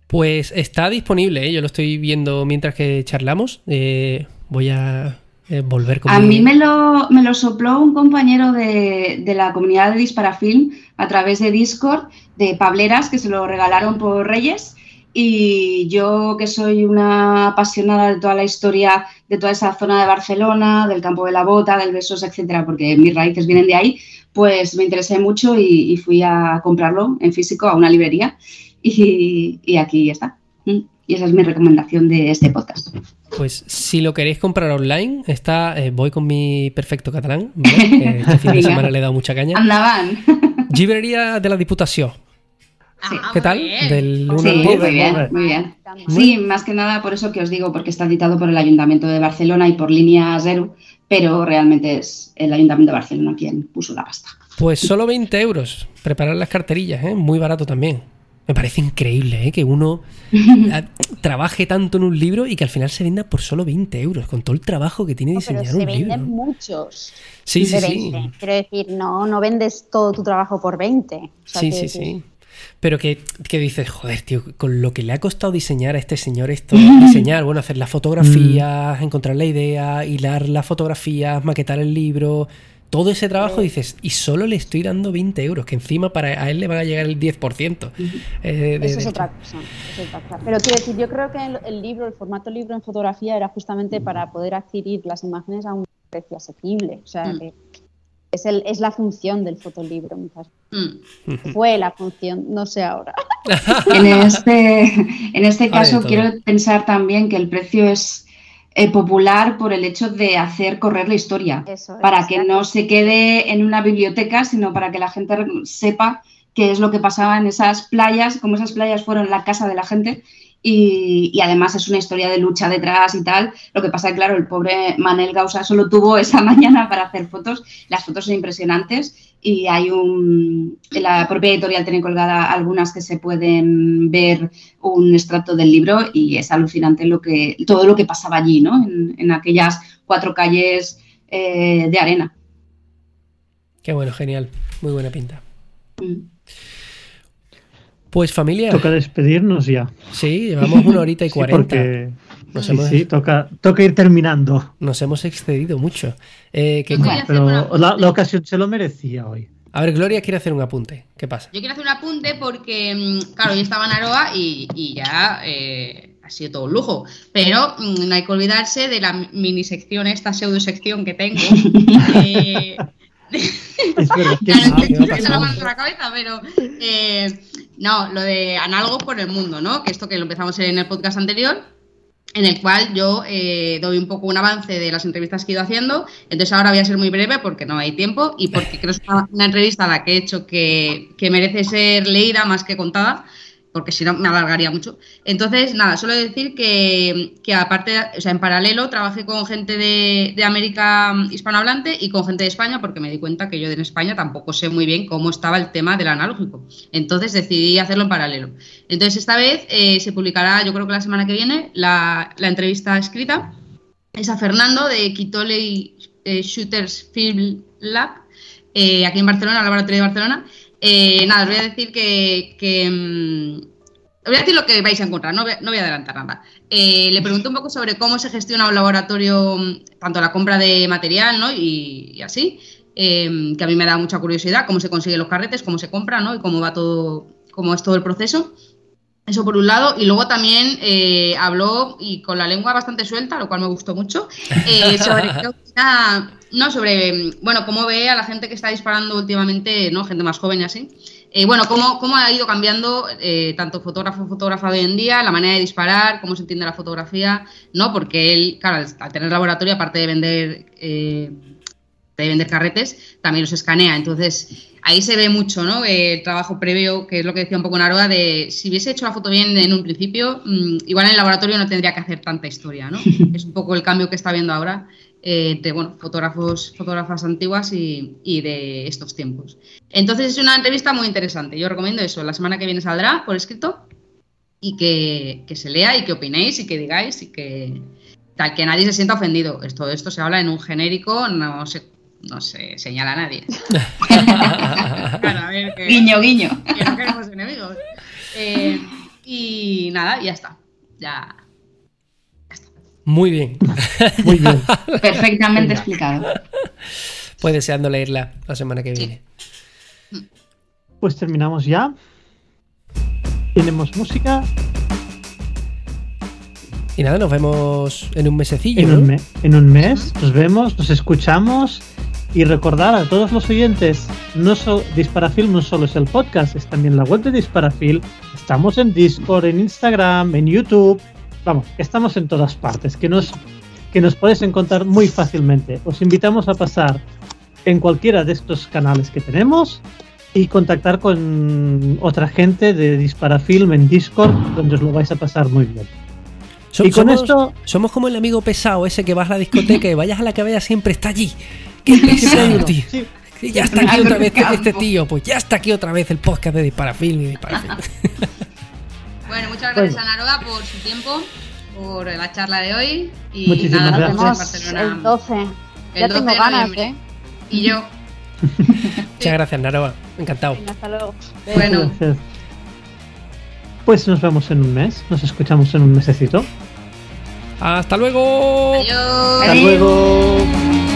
Pues está disponible, ¿eh? yo lo estoy viendo mientras que charlamos. Eh, voy a eh, volver con A mí me lo, me lo sopló un compañero de, de, la comunidad de Disparafilm a través de Discord, de Pableras, que se lo regalaron por Reyes. Y yo, que soy una apasionada de toda la historia de toda esa zona de Barcelona, del campo de la bota, del Besos, etcétera, porque mis raíces vienen de ahí, pues me interesé mucho y, fui a comprarlo en físico a una librería y, aquí está. Mm. Y esa es mi recomendación de este podcast. Pues si lo queréis comprar online, está, eh, voy con mi perfecto catalán, ¿vale? (laughs) Que este fin de semana le he dado mucha caña. Andaban. Llibrería de la Diputación. Ah, ¿Qué muy tal? Del 1 Sí, al muy 10. bien, muy bien. Sí, más que nada por eso que os digo, porque está editado por el Ayuntamiento de Barcelona y por línea cero, pero realmente es el Ayuntamiento de Barcelona quien puso la pasta. Pues solo 20 euros. Preparar las carterillas, ¿eh? Muy barato también. Me parece increíble, ¿eh? Que uno (laughs) trabaje tanto en un libro y que al final se venda por solo 20 euros, con todo el trabajo que tiene No, diseñar se un libro. venden muchos. Sí, sí, sí. 20. Quiero decir, no, no vendes todo tu trabajo por 20. O sea, Sí, sí, sí. Pero que, que dices, joder, tío, con lo que le ha costado diseñar a este señor esto, (laughs) diseñar, bueno, hacer las fotografías, encontrar la idea, hilar las fotografías, maquetar el libro, todo ese trabajo, dices, y solo le estoy dando 20 euros, que encima para a él le van a llegar el 10%. eh, de- Eso de- es otra cosa. eso es otra cosa. Pero quiero decir, yo creo que el, el libro, el formato libro en fotografía era justamente para poder adquirir las imágenes a un precio asequible. O sea, Mm. que es, el, es la función del fotolibro. muchas Mm. Fue la función, no sé ahora. (laughs) En este, en este caso quiero pensar también que el precio es eh, popular por el hecho de hacer correr la historia, Eso para que no se quede en una biblioteca, sino para que la gente sepa qué es lo que pasaba en esas playas, como esas playas fueron la casa de la gente. Y, y además es una historia de lucha detrás y tal. Lo que pasa es que, claro, el pobre Manel Gausa solo tuvo esa (laughs) mañana para hacer fotos. Las fotos son impresionantes y hay un. La propia editorial tiene colgada algunas que se pueden ver un extracto del libro y es alucinante lo que, todo lo que pasaba allí, ¿no? En, en aquellas cuatro calles eh, de arena. Qué bueno, genial. Muy buena pinta. Mm. Pues familia, Toca despedirnos ya. sí, llevamos una horita y (laughs) Sí, cuarenta. porque Nos, sí, hemos, sí, toca, toca ir terminando. nos hemos excedido mucho. Eh, que- hacer Pero la, la ocasión se lo merecía hoy. a ver, Gloria quiere hacer un apunte. ¿Qué pasa? Yo quiero hacer un apunte porque, mm, claro, yo estaba en Aroa y, y ya eh, ha sido todo un lujo. Pero mm, no hay que olvidarse de la mini sección, esta pseudo sección que tengo. (laughs) eh, (laughs) Es verdad Claro, no, es ¿qué que me la cabeza, pero eh, no, lo de análogos por el mundo, ¿no? Que esto que lo empezamos en el podcast anterior, en el cual yo eh, doy un poco un avance de las entrevistas que he ido haciendo. Entonces ahora voy a ser muy breve porque no hay tiempo y porque creo que es una, entrevista la que he hecho que, que merece ser leída más que contada porque si no me alargaría mucho. Entonces, nada, solo decir que, que aparte, o sea, en paralelo trabajé con gente de, de América hispanohablante y con gente de España porque me di cuenta que yo en España tampoco sé muy bien cómo estaba el tema del analógico. Entonces decidí hacerlo en paralelo. Entonces, esta vez eh, se publicará, yo creo que la semana que viene, la, la entrevista escrita. Es a Fernando de Quitole eh, Shooters Film Lab, eh, aquí en Barcelona, el laboratorio de Barcelona. Eh, nada, os voy a decir que, que, mm, voy a decir lo que vais a encontrar, no voy, a adelantar nada. Eh, le pregunté un poco sobre cómo se gestiona un laboratorio, mm, tanto la compra de material ¿no? y, así, eh, que a mí me da mucha curiosidad, cómo se consiguen los carretes, cómo se compra ¿no? y cómo va todo, cómo es todo el proceso. Eso por un lado, y luego también eh, habló y con la lengua bastante suelta, lo cual me gustó mucho, eh, sobre (laughs) no sobre, bueno, cómo ve a la gente que está disparando últimamente, ¿no? Gente más joven y así. Eh, bueno, cómo, cómo ha ido cambiando eh, tanto fotógrafo, fotógrafa hoy en día, la manera de disparar, cómo se entiende la fotografía, ¿no? Porque él, claro, al, tener laboratorio, aparte de vender de vender carretes, también los escanea. Entonces, ahí se ve mucho, ¿no? Eh, el trabajo previo, que es lo que decía un poco Naroa, de si hubiese hecho la foto bien en un principio, mmm, igual en el laboratorio no tendría que hacer tanta historia, ¿no? (laughs) es un poco el cambio que está viendo ahora eh, entre, bueno, fotógrafos, fotógrafas antiguas y, y, de estos tiempos. Entonces, es una entrevista muy interesante. Yo recomiendo eso. La semana que viene saldrá por escrito y que, que se lea y que opinéis y que digáis y que tal que nadie se sienta ofendido. Esto, esto se habla en un genérico, no se no se señala a nadie. (laughs) claro, a ver, que, guiño, guiño. Que no queremos enemigos. Eh, y nada, ya está. Ya, ya está. Muy bien. Muy bien. (laughs) Perfectamente explicado. Pues deseando leerla la semana que viene. Sí. Pues terminamos ya. Tenemos música. Y nada, nos vemos en un mesecillo. En, ¿no? un, me en un mes nos vemos, nos escuchamos y recordar a todos los oyentes, no so Disparafilm no solo es el podcast, es también la web de Disparafilm. Estamos en Discord, en Instagram, en YouTube. vamos, estamos en todas partes, que nos, que nos podéis encontrar muy fácilmente. Os invitamos a pasar en cualquiera de estos canales que tenemos y contactar con otra gente de Disparafilm en Discord, donde os lo vais a pasar muy bien. So- y con somos, esto, somos como el amigo pesado ese que vas a la discoteca y vayas a la vayas siempre está allí. Qué (laughs) pesado, tío. sí, Ya está aquí otra vez campo. este tío, pues ya está aquí otra vez el podcast de Disparafilm y Disparafilm. (laughs) Bueno, muchas Bueno. gracias a Naroa por su tiempo, por la charla de hoy. Y Muchísimas nada, gracias. nos vemos el 12. el ya 12 tengo ganas, noviembre. ¿eh? Y yo. (laughs) Muchas gracias, Naroa. Encantado. Hasta luego. Bueno. gracias. Pues nos vemos en un mes, nos escuchamos en un mesecito. Hasta luego. Adiós. Hasta luego.